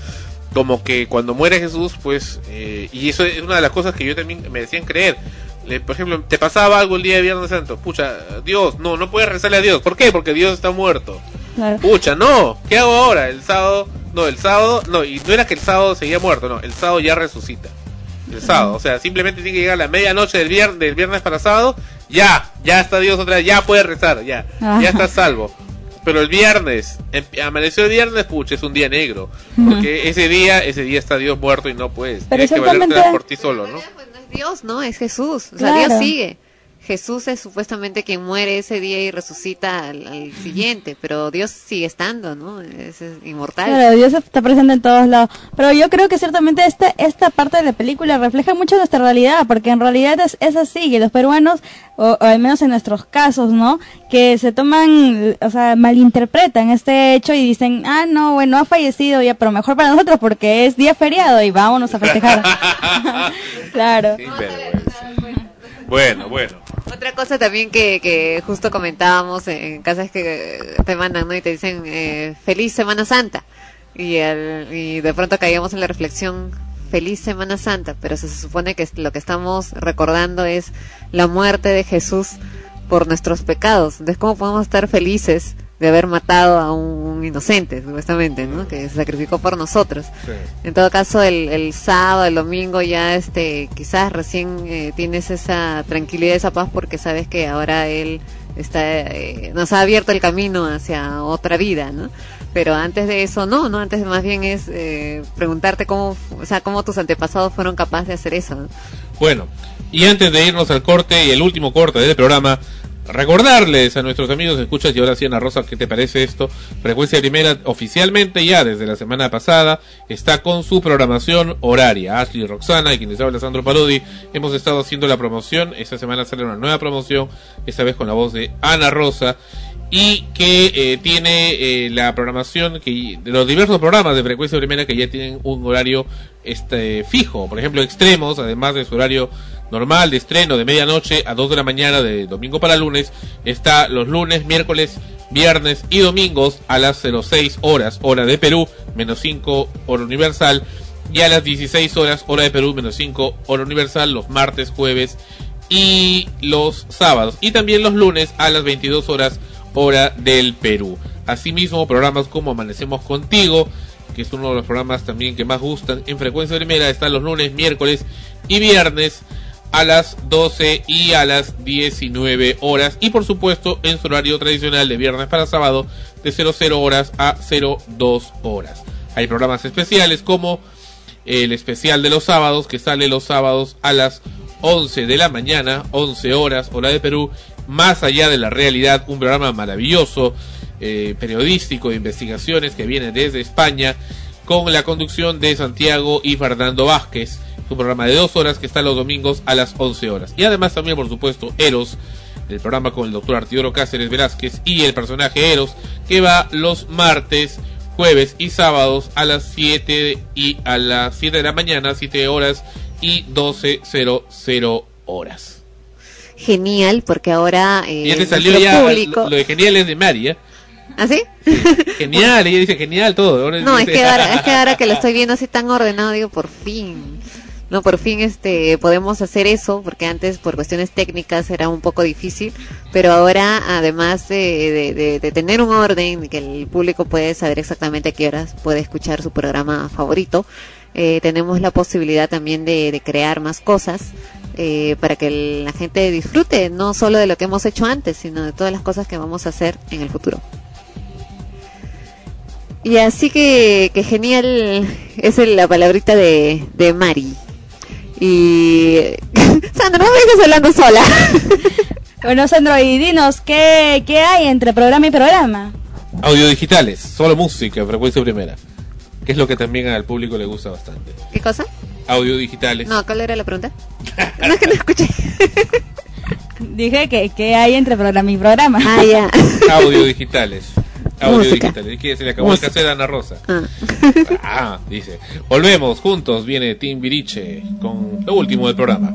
Como que cuando muere Jesús, pues, eh, y eso es una de las cosas que yo también me decían creer. Le- por ejemplo, te pasaba algo el día de Viernes Santo. Pucha, Dios, no, no puedes rezarle a Dios. ¿Por qué? Porque Dios está muerto. Claro. Pucha, no, ¿qué hago ahora? El sábado, no, el sábado, no, y no era que el sábado seguía muerto, no, el sábado ya resucita. El sábado, o sea, simplemente tiene que llegar a la medianoche del viernes, del viernes para sábado, ya, ya está Dios otra vez, ya puede rezar, ya, Ah. ya está salvo. Pero el viernes, em- amaneció el viernes, pucha, es un día negro. Porque ese día, ese día está Dios muerto y no puedes. Pero Tienes que valértela ciertamente- por ti solo, ¿no? Dios, ¿no? Es Jesús. O sea, Claro. Dios sigue. Jesús es supuestamente quien muere ese día y resucita al, al siguiente, pero Dios sigue estando, ¿no? Es, es inmortal. Claro, Dios está presente en todos lados. Pero yo creo que ciertamente esta, esta parte de la película refleja mucho nuestra realidad, porque en realidad es, es así, que los peruanos, o, o al menos en nuestros casos, ¿no? Que se toman, o sea, malinterpretan este hecho y dicen, ah, no, bueno, ha fallecido ya, pero mejor para nosotros porque es día feriado y vámonos a festejar. claro. Bueno, bueno. Otra cosa también que, que justo comentábamos en casas que te mandan, ¿no? Y te dicen, eh, feliz Semana Santa. Y, y de pronto caíamos en la reflexión, feliz Semana Santa, pero se supone que lo que estamos recordando es la muerte de Jesús por nuestros pecados. Entonces, ¿cómo podemos estar felices de haber matado a un inocente, supuestamente, ¿no? Que se sacrificó por nosotros. En todo caso, el, el sábado, el domingo ya, este, quizás recién eh, tienes esa tranquilidad, esa paz, porque sabes que ahora él está, eh, nos ha abierto el camino hacia otra vida, ¿no? Pero antes de eso, no, ¿no? Antes más bien es eh, preguntarte cómo, o sea, cómo tus antepasados fueron capaces de hacer eso, ¿no? Bueno, y antes de irnos al corte y el último corte del programa, recordarles a nuestros amigos escuchas y ahora sí Ana Rosa, ¿qué te parece esto? Frecuencia Primera oficialmente ya desde la semana pasada está con su programación horaria. Ashley Roxana y quien les habla Sandro Parodi hemos estado haciendo la promoción. Esta semana sale una nueva promoción, esta vez con la voz de Ana Rosa y que eh, tiene eh, la programación que de los diversos programas de frecuencia primera que ya tienen un horario este fijo, por ejemplo extremos, además de su horario normal de estreno de medianoche a 2 de la mañana de domingo para lunes, está los lunes, miércoles, viernes y domingos a las 06 horas, hora de Perú, menos 5 hora universal, y a las 16 horas, hora de Perú, menos 5 hora universal, los martes, jueves y los sábados, y también los lunes a las 22 horas, hora del Perú. Asimismo, programas como Amanecemos Contigo, que es uno de los programas también que más gustan en frecuencia primera, están los lunes, miércoles y viernes a las 12 y a las 19 horas. Y por supuesto en su horario tradicional de viernes para sábado de 00 horas a 02 horas. Hay programas especiales como el especial de los sábados que sale los sábados a las 11 de la mañana, 11 horas, hora de Perú. Más allá de la realidad, un programa maravilloso, eh, periodístico de investigaciones que viene desde España con la conducción de Santiago y Fernando Vázquez un programa de dos horas que está los domingos a las 11 horas. Y además también, por supuesto, Eros, el programa con el doctor Artidoro Cáceres Velázquez y el personaje Eros, que va los martes, jueves y sábados a las 7 y a las 7 de la mañana, 7 horas y 12.00 horas. Genial, porque ahora eh, y ya te salió ya público... lo, lo de genial es de María. ¿Ah, sí? Genial, ella dice genial todo. No, es que, ahora, es que ahora que lo estoy viendo así tan ordenado, digo, por fin. No, por fin este podemos hacer eso, porque antes por cuestiones técnicas era un poco difícil, pero ahora además de, de- de- de tener un orden, que el público puede saber exactamente a qué horas puede escuchar su programa favorito, eh, tenemos la posibilidad también de, de crear más cosas eh, para que el- la gente disfrute no solo de lo que hemos hecho antes, sino de todas las cosas que vamos a hacer en el futuro. Y así que, que genial es el- la palabrita de, de Mari. Y Sandra, no me dejes hablando sola. Bueno, Sandro, y dinos, ¿qué, ¿qué hay entre programa y programa? Audio digitales, solo música, frecuencia primera. Que es lo que también al público le gusta bastante. ¿Qué cosa? Audio digitales. No, ¿cuál era la pregunta? No es que no escuché. Dije que, ¿qué hay entre programa y programa? Ah, ya. Audio digitales. Audio Música. digitales. Es que se le acabó Música. el cassette a Ana Rosa. Ah. Ah, dice. Volvemos juntos. Viene Tim Viriche con lo último del programa.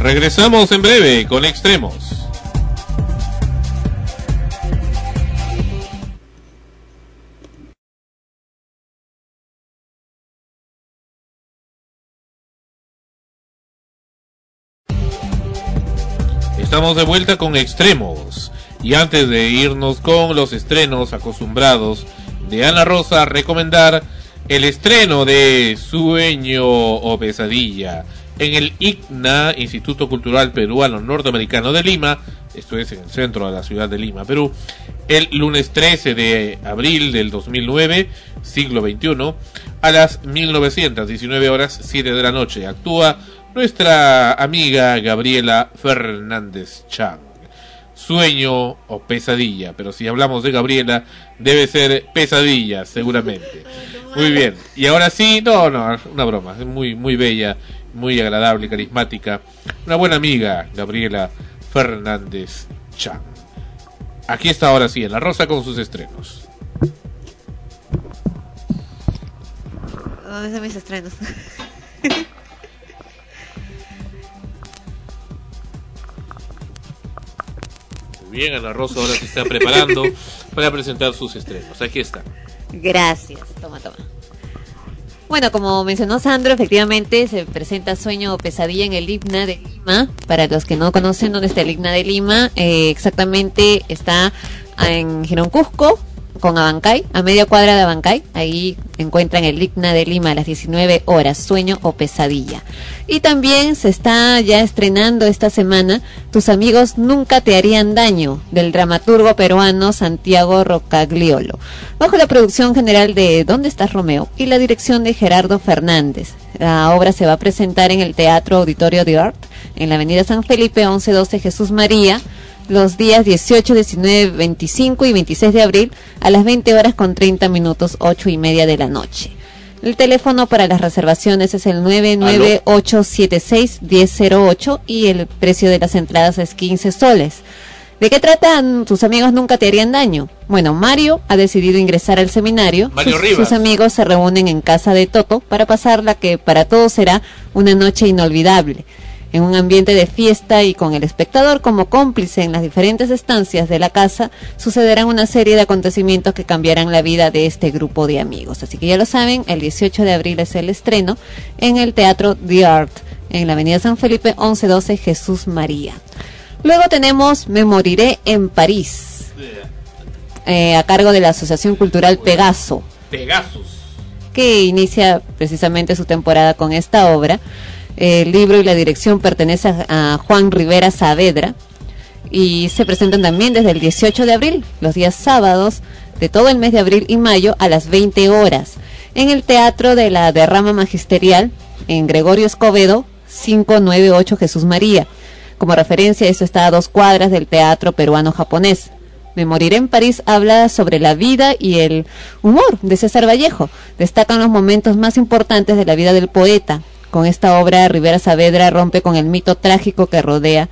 Regresamos en breve con Extremos. Estamos de vuelta con Extremos. Y antes de irnos con los estrenos acostumbrados de Ana Rosa, recomendar el estreno de Sueño o Pesadilla en el ICNA, Instituto Cultural Peruano Norteamericano de Lima, esto es en el centro de la ciudad de Lima, Perú, el lunes 13 de abril del 2009, siglo XXI, a las 1919 horas 7 de la noche. Actúa nuestra amiga Gabriela Fernández Chang. Sueño o pesadilla, pero si hablamos de Gabriela, debe ser pesadilla, seguramente. Muy bien, y ahora sí, no, no, una broma, es muy, muy bella, muy agradable, carismática. Una buena amiga, Gabriela Fernández Chang. Aquí está ahora sí, en La Rosa con sus estrenos. ¿Dónde están mis estrenos? Muy bien, Ana Rosa ahora se está preparando para presentar sus estrenos. Aquí está. Gracias. Toma, toma. Bueno, como mencionó Sandro, efectivamente se presenta Sueño o Pesadilla en el IGNA de Lima. Para los que no conocen dónde está el IGNA de Lima, eh, exactamente está en Girón Cusco, con Abancay, a media cuadra de Abancay. Ahí encuentran el IGNA de Lima a las 19 horas, Sueño o Pesadilla. Y también se está ya estrenando esta semana Tus amigos nunca te harían daño, del dramaturgo peruano Santiago Rocagliolo, bajo la producción general de ¿Dónde estás Romeo? y la dirección de Gerardo Fernández. La obra se va a presentar en el Teatro Auditorio de Art, en la Avenida San Felipe 1112 Jesús María, los días 18, 19, 25 y 26 de abril a las 20 horas con 30 minutos, 8 y media de la noche. El teléfono para las reservaciones es el 99876-1008 y el precio de las entradas es 15 soles. ¿De qué tratan tus amigos nunca te harían daño? Bueno, Mario ha decidido ingresar al seminario. Mario sus, sus amigos se reúnen en casa de Toto para pasar la que para todos será una noche inolvidable. En un ambiente de fiesta y con el espectador como cómplice en las diferentes estancias de la casa, sucederán una serie de acontecimientos que cambiarán la vida de este grupo de amigos. Así que ya lo saben, el 18 de abril es el estreno en el Teatro The Art, en la Avenida San Felipe 1112 Jesús María. Luego tenemos Me Moriré en París, eh, a cargo de la Asociación Cultural Pegaso Pegasus. que inicia precisamente su temporada con esta obra. El libro y la dirección pertenece a, a Juan Rivera Saavedra y se presentan también desde el 18 de abril, los días sábados de todo el mes de abril y mayo a las 20 horas, en el Teatro de la Derrama Magisterial en Gregorio Escobedo 598 Jesús María. Como referencia, esto está a dos cuadras del Teatro Peruano-Japonés. Me moriré en París habla sobre la vida y el humor de César Vallejo. Destacan los momentos más importantes de la vida del poeta. Con esta obra, Rivera Saavedra rompe con el mito trágico que rodea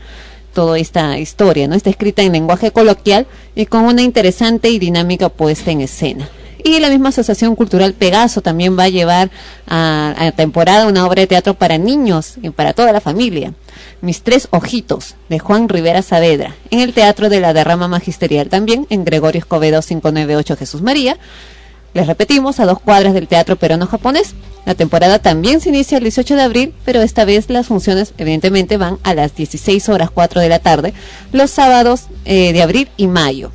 toda esta historia, ¿no? Está escrita en lenguaje coloquial y con una interesante y dinámica puesta en escena. Y la misma Asociación Cultural Pegaso también va a llevar a, a temporada una obra de teatro para niños y para toda la familia. Mis tres ojitos, de Juan Rivera Saavedra, en el Teatro de la Derrama Magisterial, también en Gregorio Escobedo 598 Jesús María. Les repetimos, a dos cuadras del Teatro Peruano Japonés. La temporada también se inicia el 18 de abril, pero esta vez las funciones evidentemente van a las 16 horas 4 de la tarde, los sábados eh, de abril y mayo.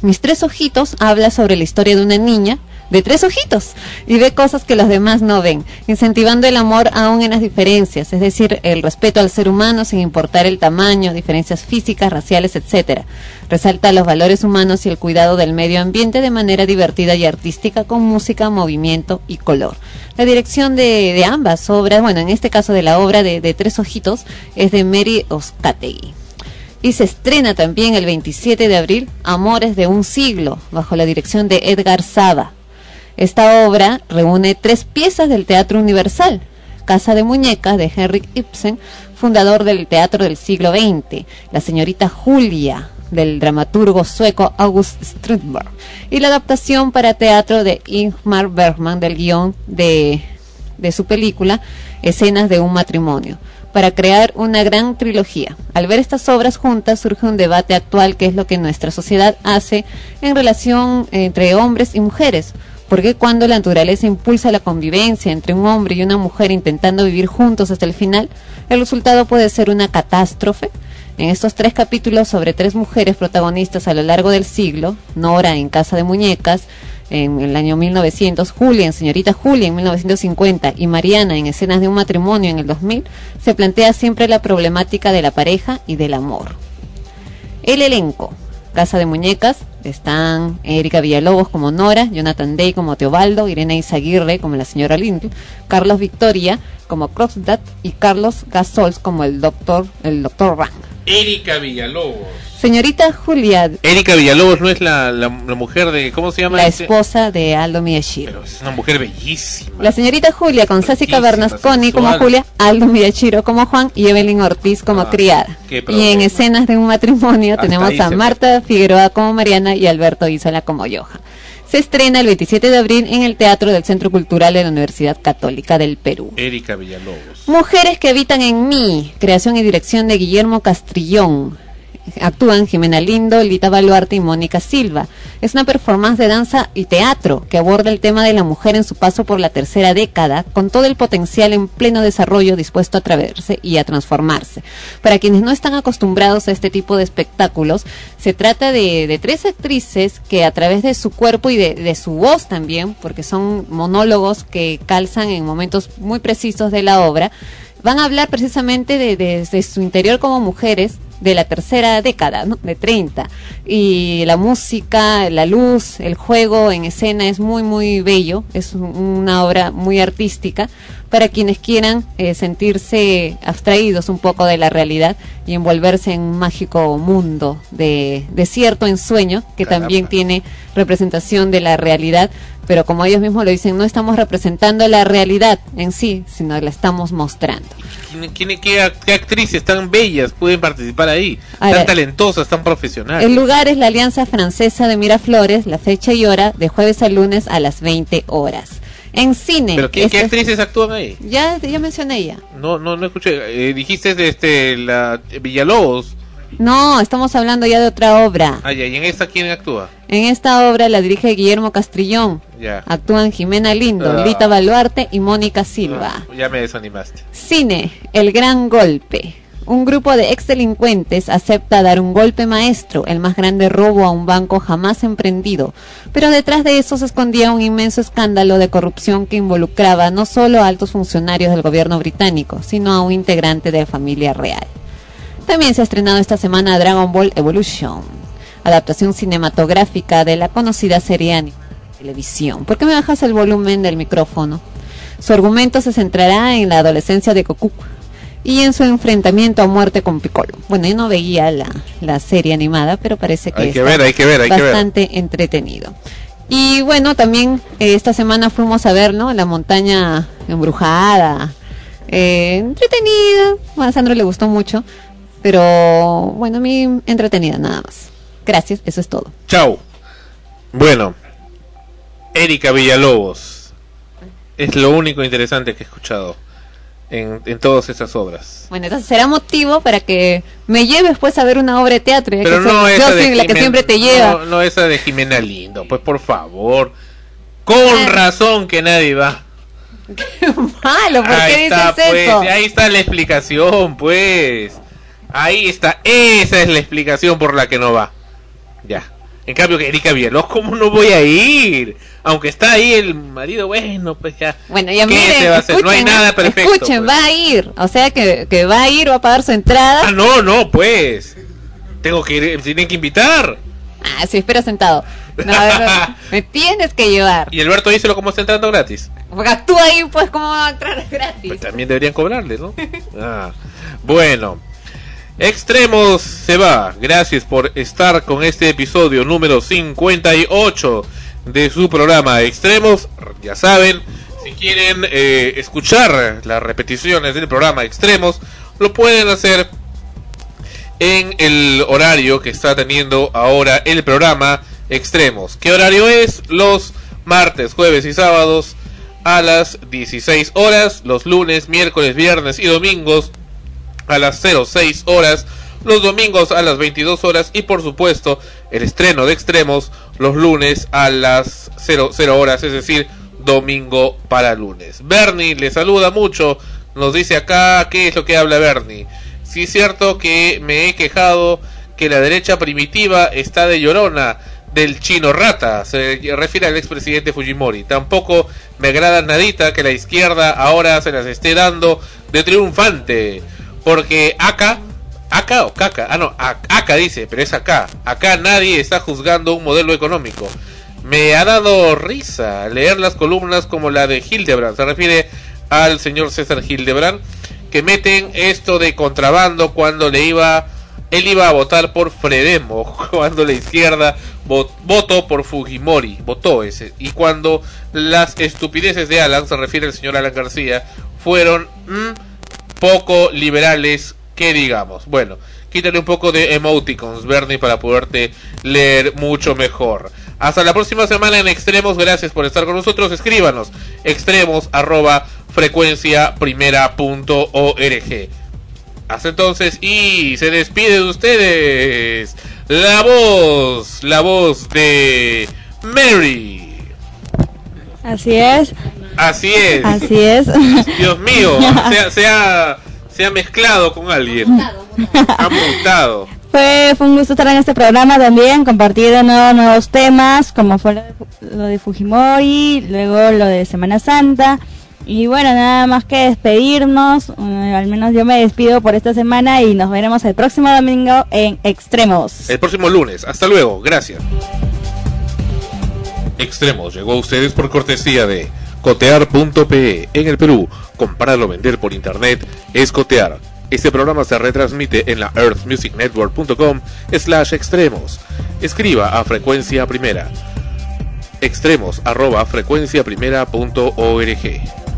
Mis tres ojitos habla sobre la historia de una niña de tres ojitos y ve cosas que los demás no ven, incentivando el amor aún en las diferencias, es decir, el respeto al ser humano sin importar el tamaño, diferencias físicas, raciales, etcétera. Resalta los valores humanos y el cuidado del medio ambiente de manera divertida y artística con música, movimiento y color. La dirección de, ambas obras, bueno, en este caso de la obra de, de Tres Ojitos, es de Mary Oscategui. Y se estrena también el 27 de abril Amores de un siglo, bajo la dirección de Edgar Saba. Esta obra reúne tres piezas del Teatro Universal. Casa de Muñecas de Henrik Ibsen, fundador del teatro del siglo XX. La señorita Julia, del dramaturgo sueco August Strindberg. Y la adaptación para teatro de Ingmar Bergman del guion de, de su película Escenas de un matrimonio para crear una gran trilogía. Al ver estas obras juntas surge un debate actual que es lo que nuestra sociedad hace en relación entre hombres y mujeres. Porque cuando la naturaleza impulsa la convivencia entre un hombre y una mujer intentando vivir juntos hasta el final, el resultado puede ser una catástrofe? En estos tres capítulos sobre tres mujeres protagonistas a lo largo del siglo, Nora en Casa de Muñecas, en el año 1900, Julia en Señorita Julia en 1950 y Mariana en Escenas de un matrimonio en el 2000, se plantea siempre la problemática de la pareja y del amor. El elenco. Casa de Muñecas están Erika Villalobos como Nora, Jonathan Day como Teobaldo, Irene Izaguirre como la señora Lind, Carlos Victoria como Crossdat y Carlos Gasols como el doctor, el doctor Rang. Erika Villalobos. Señorita Julia, Erika Villalobos no es la, la, la mujer de. ¿Cómo se llama? la ese? esposa de Aldo Miyashiro. Es una mujer bellísima. La señorita Julia con Sásica Bernasconi como. Julia, Aldo Miyashiro como Juan y Evelyn Ortiz como criada. Ah, qué Y en escenas de un matrimonio Hasta tenemos a Marta Figueroa como Mariana y Alberto Isola como Johan. Se estrena el 27 de abril en el Teatro del Centro Cultural de la Universidad Católica del Perú. Erika Villalobos. Mujeres que habitan en mí, creación y dirección de Guillermo Castrillón. Actúan Jimena Lindo, Lita Baluarte y Mónica Silva. Es una performance de danza y teatro que aborda el tema de la mujer en su paso por la tercera década, con todo el potencial en pleno desarrollo dispuesto a atreverse y a transformarse. Para quienes no están acostumbrados a este tipo de espectáculos, se trata de, tres actrices que a través de su cuerpo y de, su voz también, porque son monólogos que calzan en momentos muy precisos de la obra, van a hablar precisamente de, de- de su interior como mujeres de la tercera década, ¿no? de 30. Y la música, la luz, el juego en escena es muy, muy bello, es un- una obra muy artística para quienes quieran eh, sentirse abstraídos un poco de la realidad y envolverse en un mágico mundo de, de cierto ensueño que también tiene representación de la realidad, pero como ellos mismos lo dicen, no estamos representando la realidad en sí, sino la estamos mostrando. ¿Quién- qué, act- qué actrices tan bellas pueden participar ahí? A ver. tan talentosas, tan profesionales. El lugar es la Alianza Francesa de Miraflores, la fecha y hora de jueves a lunes a las 20 horas. En cine. ¿Pero qué, qué este- actrices actúan ahí? Ya, ya mencioné ya. No, no, no escuché. Eh, dijiste de este, la Villalobos. No, estamos hablando ya de otra obra. Ah, ya, ¿y en esta quién actúa? En esta obra la dirige Guillermo Castrillón. Ya. Actúan Jimena Lindo, Ah. Lita Baluarte y Mónica Silva. Ya me desanimaste. Cine, El Gran Golpe. Un grupo de exdelincuentes acepta dar un golpe maestro, el más grande robo a un banco jamás emprendido. Pero detrás de eso se escondía un inmenso escándalo de corrupción que involucraba no solo a altos funcionarios del gobierno británico, sino a un integrante de la familia real. También se ha estrenado esta semana Dragon Ball Evolution, adaptación cinematográfica de la conocida serie animada de televisión. ¿Por qué me bajas el volumen del micrófono? Su argumento se centrará en la adolescencia de Goku y en su enfrentamiento a muerte con Piccolo. Bueno, yo no veía la, la serie animada, pero parece que, Hay que está ver, hay que ver, hay que ver. bastante entretenido. Y bueno, también eh, esta semana fuimos a ver, ¿no? La montaña embrujada. Eh, entretenida. Bueno, a Sandro le gustó mucho. Pero bueno, a mí entretenida nada más. Gracias, eso es todo. Chau. Bueno, Erika Villalobos. Es lo único interesante que he escuchado en, en todas esas obras. Bueno, entonces será motivo para que me lleves pues a ver una obra de teatro. ya Pero que soy- no yo esa de soy la que Jimen- siempre te lleva. No, no esa de Jimena Lindo, pues por favor. Con Ah. razón que nadie va. Malo, ¿por ahí qué está, dices pues, eso? ahí está la explicación, pues. Ahí está, esa es la explicación por la que no va. Ya. En cambio, que Erika Villalobos, ¿cómo no voy a ir? Aunque está ahí el marido, bueno, pues ya. Bueno, ya ¿Qué miren, se va a hacer? No hay escuchen, nada perfecto. Escuchen, pues. va a ir. O sea que, que va a ir, va a pagar su entrada. Ah, no, no, pues. Tengo que ir, tienen que invitar. Ah, sí, espera sentado. No, a ver, me tienes que llevar. Y Alberto díselo cómo está entrando gratis. Porque actúa ahí, pues, ¿cómo va a entrar gratis? Pues también deberían cobrarle, ¿no? Ah, bueno. Extremos se va. Gracias por estar con este episodio número 58 de su programa Extremos. Ya saben, si quieren eh, escuchar las repeticiones del programa Extremos, lo pueden hacer en el horario que está teniendo ahora el programa Extremos. ¿Qué horario es? Los martes, jueves y sábados a las 16 horas, los lunes, miércoles, viernes y domingos a las 06 horas, los domingos a las 22 horas y por supuesto el estreno de extremos los lunes a las 00 horas, es decir, domingo para lunes. Bernie le saluda mucho, nos dice acá qué es lo que habla Bernie. Sí es cierto que me he quejado que la derecha primitiva está de llorona del chino rata, se refiere al expresidente Fujimori. Tampoco me agrada nadita que la izquierda ahora se las esté dando de triunfante, porque acá, acá o caca, ah no, acá dice, pero es acá, acá nadie está juzgando un modelo económico. Me ha dado risa leer las columnas como la de Hildebrand, se refiere al señor César Hildebrand, que meten esto de contrabando cuando le iba él iba a votar por Fredemo cuando la izquierda votó por Fujimori, votó ese. Y cuando las estupideces de Alan, se refiere el señor Alan García, fueron mm, poco liberales, que digamos. Bueno, quítale un poco de emoticons, Bernie, para poderte leer mucho mejor. Hasta la próxima semana en Extremos. Gracias por estar con nosotros. Escríbanos extremos arroba frecuencia primera punto org. Hasta entonces y se despide de ustedes la voz, la voz de Mary. Así es. Así es. Así es. Dios mío, se, ha, se ha mezclado con alguien. Ha mutado. Fue, fue un gusto estar en este programa también, compartir de nuevo nuevos temas, como fue lo de Fujimori, luego lo de Semana Santa. Y bueno, nada más que despedirnos. Eh, al menos yo me despido por esta semana y nos veremos el próximo domingo en Extremos. El próximo lunes. Hasta luego. Gracias. Extremos llegó a ustedes por cortesía de cotear.pe en el Perú. Comprar o vender por internet es cotear. Este programa se retransmite en la earthmusicnetwork.com slash extremos. Escriba a frecuencia primera extremos arroba frecuenciaprimera.org.